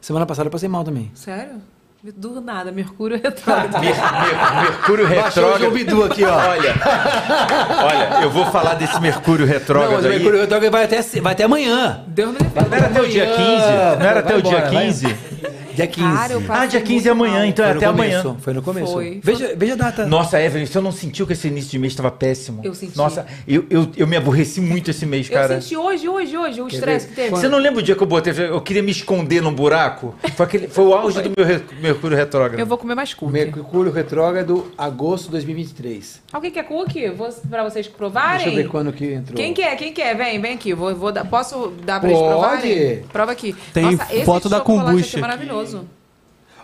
Semana passada eu passei mal também. Sério? Do nada, Mercúrio retrógrado. Mer- Mer- Mercúrio Baixou o retrógrado. João Bidu aqui, ó. Olha, olha, eu vou falar desse Mercúrio Não, retrógrado mas o aí. Mercúrio retrógrado vai até, vai até amanhã. Deus me livre. Não era até o dia 15? Não era até o dia embora, vai. 15? Dia 15. Cara, Ah, dia passei 15 é amanhã, mal. então é até começo, amanhã. Foi no começo. Foi. Veja, veja a data. Nossa, Evelyn, você não sentiu que esse início de mês estava péssimo? Eu senti. Nossa, eu, eu, eu me aborreci muito esse mês, cara. Eu senti hoje, hoje, hoje, o estresse que teve. Você não lembra o dia que eu botei? Eu queria me esconder num buraco? Foi, aquele, foi o auge do meu re- Mercúrio retrógrado. Eu vou comer mais cookie. Mercúrio retrógrado, agosto de 2023. Alguém quer cookie? Vou, pra vocês provarem? Deixa eu ver quando que entrou. Quem quer? Quem quer? Vem, vem aqui. Vou, vou dar, posso dar pra eles Pode. provarem? Prova aqui. Tem Nossa, esse foto da kombucha maravilhoso.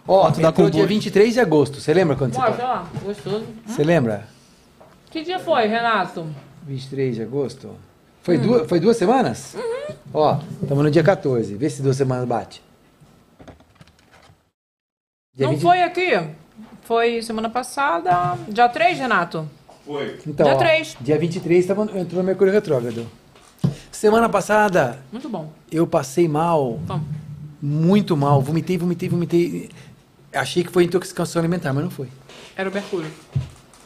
Ó, Foto entrou dia 23 de agosto. Você lembra quando você... Mostra, ó. Gostoso. Você lembra? Que dia foi, Renato? 23 de agosto? Foi, duas, foi duas semanas? Ó, estamos no dia 14. Vê se duas semanas bate. Dia não 20 foi aqui? Foi semana passada. Dia 3, Renato? Foi. Então, Dia ó, 3. Dia 23 tava, entrou no Mercúrio Retrógrado. Semana passada, Muito bom. eu passei mal, Toma. muito mal. Vomitei, vomitei, vomitei. Achei que foi intoxicação alimentar, mas não foi. Era o Mercúrio.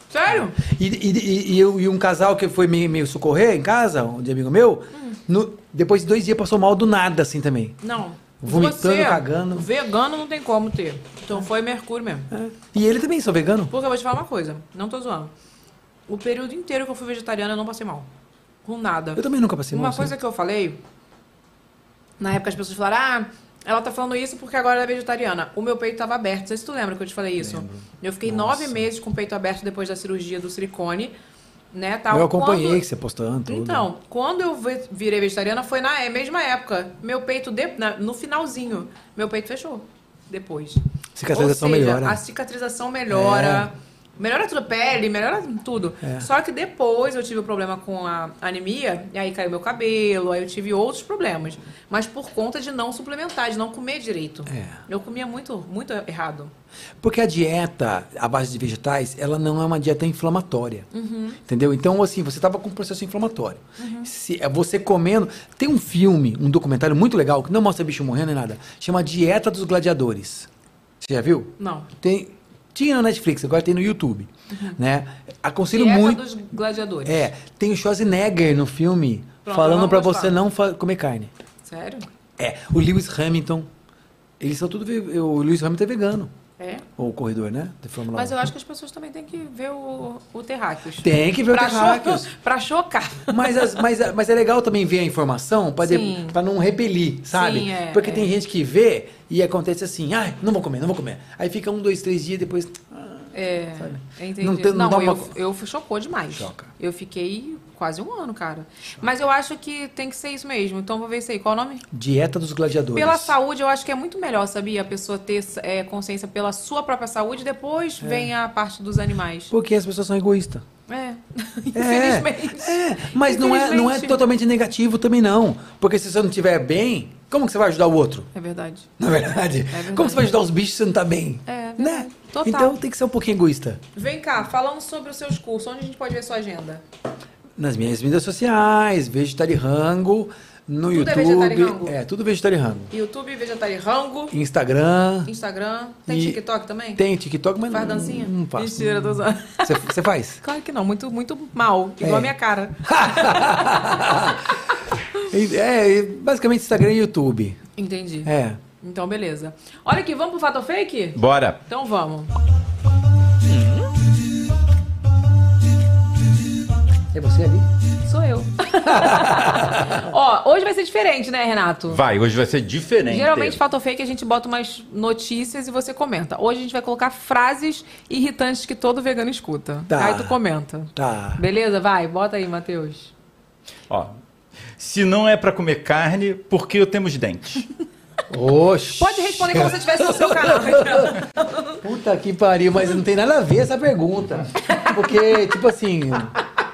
Sério? E, e, e- e eu- e um casal que foi me, me socorrer em casa, um de amigo meu, no- depois de dois dias passou mal do nada, assim também. Não. Vomitando, Você, cagando. Vegano não tem como ter. Então foi Mercúrio mesmo. E ele também, sou vegano. Porque eu vou te falar uma coisa. Não tô zoando. O período inteiro que eu fui vegetariana, eu não passei mal. Com nada. Eu também nunca passei mal. Uma assim. coisa que eu falei, na época as pessoas falaram, ah, ela tá falando isso porque agora ela é vegetariana. O meu peito tava aberto. Não sei se tu lembra que eu te falei isso. Eu fiquei nove meses com o peito aberto depois da cirurgia do silicone, né, tal. Eu acompanhei Quando- que você postando tudo. Então, quando eu virei vegetariana foi na é, mesma época. Meu peito, de- no finalzinho, meu peito fechou. Depois. Cicatrização seja, melhora. A cicatrização melhora. Melhora tudo, pele, melhora tudo. É. Só que depois eu tive o problema com a anemia, e aí caiu meu cabelo, aí eu tive outros problemas. Mas por conta de não suplementar, de não comer direito. É. Eu comia muito, muito errado. Porque a dieta à base de vegetais, ela não é uma dieta inflamatória. Uhum. Entendeu? Então, assim, você estava com um processo inflamatório. Se, é você comendo. Tem um filme, um documentário muito legal, que não mostra bicho morrendo nem nada. Chama Dieta dos Gladiadores. Você já viu? Não. Tem, tinha na Netflix, agora tem no YouTube. Né? Aconselho Dieta muito. dos gladiadores. É, tem o Schwarzenegger no filme Pronto, falando gostar. você não comer carne. Sério? É, o Lewis Hamilton. Eles são tudo. O Lewis Hamilton é vegano. É? O corredor, né? De Fórmula Mas 1. eu acho que as pessoas também têm que ver o, o Terráqueos. Tem que ver o Pra Terráqueos. cho- Pra chocar. Mas, as- mas, mas é legal também ver a informação pra, de- pra não repelir, sabe? Sim, é, Porque é. tem gente que vê e acontece assim, ai, não vou comer, não vou comer. Aí fica um, dois, três dias depois. É, entendi. Não Não, tem- não eu, uma- eu chocou demais. Choca. Eu fiquei quase um ano, cara. Mas eu acho que tem que ser isso mesmo. Então vou ver isso aí. Qual o nome? Dieta dos gladiadores. Pela saúde, eu acho que é muito melhor, sabia? A pessoa ter é, consciência pela sua própria saúde, depois É. vem a parte dos animais. Porque as pessoas são egoístas. É. É, Infelizmente. é, mas não é, não é Infelizmente. totalmente negativo também não. Porque se você não estiver bem, como que você vai ajudar o outro? É verdade. Na verdade. verdade. Como você vai ajudar os bichos se você não tá bem? É, verdade. Né? Total. Então tem que ser um pouquinho egoísta. Vem cá, falando sobre os seus cursos, onde a gente pode ver sua agenda? Nas minhas mídias sociais, Vegetarirango, no Tudo é YouTube. Vegetarirango? É, tudo Vegetarirango. YouTube, Vegetarirango, Instagram. Instagram. Tem E- TikTok também? Tem TikTok, mas Faz não, dancinha? não faço. Mentira, tô zoando. Você, faz? Claro que não, muito, muito mal. Igual É. a minha cara. é, basicamente Instagram e YouTube. Entendi. É. Então, beleza. Olha aqui, vamos pro Fato ou Fake? Bora. Então vamos. É você ali? Sou eu. Ó, hoje vai ser diferente, né, Renato? Vai, hoje vai ser diferente. Geralmente, fato ou fake, a gente bota umas notícias e você comenta. Hoje a gente vai colocar frases irritantes que todo vegano escuta. Tá. Aí tu comenta. Tá. Beleza? Vai, bota aí, Matheus. Ó, se não é pra comer carne, por que eu temos dentes? Oxi. Pode responder como se estivesse no seu canal. Puta que pariu, mas não tem nada a ver essa pergunta. Porque, tipo assim,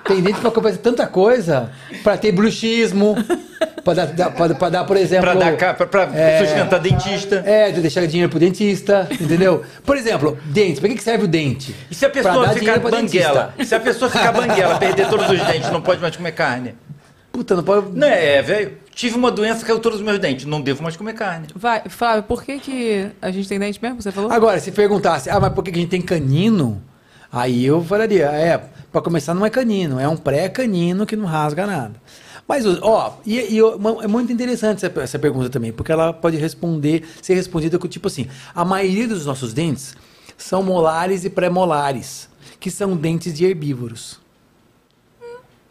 tem gente pra conversar tanta coisa, pra ter bruxismo, pra dar, dar- pra, pra dar, por exemplo. Pra, dar, pra, pra É. sustentar dentista. É, de deixar dinheiro pro dentista, entendeu? Por exemplo, dente. Pra que, que serve o dente? E se a pessoa dar ficar banguela? dentista. Se a pessoa ficar banguela, perder todos os dentes, não pode mais comer carne? Puta, não pode. Não é, velho. Tive uma doença, caiu todos os meus dentes. Não devo mais comer carne. Vai, Flávio, por que, que a gente tem dente mesmo? Você falou? Agora, se perguntasse, ah, mas por que que a gente tem canino? Aí eu falaria, é, pra começar não é canino, é um pré-canino que não rasga nada. Mas, ó, e, e, é muito interessante essa, essa pergunta também, porque ela pode responder, ser respondida com tipo assim, a maioria dos nossos dentes são molares e pré-molares, que são dentes de herbívoros.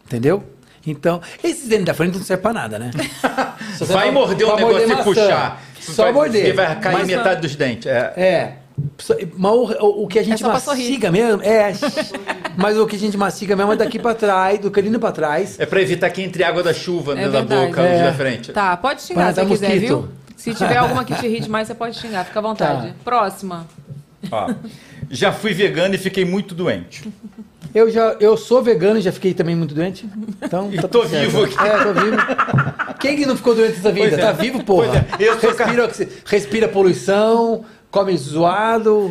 Entendeu? Então, esses dentes da frente não servem pra nada, né? Vai morder um negócio e puxar. Só vai, morder. E vai cair Mas metade dos dentes. É. é. Mas o, o- que a gente só pra sorrir. mastiga mesmo é. mas o que a gente mastiga mesmo é daqui pra trás, do canino pra trás. É pra evitar que entre água da chuva É da verdade. boca, É. da frente. Tá, pode xingar se você dar quiser, mosquito. viu? Se tiver alguma que te irrite mais, você pode xingar, fica à vontade. Tá. Próxima. Ó, já fui vegano e fiquei muito doente. Eu já eu sou vegano e já fiquei também muito doente. Então, E tá tô vivo aqui. É, tô vivo. Quem que não ficou doente nessa vida? É. Tá vivo, porra. É. Eu sou respira, respira poluição, come zoado.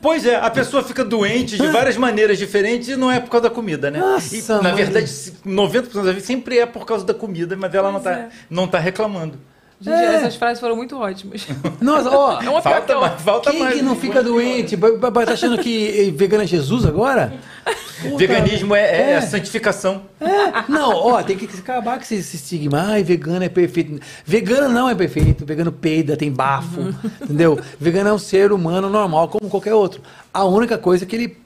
Pois é, a pessoa fica doente de várias maneiras diferentes e não é por causa da comida, né? Nossa, E, na verdade, 90% das vezes sempre é por causa da comida, mas ela não tá, é. não tá reclamando. Gente, essas frases foram muito ótimas. Nossa, ó. É uma Falta mais, falta Quem mais. que não fica doente? Ba- Tá achando que vegano é Jesus agora? Puta, Veganismo é, é, é. santificação. É, não, ó, tem que acabar com esse, esse estigma. Ai, vegano é perfeito. Vegano não é perfeito. Vegano peida, tem bafo, entendeu? Vegano é um ser humano normal, como qualquer outro. A única coisa é que ele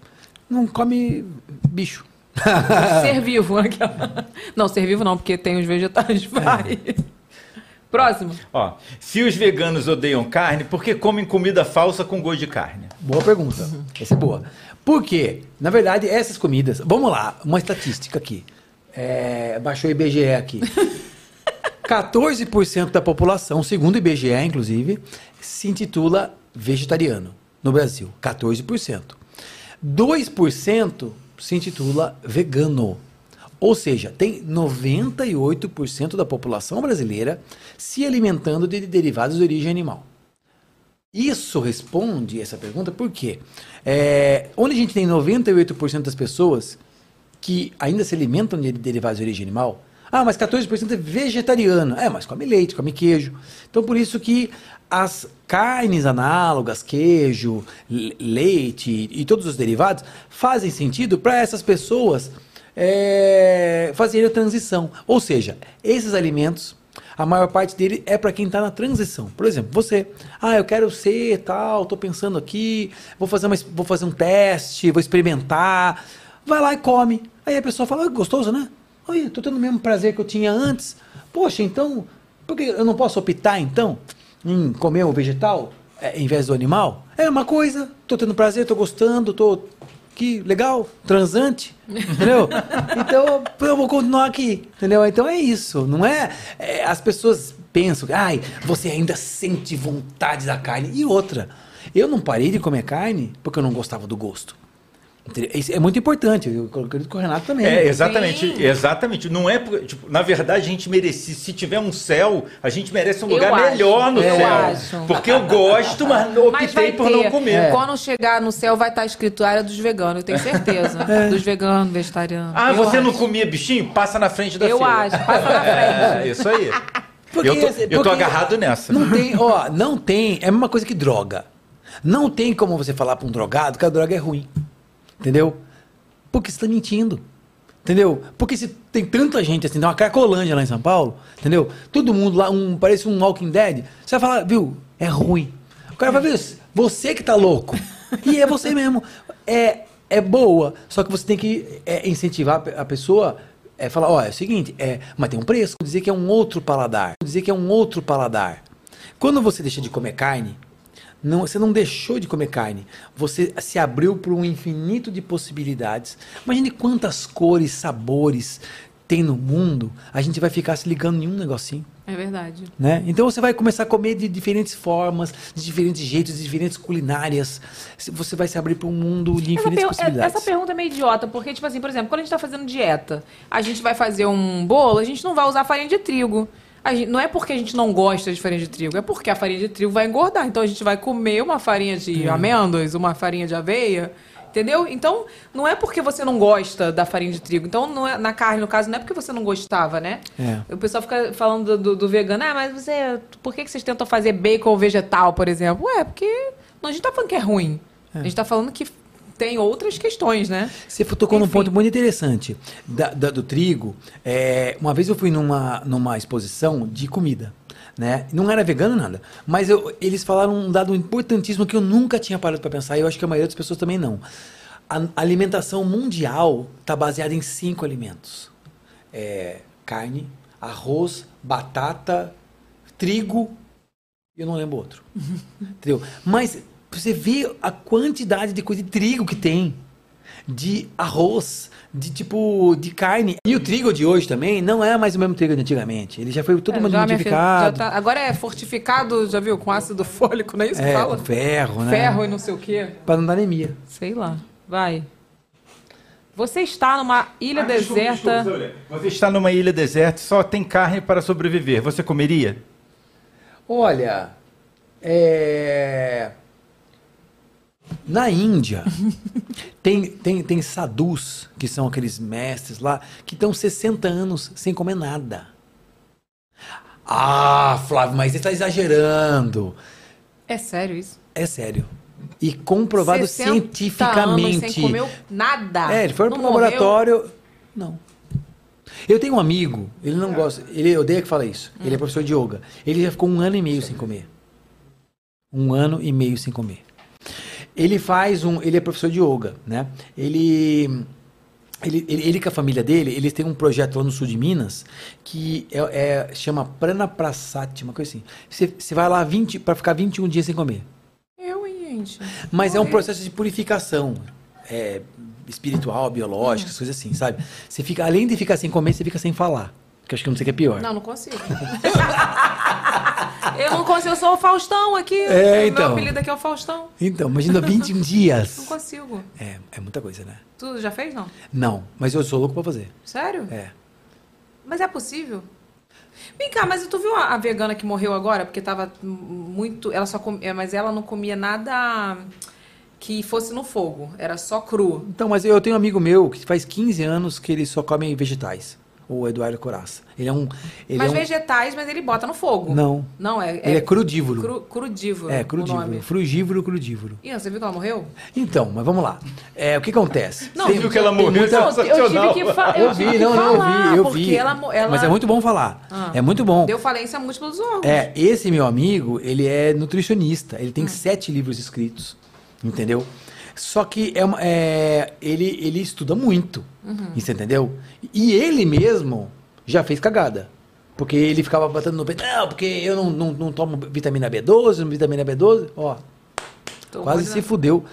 não come bicho. Ser vivo. aquela. Não, ser vivo não, porque tem os vegetais. Vai. Próximo. Ó, se os veganos odeiam carne, por que comem comida falsa com gosto de carne? Boa pergunta. Essa é boa. Por quê? Na verdade, essas comidas. Vamos lá, uma estatística aqui. É, baixou o IBGE aqui. 14% da população, segundo o IBGE, inclusive, se intitula vegetariano no Brasil. 14%. 2% se intitula vegano. Ou seja, tem 98% da população brasileira se alimentando de derivados de origem animal. Isso responde essa pergunta porque é, onde a gente tem 98% das pessoas que ainda se alimentam de derivados de origem animal, ah, mas 14% é vegetariano. É, mas come leite, come queijo. Então, por isso que as carnes análogas, queijo, le- leite e todos os derivados fazem sentido para essas pessoas é, fazerem a transição. Ou seja, esses alimentos A maior parte dele é para quem tá na transição. Por exemplo, você, ah, eu quero ser tal, tô pensando aqui, vou fazer, uma, vou fazer um teste, vou experimentar. Vai lá e come. Aí a pessoa fala, "Ah, gostoso, né? Olha, tô tendo o mesmo prazer que eu tinha antes. Poxa, então, por que eu não posso optar então em comer o vegetal é, em vez do animal? É uma coisa, tô tendo prazer, tô gostando, tô que legal, transante, entendeu? Então eu vou continuar aqui, entendeu? Então é isso, não é, é, As pessoas pensam, ai, você ainda sente vontade da carne. E outra, eu não parei de comer carne porque eu não gostava do gosto. É muito importante, eu acredito que o Renato também. É, exatamente, exatamente. Não é, porque, tipo, na verdade, a gente merece, se tiver um céu, a gente merece um Eu lugar acho, melhor no eu céu. acho. Porque eu gosto, mas não Mas optei por não comer. Quando chegar no céu vai estar escrito área dos veganos, eu tenho certeza. Dos veganos, vegetarianos. Ah, Eu você não acho. comia bichinho? Passa na frente da Eu fila. acho, passa na frente. É, isso aí. Porque- eu, tô, eu tô agarrado nessa. Não tem, ó, não tem. É a mesma coisa que droga. Não tem como você falar pra um drogado que a droga é ruim. Entendeu? Porque você tá mentindo. Entendeu? Porque se tem tanta gente assim, tem uma Cracolândia lá em São Paulo, entendeu? Todo mundo lá, um, parece um Walking Dead. Você vai falar, viu, é ruim. O cara vai ver, você que tá louco. E é você mesmo. É, é boa, só que você tem que é, incentivar a pe- a pessoa é falar, ó, é o seguinte, é, mas tem um preço, dizer que é um outro paladar, dizer que é um outro paladar. Quando você deixa de comer carne, não, você não deixou de comer carne, você se abriu para um infinito de possibilidades. Imagine quantas cores, sabores tem no mundo, a gente vai ficar se ligando em um negocinho. É verdade. Né? Então você vai começar a comer de diferentes formas, de diferentes jeitos, de diferentes culinárias. Você vai se abrir para um mundo de Essa, infinitas per- possibilidades. essa pergunta é meio idiota, porque, tipo assim, por exemplo, quando a gente tá fazendo dieta, a gente vai fazer um bolo, a gente não vai usar farinha de trigo. Gente- não é porque a gente não gosta de farinha de trigo, é porque a farinha de trigo vai engordar. Então a gente vai comer uma farinha de É. amêndoas, uma farinha de aveia. Entendeu? Então, não é porque você não gosta da farinha de trigo. Então, não é- na carne, no caso, não é porque você não gostava, né? É. O pessoal fica falando do, do- do vegano. Ah, mas você. Por que que vocês tentam fazer bacon vegetal, por exemplo? Ué, porque. Não, a gente tá falando que é ruim. A gente tá falando que tem outras questões, né? Você tocou num ponto muito interessante da- da- do trigo. É, uma vez eu fui numa, numa exposição de comida. Né? Não era vegano nada. Mas eu- eles falaram um dado importantíssimo que eu nunca tinha parado para pensar, e eu acho que a maioria das pessoas também não. A alimentação mundial está baseada em cinco alimentos: É, carne, arroz, batata, trigo eu não lembro outro. Entendeu? Mas você vê a quantidade de coisa de trigo que tem, de arroz, de tipo de carne. E o trigo de hoje também não é mais o mesmo trigo de antigamente. Ele já foi todo É, mundo já, minha filha, já modificado. tá- agora é fortificado, já viu? Com ácido fólico, não é isso que É, fala? ferro, né? Ferro e não sei o quê. Pra não dar anemia. Sei lá. Vai. Você está numa ilha Ah, desculpa, deserta. desculpa, Olé. Você está numa ilha deserta e só tem carne para sobreviver. Você comeria? Olha, é... na Índia tem, tem, tem sadhus, que são aqueles mestres lá, que estão 60 anos sem comer nada. Ah, Flávio, mas você está exagerando. É sério isso? É sério. E comprovado 60 cientificamente. anos sem comer nada. É, ele foi pro morreu? laboratório. Não. Eu tenho um amigo, ele não gosta, ele odeia que fala isso. Ele é professor de yoga. Ele já ficou um ano e meio sem comer. Um ano e meio sem comer. Ele faz um. Ele é professor de yoga, né? Ele. Ele, ele, ele com a família dele, eles têm um projeto lá no sul de Minas que é, é- chama Pranaprasati, uma coisa assim. Você, você vai lá 20 para ficar 21 dias sem comer. Eu, hein, gente. Mas é um Morrer. processo de purificação é, espiritual, biológica, coisas assim, sabe? Você fica, além de ficar sem comer, você fica sem falar. Que acho que eu não sei o que é pior. Não, não consigo. eu não consigo, eu sou o Faustão aqui. É, Meu então. apelido aqui é o Faustão. Então, imagina 21 Não dias. consigo. É, é muita coisa, né? Tu já fez, não? Não, mas eu sou louco pra fazer. Sério? É. Mas é possível? Vem cá, mas tu viu a, a vegana que morreu agora? Porque tava muito. Ela só comia. Mas ela não comia nada que fosse no fogo. Era só cru. Então, mas eu tenho um amigo meu que faz 15 anos que ele só come vegetais. O Eduardo Coraça. Ele é um. Ele mas é um vegetais, mas ele bota no fogo. Não. Não, é. Ele é crudívoro. Cru, crudívoro. É, o crudívoro. nome. Frugívoro, crudívoro. Ih, você viu que ela morreu? Então, mas vamos lá. É, o que acontece? Não, Tem- viu que ela morreu? muita- Não, eu tive que, fa eu Eu tive vi, que não, não, eu falar, vi, eu porque vi. Ela, ela Mas é muito bom falar. Ah. É muito bom. Deu falência múltipla dos órgãos. É, esse meu amigo, ele é nutricionista. Ele Hum. tem sete livros escritos, entendeu? Só que é, uma- é, ele, ele estuda muito, Uhum. isso entendeu? E ele mesmo já fez cagada. Porque ele ficava batendo no peito, não, porque eu não, não, não tomo vitamina B12, não vitamina B12. Ó, Tô quase se fudeu.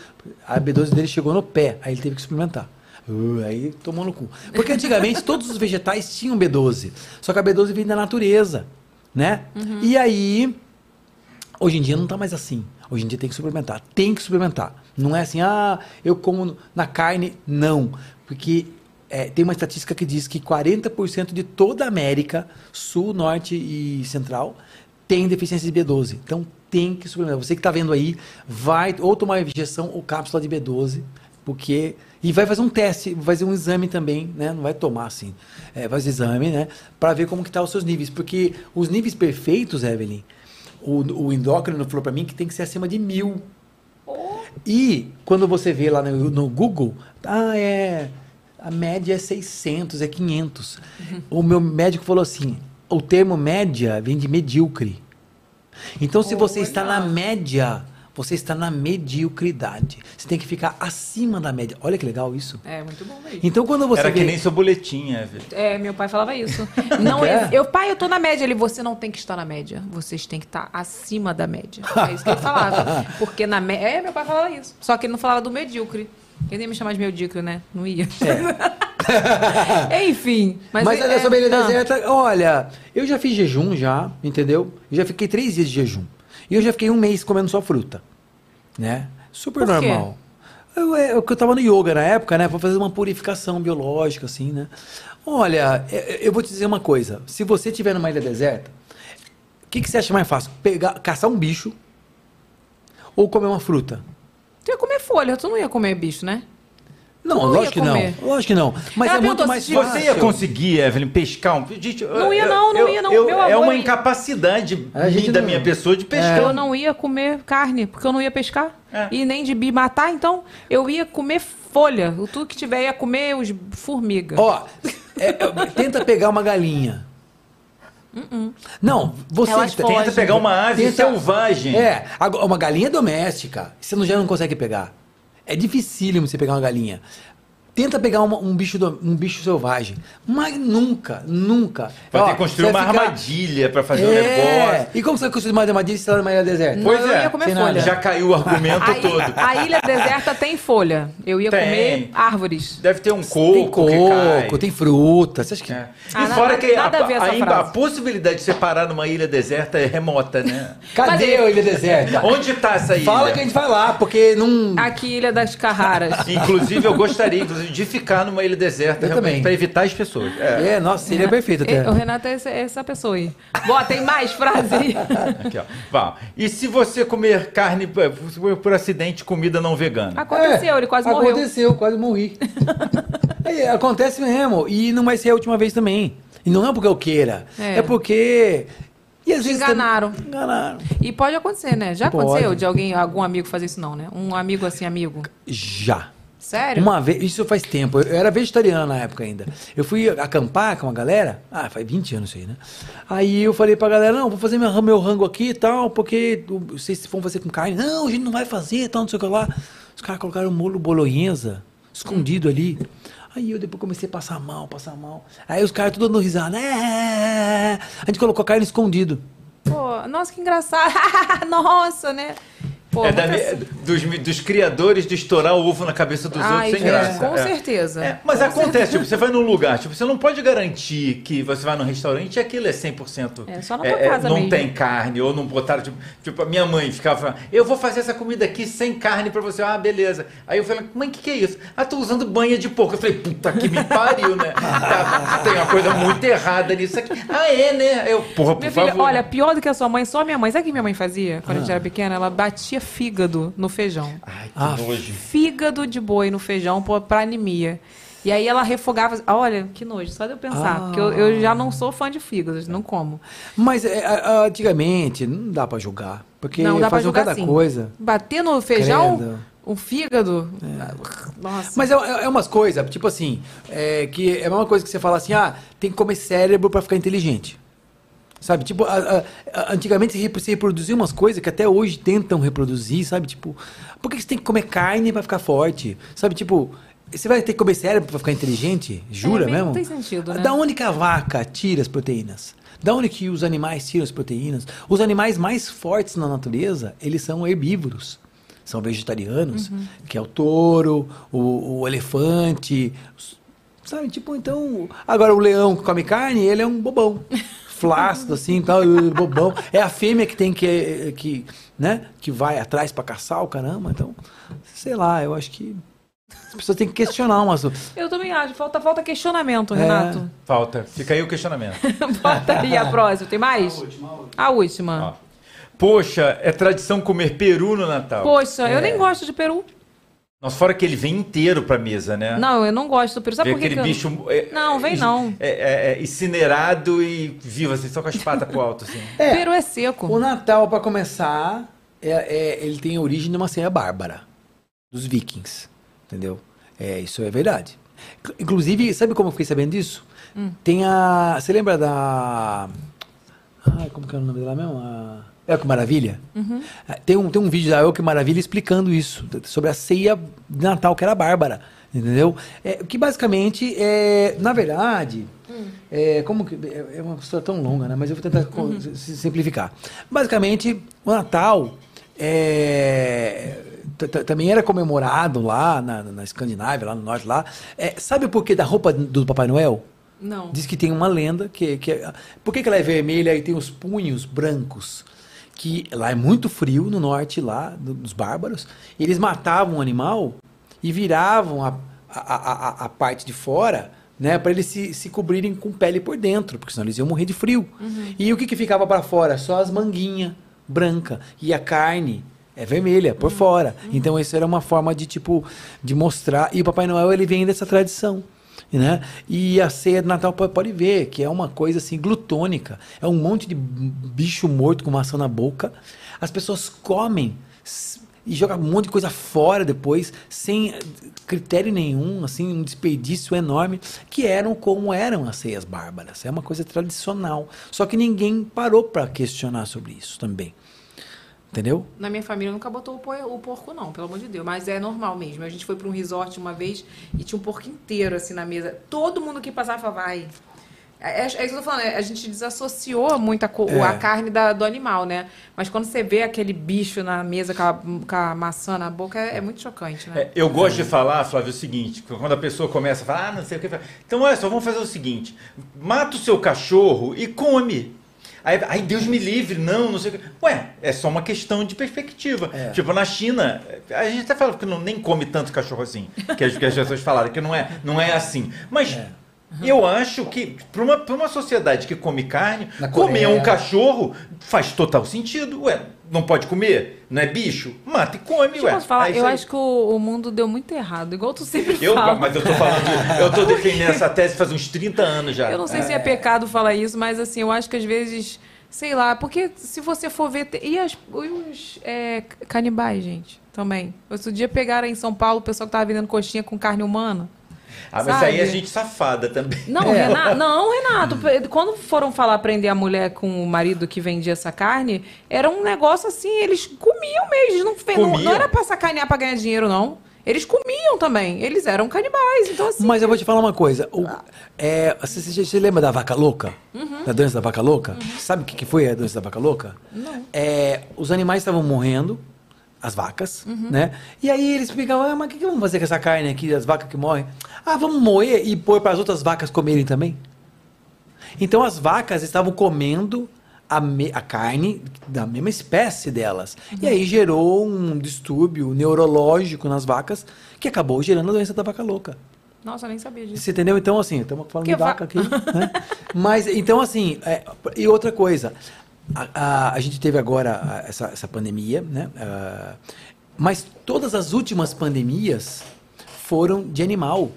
A B12 dele chegou no pé, aí ele teve que suplementar. Uh, aí tomou no cu. Porque antigamente todos os vegetais tinham B12. Só que a B12 vem da natureza, né? E aí, hoje em dia não tá mais assim. Hoje em dia tem que suplementar. Tem que suplementar. Não é assim, ah, eu como na carne. Não. Porque é, tem uma estatística que diz que 40% de toda a América, Sul, Norte e Central, tem deficiência de B12. Então tem que suplementar. Você que está vendo aí, vai ou tomar injeção ou cápsula de B12, porque. E vai fazer um teste, vai fazer um exame também, né? Não vai tomar assim. É, vai fazer exame, né? Para ver como que tá os seus níveis. Porque os níveis perfeitos, Evelyn, o, o endócrino falou para mim que tem que ser acima de mil. E quando você vê lá no, no Google, ah, é. A média é 600, é 500. O meu médico falou assim: o termo média vem de medíocre. Então, se você está na média, você está na mediocridade. Você tem que ficar acima da média. Olha que legal isso. É, muito bom mesmo. Então, quando você Era vê. que nem seu boletim, Evelyn. É, meu pai falava isso. Não, É? eu, pai, eu tô na média. Ele, você não tem que estar na média. Vocês têm que estar acima da média. É isso que ele falava. Porque na média. É, meu pai falava isso. Só que ele não falava do medíocre. Ele ia me chamar de medíocre, né? Não ia. Enfim. Mas, Mas, é- olha sobre ele ah. deserta, olha, eu já fiz jejum já, entendeu? Eu já fiquei três dias de jejum. E eu já fiquei um mês comendo só fruta. Né? Super Por quê? normal. Eu, é, eu, eu tava no yoga na época, né? Pra fazer uma purificação biológica, assim, né? Olha, é- eu vou te dizer uma coisa. Se você estiver numa ilha deserta, o que, que você acha mais fácil? Pegar, caçar um bicho ou comer uma fruta? Tu ia comer folha, tu não ia comer bicho, né? Não, não ia lógico que não. comer. Lógico que não. Mas Ela é muito mais se fácil. Você ia conseguir, Evelyn, pescar um. Gente, Não ia eu- não, não eu- ia não. eu- Meu é uma ia- incapacidade A gente da minha pessoa de pescar. Eu não ia comer carne, porque eu não ia pescar. É. E nem de me matar, então eu ia comer folha. O tudo que tiver ia comer os formiga. Ó, é, é, tenta pegar uma galinha. Não, você Elas tenta fogem. pegar uma ave Tenta- selvagem. É, uma galinha doméstica. Você não, já não consegue pegar. É dificílimo você pegar uma galinha. Tenta pegar uma- um, bicho, do- um bicho selvagem. Mas nunca, nunca. Vai Ó, ter que construir uma ficar- armadilha pra fazer o É. negócio. E como você vai construir uma armadilha se você tá numa ilha deserta? Não, Pois eu é, ia comer folha. nada. Já caiu o argumento A, todo. ilha, a ilha deserta tem folha. Eu ia Tem. comer árvores. Deve ter um Tem coco, que cai. coco, tem fruta. Você acha que. É. Ah, e nada- fora que a, nada a ver essa a, a frase. possibilidade de você parar numa ilha deserta é remota, né? Cadê a ilha deserta? Onde tá essa ilha? Fala que a gente vai lá, porque não. Aqui, Ilha das Carraras. Inclusive, eu gostaria inclusive, de ficar numa ilha deserta também. para evitar as pessoas. É. É, nossa, seria perfeito até. E- O Renato é essa, é essa pessoa aí. Bom, tem mais frase aí. Aqui, ó. Vá. E se você comer carne por, por- acidente, comida não vegana? Aconteceu, ele quase morreu. É, Aconteceu, quase morri. É, acontece mesmo. E não vai ser a última vez também. E não é porque eu queira. É. É, porque. E às vezes enganaram. também- Enganaram. E pode acontecer, né? Já Pode. aconteceu de alguém, algum amigo fazer isso, não, né? Um amigo assim, amigo. Já. Sério? Uma vez, isso faz tempo. Eu era vegetariano na época ainda. Eu fui acampar com uma galera. Ah, faz 20 anos isso aí, né? Aí eu falei pra galera: não, vou fazer meu, meu rango aqui e tal, porque vocês vão fazer com carne. Não, a gente não vai fazer e tal, não sei o que lá. Os caras colocaram molho bolonhesa escondido ali. Aí eu depois comecei a passar mal, passar mal. Aí os caras tudo dando risada. É, a gente colocou a carne escondido. Pô, nossa, que engraçado. nossa, né? Pô, é da- dos, dos criadores de estourar o ovo na cabeça dos Ai, outros sem gente, graça. com É. certeza. É, mas Com acontece, certeza. tipo, você vai num lugar, tipo, você não pode garantir que você vai num restaurante e aquilo é 100%. É, só na tua casa Não mesmo. tem carne, ou não botaram, tipo, tipo, a minha mãe ficava falando, eu vou fazer essa comida aqui sem carne pra você. Ah, beleza. Aí eu falei, mãe, o que, que é isso? Ah, tô usando banha de porco. Eu falei, puta que me pariu, né? Tá, tem uma coisa muito errada nisso aqui. Ah, é, né? Eu, porra, por Minha filha, favor. olha, pior do que a sua mãe, só a minha mãe. Sabe o que minha mãe fazia quando a gente era pequena? Ela batia fígado no feijão. Ai, que Ah, nojo. Fígado de boi no feijão pô, pra anemia. E aí ela refogava. Olha, que nojo, só de eu pensar. Ah. Porque eu, eu já não sou fã de fígados, não como. Mas é, a- a- antigamente não dá pra julgar. Porque não, dá cada sim. coisa. Bater no feijão, Credo. o fígado. Nossa. Mas é, é, é umas coisas, tipo assim, é, que é a mesma coisa que você fala assim, ah, tem que comer cérebro pra ficar inteligente. Sabe, tipo, a- a- antigamente se repro- se reproduzia umas coisas que até hoje tentam reproduzir, sabe? Tipo, por que você tem que comer carne pra ficar forte? Sabe, tipo, você vai ter que comer cérebro pra ficar inteligente? Jura É, mesmo? não tem sentido, né? Da onde que a vaca tira as proteínas? Da onde que os animais tiram as proteínas? Os animais mais fortes na natureza, eles são herbívoros. São vegetarianos, Uhum. que é o touro, o, o elefante, sabe? Tipo, então... Agora, o leão que come carne, ele é um bobão. Flácido, assim, tal, bobão. É a fêmea que tem que, que, né? Que vai atrás pra caçar o caramba. Então, sei lá, eu acho que as pessoas têm que questionar umas... Eu também acho. Falta, falta questionamento, É. Renato. Falta. Fica aí o questionamento. Bota aí a próxima. Tem mais? A última. Ó. Poxa, é tradição comer peru no Natal. Poxa, eu É. nem gosto de peru. Nossa, fora que ele vem inteiro pra mesa, né? Não, eu não gosto do peru. Sabe Vê por que aquele que eu- bicho. é, Não, vem é, não. É, é, é incinerado e vivo, assim, só com as patas pro alto, assim. Peru é seco. O Natal, pra começar, é, é- ele tem a origem de uma ceia bárbara dos vikings, entendeu? É, isso é verdade. Inclu- Inclusive, sabe como eu fiquei sabendo disso? Hum. Tem a... Você lembra da... Ai, como que é o nome dela mesmo? A... Elke Maravilha? Uhum. Ah, Tem um, tem um vídeo da Elke Maravilha explicando isso, sobre a ceia de Natal, que era bárbara, entendeu? É, que basicamente, é, na verdade, é, como que, é é uma história tão longa, né? Mas eu vou tentar si- simplificar. Basicamente, o Natal é, também era comemorado lá na, na Escandinávia, lá no norte, lá. É, sabe o porquê da roupa do Papai Noel? Não. Diz que tem uma lenda que, que é- por que, que ela é vermelha e tem os punhos brancos? Que lá é muito frio no norte lá do- dos bárbaros. eles matavam o animal e viravam a, a, a, a- parte de fora, né, para eles se, se cobrirem com pele por dentro, porque senão eles iam morrer de frio. E o que, que ficava para fora? Só as manguinhas branca e a carne é vermelha por fora. Então isso era uma forma de tipo de mostrar. E o Papai Noel ele vem dessa tradição. Né? E a ceia de Natal pode, ver que é uma coisa assim glutônica. É um monte de bicho morto com maçã na boca. As pessoas comem e jogam um monte de coisa fora depois, sem critério nenhum, assim, um desperdício enorme, que eram como eram as ceias bárbaras. É uma coisa tradicional. Só que ninguém parou para questionar sobre isso também. Entendeu? Na minha família nunca botou o, po- o porco, não, pelo amor de Deus. Mas é normal mesmo. A gente foi para um resort uma vez e tinha um porco inteiro assim na mesa. Todo mundo que passava falava, vai. É, é, é isso que eu tô falando, é, a gente desassociou muito a, co- É. a carne da- do animal, né? Mas quando você vê aquele bicho na mesa com a, com a maçã na boca, é, é muito chocante, né? É, eu gosto de falar, Flávio, o seguinte: quando a pessoa começa a falar, ah, não sei o que. Então, olha só, vamos fazer o seguinte: mata o seu cachorro e come. Aí, aí Deus me livre, não, não sei o que. Ué, é só uma questão de perspectiva. É. Tipo, na China, a gente até fala que não, nem come tanto cachorro assim, que as, que as pessoas falaram, que não é, não é assim. Mas eu acho que, para uma, pra uma sociedade que come carne, comer um cachorro faz total sentido. Ué, não pode comer? Não é bicho? Mata e come, Deixa eu ué. posso falar, É eu acho que o, o mundo deu muito errado, igual tu sempre Eu, fala. mas eu tô falando, eu tô defendendo essa tese faz uns 30 anos já. Eu não sei se é pecado falar isso, mas assim, eu acho que às vezes, sei lá, porque se você for ver. E, as- os é, canibais, gente, também. Outro dia pegaram em São Paulo o pessoal que tava vendendo coxinha com carne humana. Ah, mas sabe? aí é gente safada também. Não, Renato, não, Renato. Quando foram falar prender a mulher com o marido que vendia essa carne, era um negócio assim, eles comiam mesmo. Não, fe- não, Comiam? não era pra sacanear pra ganhar dinheiro, não. Eles comiam também. Eles eram canibais. Então, assim. Mas eu vou te falar uma coisa. O- é, você, você- você lembra da vaca louca? Da doença da vaca louca? Sabe o que, que foi a doença da vaca louca? Não. É, os animais estavam morrendo, as vacas, né? E aí eles ficavam, ah, mas o que, que vamos fazer com essa carne aqui, das vacas que morrem? Ah, vamos moer e pôr para as outras vacas comerem também? Então as vacas estavam comendo a, me- a carne da mesma espécie delas. E aí gerou um distúrbio neurológico nas vacas que acabou gerando a doença da vaca louca. Nossa, eu nem sabia disso. Você entendeu? Então, assim, estamos falando Que de va- vaca aqui, né? Mas, então, assim, é, e outra coisa, a, a- a gente teve agora essa, essa pandemia, né? Ah, mas todas as últimas pandemias foram de animal.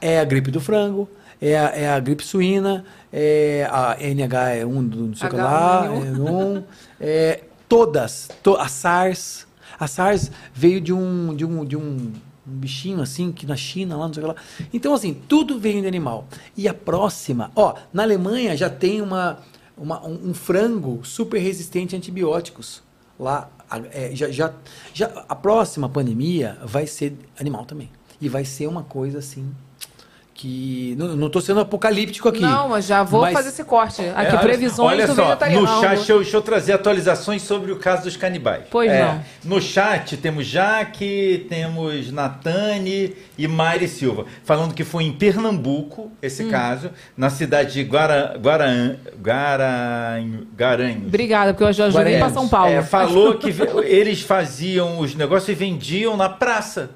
é a gripe do frango, é a, é a gripe suína, é a NH1 do não sei o que lá, H1N1. N1, é, todas, to- a SARS. A SARS veio de um, de um, de um, um bichinho assim, que na China, lá, não sei o que lá. Então, assim, tudo veio de animal. E a próxima, ó, na Alemanha já tem uma, uma- um, um frango super resistente a antibióticos. Lá, é, já, já, já, a próxima pandemia vai ser animal também. E vai ser uma coisa assim que. Não, tô sendo apocalíptico aqui. Não, mas já vou Mas- fazer esse corte. Aqui, É, previsões olha do só, vegetariano. No chat, deixa eu, deixa eu trazer atualizações sobre o caso dos canibais. Pois É, não. No chat temos Jaque, temos Natane e Mari Silva, falando que foi em Pernambuco esse Hum. caso, na cidade de Guara, Guaran, Guaran, Garanhuns. Obrigada, porque eu já vim pra São Paulo. É, falou que eles faziam os negócios e vendiam na praça.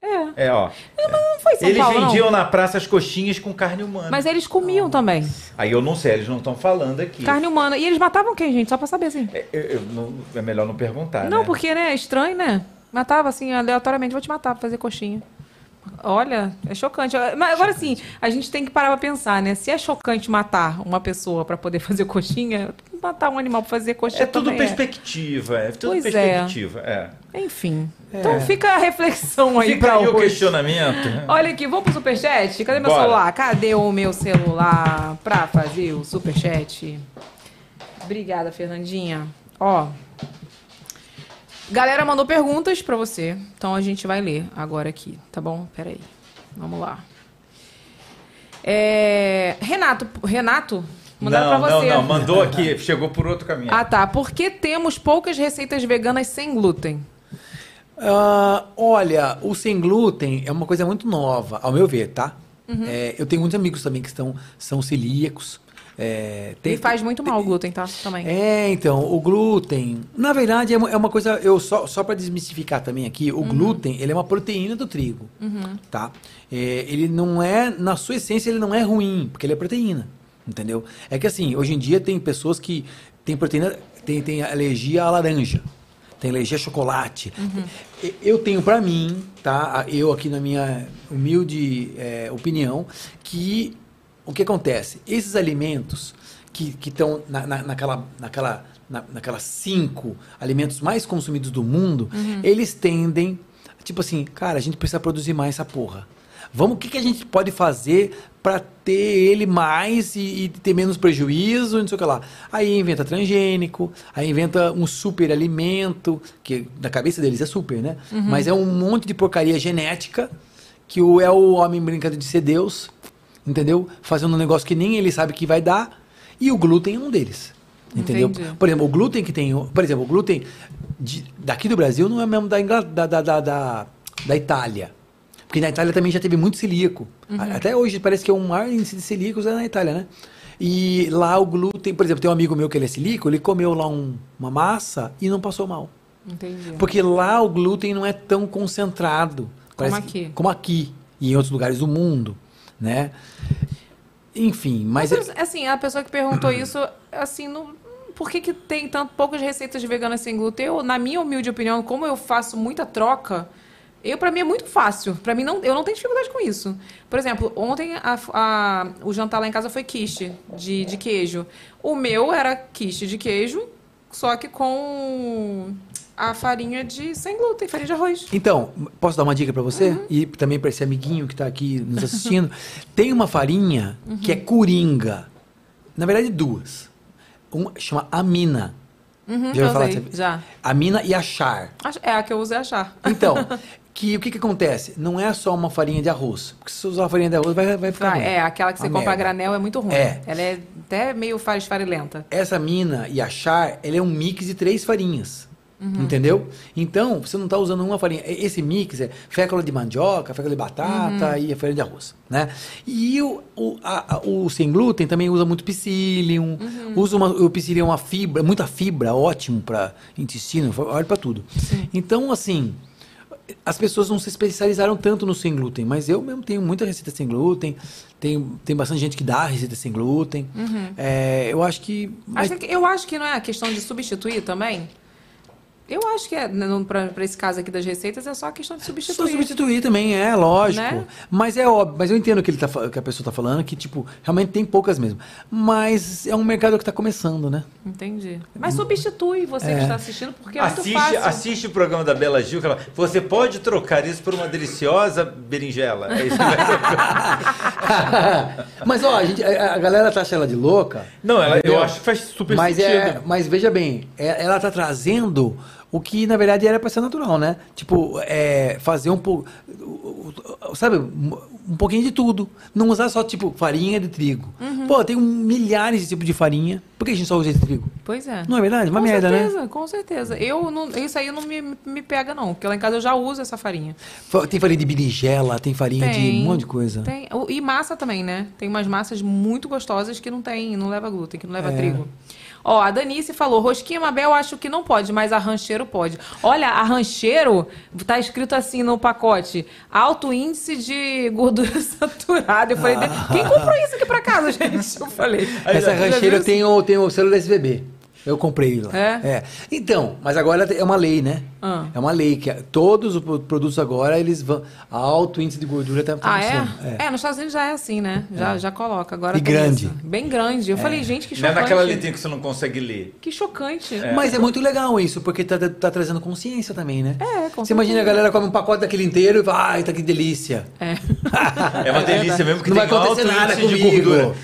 É. É, ó. Não foi São eles Paulo, vendiam não. na praça as coxinhas com carne humana. Mas eles comiam também. Aí eu não sei, eles não estão falando aqui. Carne humana. E eles matavam quem, gente? Só pra saber, assim. É, eu- eu não- é melhor não perguntar, Não, né? porque, né, é estranho, né? Matava, assim, aleatoriamente, vou te matar pra fazer coxinha. Olha, é chocante. Mas agora sim, a gente tem que parar pra pensar, né? Se é chocante matar uma pessoa pra poder fazer coxinha, matar um animal pra fazer coxinha É tudo também perspectiva, é, tudo Pois é. perspectiva. É. Enfim. Então fica a reflexão aí aí o questionamento. Olha aqui, vamos pro superchat? Cadê meu Bora. celular? Cadê o meu celular pra fazer o superchat? Obrigada, Fernandinha. Ó. Galera mandou perguntas pra você. Então a gente vai ler agora aqui, tá bom? Peraí. Vamos lá. É, Renato, Renato, mandaram Não, pra não, você. não, mandou aqui, chegou por outro caminho. Ah, tá. Por que temos poucas receitas veganas sem glúten? Ah, olha, o sem glúten é uma coisa muito nova, ao meu ver, tá? Uhum. É, eu tenho muitos amigos também que estão, são celíacos. É, tem- Ele faz muito mal o glúten, tá? Também. É, então, o glúten, na verdade, é uma, é uma coisa, eu só, só para desmistificar também aqui, o glúten, ele é uma proteína do trigo, Uhum. tá? É, ele não é, na sua essência, ele não é ruim, porque ele é proteína, entendeu? É que assim, hoje em dia tem pessoas que têm proteína, tem, tem alergia à laranja, tem alergia a chocolate. E- Eu tenho pra mim, tá? Eu aqui na minha humilde é, opinião, que o que acontece? Esses alimentos que estão na, na, naquela, naquela, na, naquelas cinco alimentos mais consumidos do mundo, eles tendem, tipo assim, cara, a gente precisa produzir mais essa porra. Vamos, o que, que a gente pode fazer para ter ele mais e, e ter menos prejuízo, não sei o que lá. Aí inventa transgênico, aí inventa um super alimento, que na cabeça deles é super, né? Mas é um monte de porcaria genética, que o, é o homem brincando de ser Deus, entendeu? Fazendo um negócio que nem ele sabe que vai dar, e o glúten é um deles. Entendeu? Entendi. Por exemplo, o glúten que tem. o- Por exemplo, o glúten de- daqui do Brasil não é mesmo da, da, da, da, da, da Itália. Porque na Itália também já teve muito celíaco. A- Até hoje parece que é o maior índice de celíacos é na Itália, né? E lá o glúten, por exemplo, tem um amigo meu que ele é celíaco, ele comeu lá um- uma massa e não passou mal. Entendi. Porque lá o glúten não é tão concentrado. Como Parece que- aqui. como aqui e em outros lugares do mundo, né? Enfim, mas... Mas, assim, a pessoa que perguntou isso, assim, não, por que, que tem tanto poucas receitas veganas sem glúten? Eu, na minha humilde opinião, como eu faço muita troca, eu para mim é muito fácil. Para mim não, eu não tenho dificuldade com isso. Por exemplo, ontem a- a- o jantar lá em casa foi quiche de, de queijo. O meu era quiche de queijo, só que com a farinha de sem glúten, farinha de arroz. Então, posso dar uma dica pra você? Uhum. E também pra esse amiguinho que tá aqui nos assistindo. Tem uma farinha que é Uhum. coringa. Na verdade, duas. Uma chama amina. Uhum, Já ouviu falar já. Amina e achar. Ach- É a que eu uso é achar. Então, que, o que, que acontece? Não é só uma farinha de arroz. Porque se você usar a farinha de arroz, vai, vai ficar Vai, ruim. é, aquela que você Uma compra a merda. granel é muito ruim. É. Ela é até meio faz farilenta. Essa mina e achar, ele é um mix de três farinhas. Uhum. Entendeu? Então, você não está usando uma farinha. Esse mix é fécula de mandioca, fécula de batata Uhum. e a farinha de arroz, né? E o, o, a- a- o sem glúten também usa muito psyllium. Uhum. Usa uma, o psyllium é uma fibra, muita fibra, ótimo para intestino, olha para tudo. Então, assim, as pessoas não se especializaram tanto no sem glúten, mas eu mesmo tenho muita receita sem glúten, tem, tem bastante gente que dá receita sem glúten. É, eu acho que. mas- Acho que- eu acho que não é a questão de substituir também. Eu acho que é, né, pra esse caso aqui das receitas é só questão de Só substituir. substituir também, é lógico. Né? Mas é óbvio, mas eu entendo que, ele tá, que a pessoa tá falando, que, tipo, realmente tem poucas mesmo. Mas é um mercado que tá começando, né? Entendi. Mas substitui você É. que está assistindo, porque é muito fácil. assiste o programa da Bela Gil, que ela, você pode trocar isso por uma deliciosa berinjela. É isso que vai mas, ó, a, gente- a- a galera tá achando ela de louca. Não, ela- eu acho que faz super mas sentido. É, mas veja bem, é- ela tá trazendo o que, na verdade, era pra ser natural, né? Tipo, é, fazer um pouco. Sabe, um pouquinho de tudo. Não usar só, tipo, farinha de trigo. Uhum. Pô, tem um- milhares de tipos de farinha. Por que a gente só usa de trigo? Pois é. Não é verdade? Uma com merda, né? certeza, Com certeza. Eu não, isso aí não me, me pega, não. Porque lá em casa eu já uso essa farinha. Fa- Tem farinha de berinjela, tem farinha de um monte de coisa. Tem. E massa também, né? Tem umas massas muito gostosas que não tem, não leva glúten, que não leva É. trigo. Ó, a Danice falou, rosquinha Mabel acho que não pode, mas a rancheiro pode. Olha, a rancheiro tá escrito assim no pacote, alto índice de gordura saturada. Eu falei, quem comprou isso aqui pra casa, gente? Eu falei. Essa isso? tem o, tem o selo da SBB. Eu comprei lá. É? Então, mas agora é uma lei, né? Ah. É uma lei que todos os pro- produtos agora, eles vão. Alto índice de gordura tá, tá Ah, é? selo. é? nos Estados Unidos já é assim, né? Já, já coloca. Agora E grande. isso. Bem grande. Eu falei, gente, que Não é chocante. naquela letrinha que você não consegue ler. Que chocante. Mas é muito legal isso, porque tá, tá trazendo consciência também, né? É, com Você imagina a galera come um pacote daquele inteiro e vai, ai, tá que delícia. É. É uma delícia mesmo que Não vai tem alto acontecer nada índice de comigo.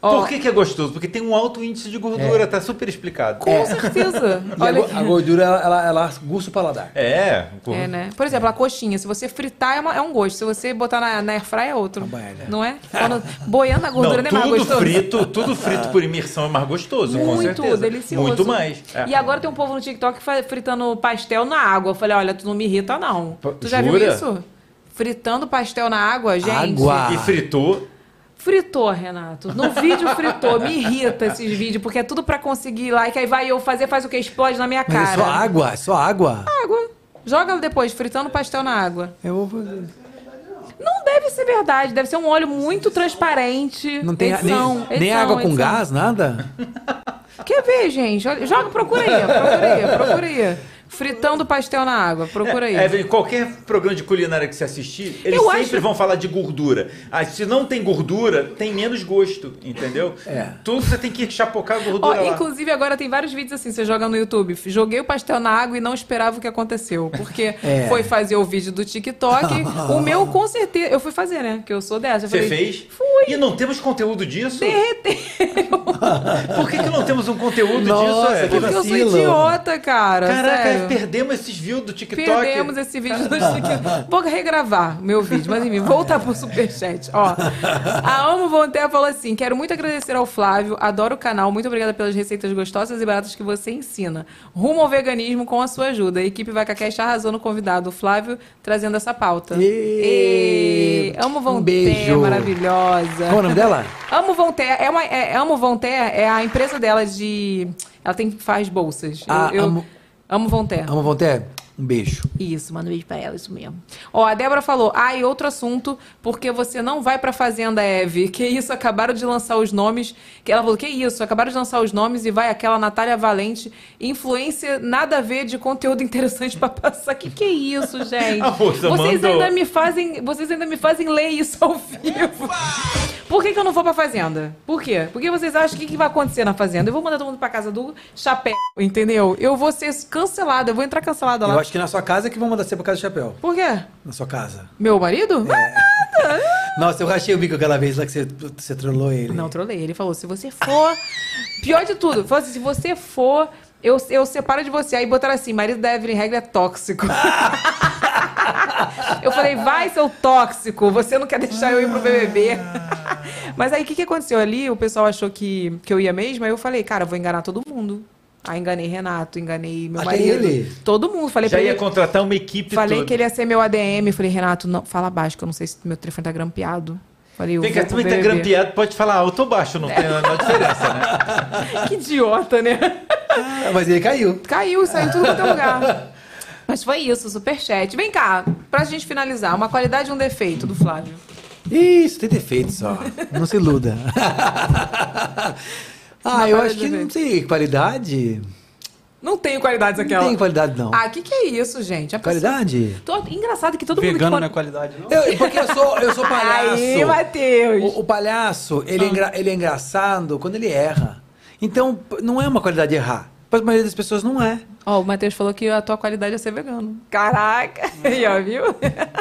Por que, que é gostoso? Porque tem um alto índice de gordura, tá super explicado. Com certeza. E a, Olha go- aqui. a gordura, ela, ela, ela gusta o paladar. É, É, né? Por exemplo, a coxinha, se você fritar é, uma- é um gosto, se você botar na, na airfryer é outro. merda. Não é? Quando, boiando a gordura não, não, é mais tudo gostoso. frito, tudo frito por imersão é mais gostoso, com Muito certeza. delicioso. Muito mais. É. E agora tem um povo no TikTok fritando pastel na água. Eu falei, olha, tu não me irrita, não. P- Tu já viu isso? Fritando pastel na água, gente. Água. E fritou. Fritou, Renato. No vídeo fritou. Me irrita esses vídeos, porque é tudo pra conseguir like. Aí vai eu fazer, faz o que? Explode na minha Mas cara. é só água, é só água. Água. Joga depois, fritando pastel na água. Eu vou fazer. Não deve ser verdade, deve ser um óleo muito transparente. Não tem Edição, nem, nem edição, água com edição. gás, nada? Quer ver, gente? Joga, procura aí, procura aí, procura aí. Fritando pastel na água, procura aí. É, Evelyn, qualquer programa de culinária que você assistir, eles Eu sempre acho- vão falar de gordura. Ah, se não tem gordura, tem menos gosto, entendeu? É. Tudo você tem que chapocar a Ó, gordura lá. inclusive, agora tem vários vídeos assim, você joga no YouTube. Joguei o pastel na água e não esperava o que aconteceu. Porque É. foi fazer o vídeo do TikTok. o meu, com certeza. Eu fui fazer, né? Que eu sou dessa. Você fez? Fui. E não temos conteúdo disso? Derreteu. Por que, que não temos um conteúdo Nossa, disso? Evelyn? Porque eu sou idiota, cara. Caraca, sério. Perdemos esses views do TikTok. Perdemos esse vídeo no TikTok. Vou regravar meu vídeo, mas enfim, voltar pro superchat. Ó, a Amo Voltaire falou assim: quero muito agradecer ao Flávio, adoro o canal, muito obrigada pelas receitas gostosas e baratas que você ensina. Rumo ao veganismo com a sua ajuda. A equipe VacaCast arrasou no convidado, o Flávio, trazendo essa pauta. Ê, Ê, Amo um Voltaire, beijo. maravilhosa. Qual o nome dela? Amo Voltaire, é uma, é, Amo Voltaire é a empresa dela de. Ela tem, faz bolsas. Eu, Ah, eu Amo- amo Voltaire. Amo Voltaire? Um beijo. Isso, manda um beijo pra ela, isso mesmo. Ó, a Débora falou, ah, e outro assunto, porque você não vai pra Fazenda, Eve. Que isso, acabaram de lançar os nomes. Que ela falou, que isso, acabaram de lançar os nomes e vai aquela Natália Valente, influência nada a ver de conteúdo interessante pra passar. Que que é isso, gente? Vocês mandou. ainda me fazem, vocês ainda me fazem ler isso ao vivo. Por que, que eu não vou pra Fazenda? Por quê? Porque vocês acham que, que vai acontecer na Fazenda? Eu vou mandar todo mundo pra casa do chapéu, entendeu? Eu vou ser cancelada, eu vou entrar cancelada lá. Eu acho que na sua casa é que vão mandar você pra casa do chapéu. Por quê? Na sua casa. Meu marido? Ah, Nossa, eu rachei o bico aquela vez lá que você, você trollou ele. Não, trolei. Ele falou: se você for. Pior de tudo, falou assim: se você for, eu, eu separo de você. Aí botaram assim: marido da Evelyn Regra é tóxico. eu falei: vai, seu tóxico, você não quer deixar eu ir pro BBB. Mas aí o que, que aconteceu ali? O pessoal achou que, que eu ia mesmo. Aí eu falei: cara, eu vou enganar todo mundo. Aí enganei Renato, enganei meu Até marido. ele? Todo mundo. Falei Já pra ia ele. contratar uma equipe Falei toda. que ele ia ser meu ADM. Falei, Renato, não, fala baixo, que eu não sei se meu telefone tá grampeado. Falei, vou pro também tá grampeado, pode falar alto ou baixo, não tem a menor diferença, né? Que idiota, né? Ah, mas ele caiu. Caiu, saiu tudo quanto é lugar. Mas foi isso, superchat. Vem cá, pra gente finalizar, uma qualidade e um defeito do Flávio. Isso, tem defeito só. Não se iluda. ah, eu qualidade acho que não sei, qualidade. Não tenho qualidades Não aquela. tem qualidade, não. Ah, que que é isso, gente? A pessoa- Qualidade? Tô- Engraçado que todo mundo Vegano que não é qualidade, não? Eu, porque eu sou, eu sou palhaço. Aí, Matheus. O, o palhaço, ele, é engra- ele é engraçado quando ele erra. Então, não é uma qualidade errar. Para a maioria das pessoas, não é. Ó, o Matheus falou que a tua qualidade é ser vegano. Caraca! Aí, ó, viu?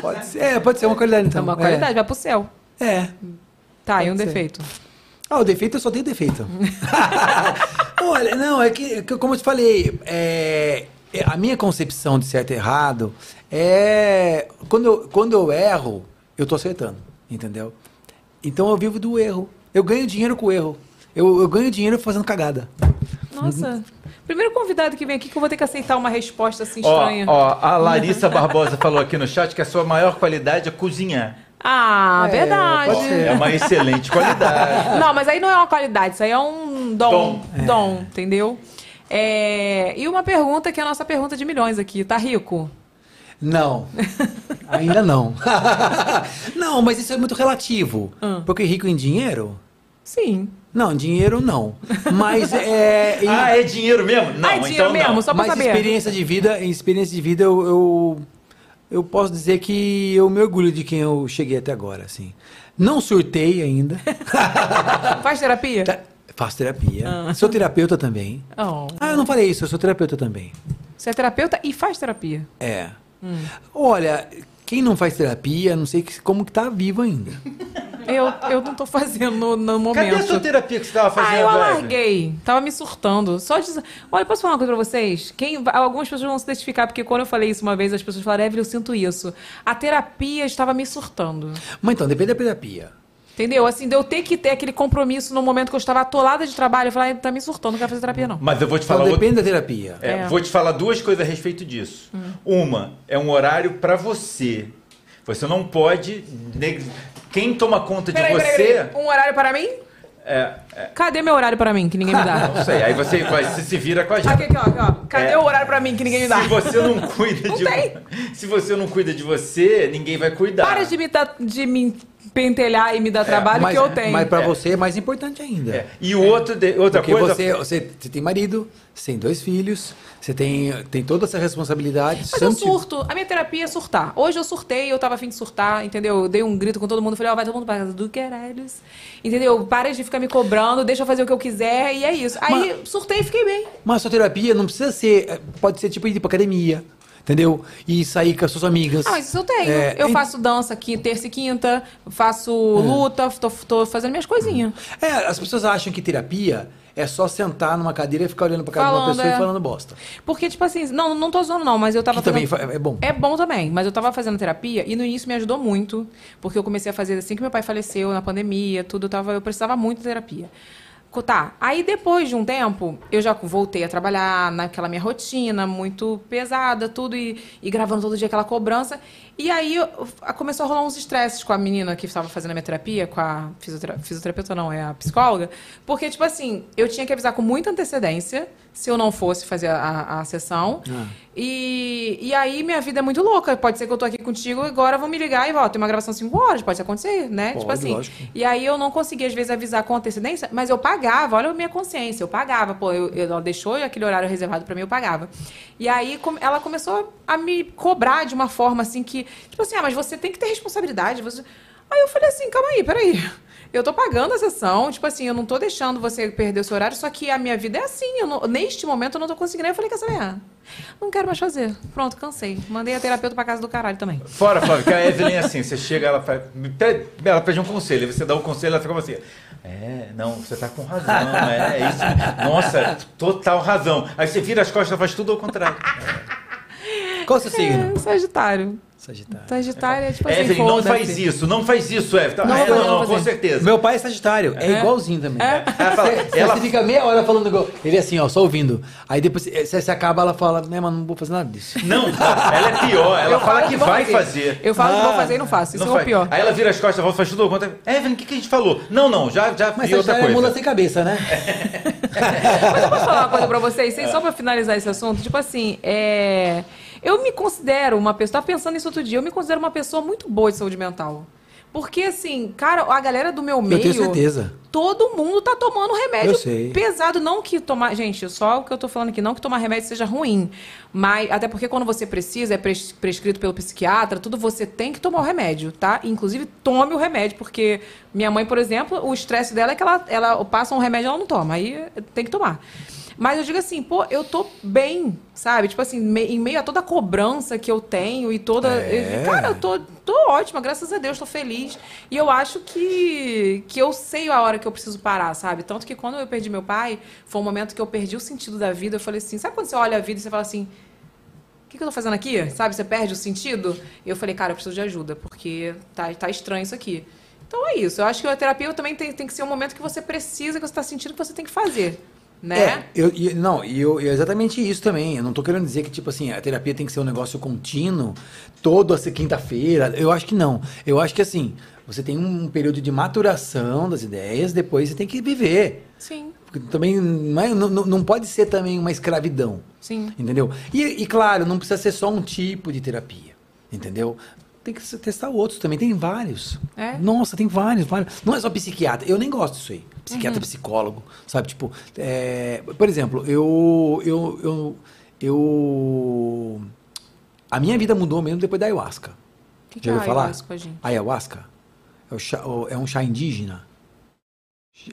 Pode ser, é, pode ser uma qualidade, É então. uma qualidade, vai pro céu. É. é. Tá, e Pode um ser. defeito. Ah, o defeito eu só tenho defeito. Olha, não, é que, que como eu te falei, é, é, a minha concepção de certo e errado é. Quando eu, quando eu erro, eu tô acertando, entendeu? Então eu vivo do erro. Eu ganho dinheiro com o erro. Eu, eu ganho dinheiro fazendo cagada. Nossa. Primeiro convidado que vem aqui que eu vou ter que aceitar uma resposta assim Ó, estranha. ó, a Larissa Barbosa falou aqui no chat que a sua maior qualidade é cozinhar. Ah, É, verdade. pode ser. É uma excelente qualidade. Não, mas aí não é uma qualidade, isso aí é um dom. Dom. Dom, entendeu? É, E uma pergunta que é a nossa pergunta de milhões aqui. Tá rico? Não. Ainda não. não, mas isso é muito relativo. Hum. Porque rico em dinheiro? Sim. Não, dinheiro não. Mas é. em- Ah, é dinheiro mesmo? Não, Ah, é dinheiro então mesmo? não. Só pra Mas saber. experiência de vida, em experiência de vida, eu, eu, eu posso dizer que eu me orgulho de quem eu cheguei até agora, assim. Não surtei ainda. Faz terapia? Tá- Faço terapia. Ah. Sou terapeuta também. Oh. Ah, eu não falei isso, eu sou terapeuta também. Você é terapeuta e faz terapia. É. Hum. Olha, quem não faz terapia, não sei que- como que tá vivo ainda. Eu, eu não tô fazendo no, no momento. Cadê a sua terapia que você estava fazendo? Ah, eu alarguei. Tava me surtando. Só de... Olha, posso falar uma coisa pra vocês? Quem... Algumas pessoas vão se identificar, porque quando eu falei isso uma vez, as pessoas falaram, Evelyn, eu sinto isso. A terapia estava me surtando. Mas então, depende da terapia. Entendeu? Assim, de eu ter que ter aquele compromisso no momento que eu estava atolada de trabalho. Eu falei, "Ah, tá me surtando, não quero fazer terapia, não. Mas eu vou te Então, falar outra- depende da terapia. É, É. Vou te falar duas coisas a respeito disso. Uma, é um horário pra você. Você não pode. neg- Quem toma conta de Peraí, você. peraí, peraí. Um horário para mim? É, é, Cadê meu horário para mim, que ninguém me dá? não sei. Aí você, vai- você se vira com a gente. Aqui, aqui, ó, aqui, ó. Cadê É. o horário para mim que ninguém me dá? Se você não cuida Não de tem. Se você não cuida de você, ninguém vai cuidar. Para de me, dar- de me pentelhar e me dar trabalho mas, que eu tenho. Mas pra É. você é mais importante ainda. É. E o outro, de- outra Porque coisa. você, você, você tem marido, você tem dois filhos, você tem, tem toda essa responsabilidade. Mas eu surto. A minha terapia é surtar. Hoje eu surtei, eu tava afim de surtar, entendeu? Eu dei um grito com todo mundo, falei, ó, vai todo mundo pra casa do caralhos. Entendeu? Para de ficar me cobrando, deixa eu fazer o que eu quiser, e é isso. Aí surtei e fiquei bem. Mas a sua terapia não precisa ser. Pode ser tipo ir pra academia, entendeu? E sair com as suas amigas. Ah, mas isso eu tenho. É, eu faço dança aqui terça e quinta, faço luta, tô, tô fazendo minhas coisinhas. É, as pessoas acham que terapia é só sentar numa cadeira e ficar olhando pra cara de uma Falando, pessoa é. e falando bosta. Porque, tipo assim, não, não tô zoando, não, mas eu tava Que também fazendo... fa- é bom. É bom também, mas eu tava fazendo terapia e no início me ajudou muito, porque eu comecei a fazer assim que meu pai faleceu na pandemia, tudo, eu, tava, eu precisava muito de terapia. Tá, aí depois de um tempo, eu já voltei a trabalhar naquela minha rotina, muito pesada, tudo, e, e gravando todo dia aquela cobrança. E aí eu- começou a rolar uns estresses com a menina que estava fazendo a minha terapia, com a fisiotera- fisioterapeuta, não, é a psicóloga. Porque, tipo assim, eu tinha que avisar com muita antecedência se eu não fosse fazer a, a- a sessão. Ah. E, e aí minha vida é muito louca. Pode ser que eu tô aqui contigo agora vão me ligar e ó, tem uma gravação 5 horas, pode acontecer, né? Pode, tipo assim. lógico. E aí eu não conseguia, às vezes, avisar com antecedência, mas eu pagava, olha a minha consciência, eu pagava. Pô, eu, eu- ela deixou aquele horário reservado pra mim, eu pagava. E aí com- ela começou a me cobrar de uma forma assim que, tipo assim, ah, mas você tem que ter responsabilidade. Você... Aí eu falei assim, calma aí, peraí. Eu tô pagando a sessão, tipo assim, eu não tô deixando você perder o seu horário, só que a minha vida é assim. eu não- neste momento eu não tô conseguindo. Aí eu falei, quer saber? Ah, não quero mais fazer. Pronto, cansei. Mandei a terapeuta pra casa do caralho também. Fora, Flávio, que a Evelyn é assim, você chega, ela, faz, pede, ela pede um conselho, aí você dá o conselho, ela fica assim, é, não, você tá com razão, é, é isso, nossa, total razão. Aí você vira as costas e faz tudo ao contrário. Qual é o seu signo? É, Sagitário. Sagitário. Sagitário é tipo assim, Evelyn, não faz isso, não faz isso, Evelyn. Não Ah, fazer, não, não vou com fazer. certeza. Meu pai é Sagitário, é, É? igualzinho também. É? Ela fala, Você, ela, você fica meia hora falando igual. Ele é assim, ó, só ouvindo. Aí depois você, você acaba, ela fala, né, mas não vou fazer nada disso. não, ela é pior, ela Eu fala que vai fazer. Eu falo que Ah, vou fazer e não faço. Isso Não é o pior. Aí ela vira as costas, volta, faz tudo contrário. Evelyn, o que, que a gente falou? Não, não, já, já Mas vi outra é coisa. mula sem cabeça, né? Mas eu posso falar uma coisa pra vocês, só pra finalizar esse assunto? Tipo assim, é... eu me considero uma pessoa. Tava pensando nisso outro dia, eu me considero uma pessoa muito boa de saúde mental. Porque, assim, cara, a galera do meu meio. Eu tenho certeza. Todo mundo tá tomando remédio Eu sei. pesado. Não que tomar. Gente, só o que eu tô falando aqui, não que tomar remédio seja ruim. Mas, até porque quando você precisa, é pres- prescrito pelo psiquiatra, tudo você tem que tomar o remédio, tá? Inclusive, tome o remédio, porque minha mãe, por exemplo, o estresse dela é que ela, ela passa um remédio e ela não toma. Aí tem que tomar. Mas eu digo assim, pô, eu tô bem, sabe? Tipo assim, me- em meio a toda a cobrança que eu tenho e toda. É. Cara, eu tô, tô ótima, graças a Deus, tô feliz. E eu acho que, que eu sei a hora que eu preciso parar, sabe? Tanto que quando eu perdi meu pai, foi um momento que eu perdi o sentido da vida. Eu falei assim, sabe quando você olha a vida e você fala assim. O que, que eu tô fazendo aqui? Sabe? Você perde o sentido. E eu falei, cara, eu preciso de ajuda, porque tá, tá estranho isso aqui. Então é isso. Eu acho que a terapia também tem, tem que ser um momento que você precisa, que você tá sentindo que você tem que fazer. Né? É, eu, e- não, e eu, e é exatamente isso também. Eu não tô querendo dizer que, tipo assim, a terapia tem que ser um negócio contínuo, toda quinta-feira. Eu acho que não. Eu acho que, assim, você tem um período de maturação das ideias, depois você tem que viver. Sim, Porque também não, é- não, não- não pode ser também uma escravidão. sim. Entendeu? E, e, claro, não precisa ser só um tipo de terapia. Entendeu? Tem que testar outros também. Tem vários. É? Nossa, tem vários, vários. Não é só psiquiatra. Eu nem gosto disso aí. Psiquiatra, Uhum. psicólogo. Sabe? Tipo, é, por exemplo, eu, eu, eu, eu. A minha vida mudou mesmo depois da ayahuasca. O que, que Já é ouviu falar? ayahuasca, gente? Ayahuasca é, chá- é um chá indígena.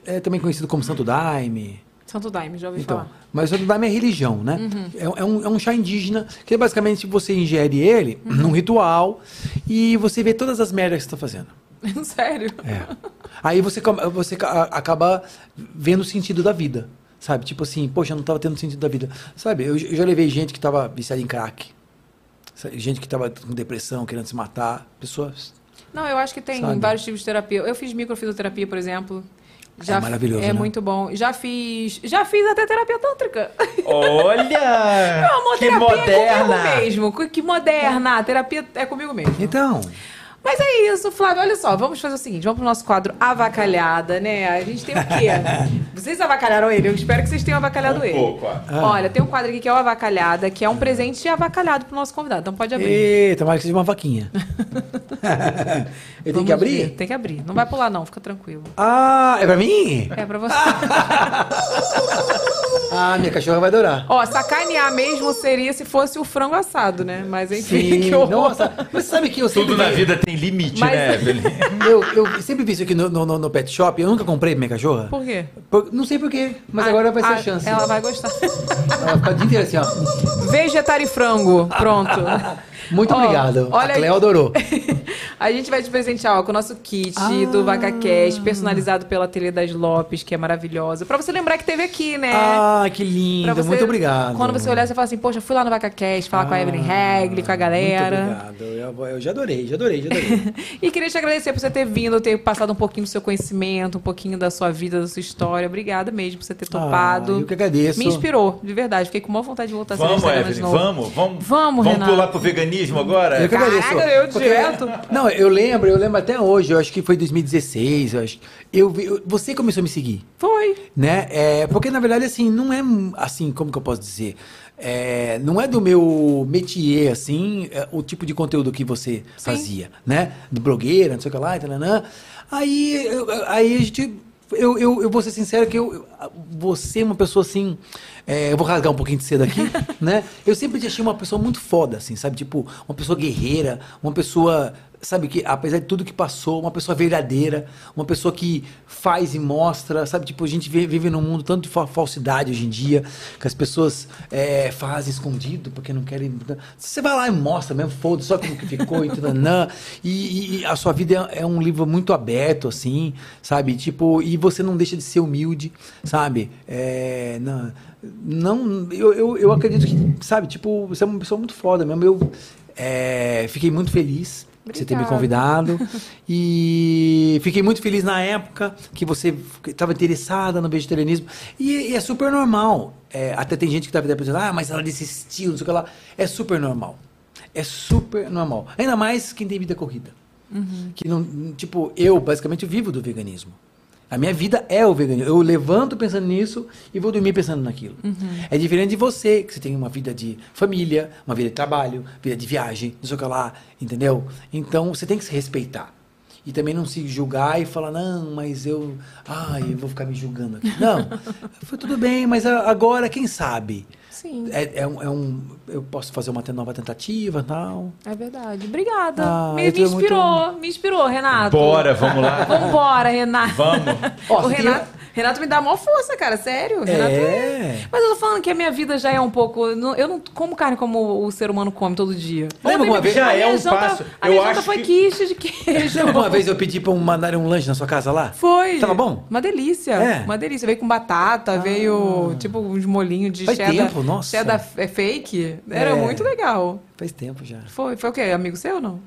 É também conhecido como Santo Daime. Santo Daime, já ouvi Então, falar. mas o Santo Daime é religião, né? Uhum. É, é um, é um chá indígena que basicamente você ingere ele Uhum. num ritual e você vê todas as merdas que você está fazendo. Sério? É. Aí você, você ca- acaba vendo o sentido da vida. Sabe? Tipo assim, poxa, eu não estava tendo sentido da vida. Sabe? Eu, eu já levei gente que estava viciada em crack. Gente que estava com depressão, querendo se matar. Pessoas. Não, eu acho que tem Sabe? vários tipos de terapia. Eu fiz microfisioterapia, por exemplo. Já É maravilhoso, É né? muito bom. Já fiz. Já fiz até terapia tântrica. Olha! Meu amor, que terapia é moderna! comigo mesmo. Que- Que moderna. A terapia é comigo mesmo. Então. Mas é isso, Flávio. Olha só, vamos fazer o seguinte: vamos pro nosso quadro Avacalhada, né? A gente tem o quê? vocês avacalharam ele? Eu espero que vocês tenham avacalhado Um ele. pouco, ó. Olha, tem um quadro aqui que é o Avacalhada, que é um presente avacalhado pro nosso convidado. Então pode abrir. Eita, mais que seja uma vaquinha. eu tenho que abrir? ver. Tem que abrir. Não vai pular, não, fica tranquilo. Ah, é pra mim? É pra você. Ah, minha cachorra vai adorar. Ó, sacanear mesmo seria se fosse o frango assado, né? Mas enfim, que Sim, horror. nossa. Mas sabe que eu sempre Tudo na vi- vida tem limite, Mas- né, Evelyn? Eu, eu sempre vi isso aqui no, no, no- no pet shop. Eu nunca comprei minha cachorra. Por quê? Por- não sei porquê, mas Ah, agora vai ser a chance. Ela vai gostar. Ela vai ficar o dia inteiro assim, ó. Vegetar e frango. Pronto. Muito Ó, obrigado. olha a Cleo adorou. A gente vai te presentear ó, com o nosso kit Ah. do VacaCast, personalizado pela Ateliê das Lopes, que é maravilhosa. Pra você lembrar que teve aqui, né? Ah, que lindo. você- Muito obrigado. Quando você olhar, você fala assim, poxa, fui lá no VacaCast, falar com a Evelyn Regli, com a galera. Muito obrigado. Eu, eu já adorei, já adorei, já adorei. E queria te agradecer por você ter vindo, ter passado um pouquinho do seu conhecimento, um pouquinho da sua vida, da sua história. Obrigada mesmo por você ter topado. Ah, eu que agradeço. Me inspirou, de verdade. Fiquei com uma vontade de voltar a ser Vamos, Evelyn, vamos, vamos. Vamos, Vamos Renato. pular pro veganismo agora? Eu que agradeço. Caraca, eu Porque- direto. Não, eu lembro, eu lembro até hoje, eu acho que foi 2016, eu acho. Eu, eu- você começou a me seguir. Foi. né? É, porque na verdade assim não é assim como que eu posso dizer, É, não é do meu métier assim é, o tipo de conteúdo que você fazia, né? De blogueira, não sei o que lá, e talanã. Aí, eu- aí a gente eu, eu, eu vou ser sincero que eu, eu- você é uma pessoa assim. É, eu vou rasgar um pouquinho de cedo aqui, né? Eu sempre te achei uma pessoa muito foda, assim, sabe? Tipo, uma pessoa guerreira, uma pessoa, sabe, que apesar de tudo que passou, uma pessoa verdadeira, uma pessoa que faz e mostra, sabe? Tipo, a gente vi- vive num mundo tanto de fa- falsidade hoje em dia, que as pessoas é, fazem escondido porque não querem. Você vai lá e mostra mesmo, foda-se, só como que ficou e tudo. E, e- e a sua vida é, é um livro muito aberto, assim, sabe? Tipo, e você não deixa de ser humilde, sabe? É, não, não eu, eu, eu acredito que, sabe, tipo, você é uma pessoa muito foda mesmo. Eu é, fiquei muito feliz de você ter me Obrigada. convidado. E fiquei muito feliz na época que você estava interessada no vegetarianismo. E, e é super normal. É, até tem gente que está pensando, ah, mas ela desistiu, não sei o que lá. É super normal. É super normal. Ainda mais quem tem vida corrida. Que não, tipo, eu basicamente vivo do veganismo. A minha vida é o veganismo. Eu levanto pensando nisso e vou dormir pensando naquilo. É diferente de você, que você tem uma vida de família, uma vida de trabalho, vida de viagem, não sei o que lá, entendeu? Então você tem que se respeitar. E também não se julgar e falar, não, mas eu. Ai, eu vou ficar me julgando aqui. Não, foi tudo bem, mas agora, quem sabe? Sim, É, é um, é um- Eu posso fazer uma nova tentativa tal. é verdade. Obrigada. Ah, me, me tô muito- inspirou, me inspirou, Renato. Bora, vamos lá. Vambora, Renato. Vamos. Ó, o Renato, Renato me dá maior força, cara, sério. Renato É. Mas eu tô falando que a minha vida já é um pouco. Eu não como carne como o ser humano come todo dia. Lembra uma vez- a Já é um janta- passo. A minha Eu janta foi que- quiche de queijo. Lembra uma vez eu pedi pra mandarem um lanche na sua casa lá? Foi. Tava bom? Uma delícia. É. Uma delícia. Veio com batata, veio tipo uns molhinhos de Faz cheddar. tempo, nossa. Cheddar é fake. Era É. muito legal. Faz tempo já. Foi, foi o quê? Amigo seu ou não?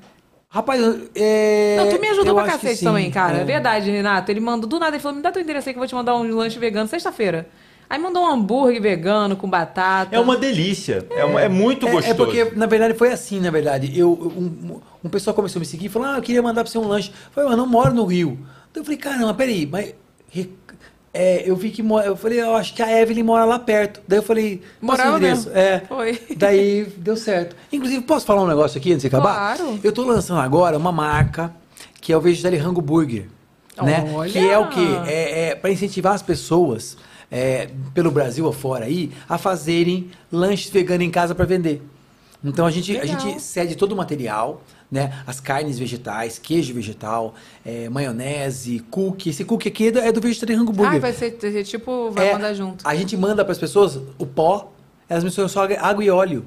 Rapaz, é. Não, tu me ajudou eu pra cacete também, cara. é. É verdade, Renato. Ele mandou do nada, ele falou: me dá teu endereço aí que eu vou te mandar um lanche vegano sexta-feira. Aí mandou um hambúrguer vegano com batata. É uma delícia. É, uma- é muito É- gostoso. É, porque, na verdade, foi assim, na verdade. Eu, um, um pessoal começou a me seguir e falou, ah, eu queria mandar pra você um lanche. Eu falei, mas eu não moro no Rio. Então eu falei, caramba, peraí, mas... é, eu vi que mo- eu falei, eu acho que a Evelyn mora lá perto. Daí eu falei, Morava endereço. mesmo. É. Foi. Daí deu certo. Inclusive, posso falar um negócio aqui antes de acabar? Claro. Eu tô lançando agora uma marca que é o Vegetarian Rango Burger. Né? Olha! Que é o quê? É, é para incentivar as pessoas é, pelo Brasil afora aí a fazerem lanches veganos em casa para vender. Então a gente, a gente cede todo o material, né? As carnes vegetais, queijo vegetal, é, maionese, cookie. Esse cookie aqui é do, é do Vegetarian Rango Burger. Ah, vai ser, tipo, vai É, mandar junto. A gente manda para as pessoas o pó, elas misturam só água e óleo.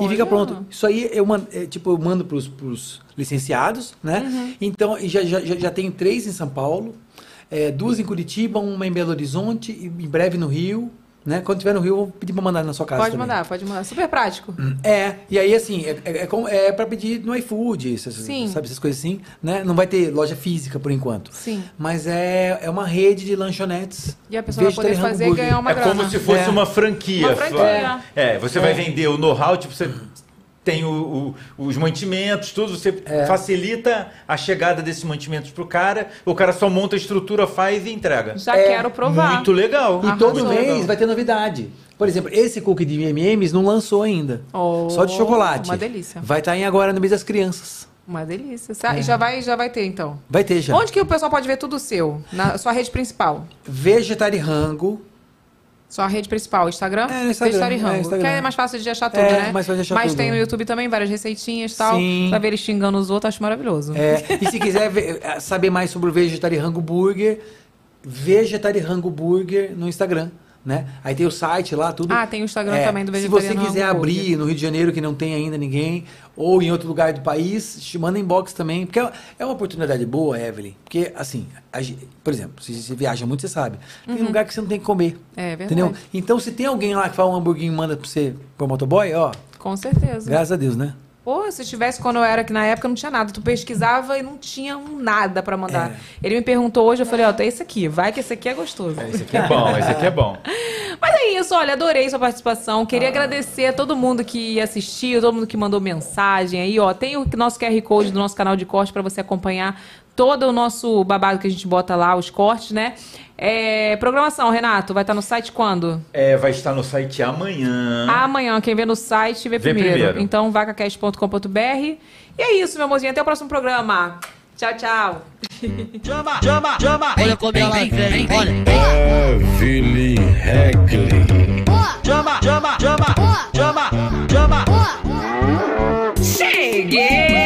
E fica pronto. Isso aí eu mando, é, tipo, eu mando pros, pros licenciados, né? Uhum. Então, e já, já, já tenho três em São Paulo, é, duas em Curitiba, uma em Belo Horizonte, e em breve no Rio, né? Quando tiver no Rio, eu vou pedir pra mandar na sua casa Pode também. mandar, pode mandar. Super prático. É, e aí assim, é, é, é, como- é pra pedir no iFood, essas, Sim. sabe, essas coisas assim, né? Não vai ter loja física por enquanto. Sim. Mas é, é uma rede de lanchonetes. E a pessoa vai poder fazer e ganhar uma é grana. como se fosse É. uma franquia. Uma franquia. É, você vai vender o know-how, tipo, você tem o- o- os mantimentos, tudo, você É. facilita a chegada desses mantimentos pro cara, o cara só monta a estrutura, faz e entrega. Já É, quero provar. Muito legal. E Arrasou. todo mês vai ter novidade. Por exemplo, esse cookie de M&M's não lançou ainda. Oh, Só de chocolate. uma delícia. Vai estar em agora no mês das crianças. Uma delícia. Sa- E já vai, já vai ter, então. Vai ter já. Onde que o pessoal pode ver tudo seu? Na sua rede principal. Vegetarirango. Sua rede principal, Instagram? É, Instagram, Vegetarian é, Rango. Instagram. Que é mais fácil de achar tudo, É, né? mais fácil de achar Mas tudo. tem no YouTube também várias receitinhas e tal. Sim. Pra ver eles xingando os outros, acho maravilhoso. É, e se quiser ver- eh, saber mais sobre o Vegetarirango Burger, Vegetarirango Burger no Instagram. Né? Aí tem o site lá, tudo. Ah, tem o Instagram É, também do Se você Vegetariano quiser abrir no Rio de Janeiro, que não tem ainda ninguém, ou em outro lugar do país, te manda inbox também. Porque é- é uma oportunidade boa, Evelyn. Porque, assim, por exemplo, se você viaja muito, você sabe. Tem lugar que você não tem que comer. Uhum. É verdade. Entendeu? Então, se tem alguém lá que faz um hamburguinho e manda pra você pro motoboy, ó, Com certeza. graças a Deus, né? Pô, se tivesse quando eu era, que na época não tinha nada. Tu pesquisava e não tinha um nada pra mandar. É. Ele me perguntou hoje, eu falei, ó, tem esse aqui. Vai que esse aqui é gostoso. Esse aqui é bom, esse aqui é bom. Mas é isso, olha, adorei sua participação. Queria agradecer a todo mundo que assistiu, todo mundo que mandou mensagem aí, ó. Tem o nosso QR Code do nosso canal de corte pra você acompanhar todo o nosso babado que a gente bota lá, os cortes, né? É, programação, Renato, vai estar no site quando? É, vai estar no site amanhã. Amanhã, quem vê no site vê, Vê primeiro. primeiro. Então, vacacast.com.br. E é isso, meu amorzinho. Até o próximo programa. Tchau, tchau. Olha como ela vem, olha. Evelyn Regli. Cheguei!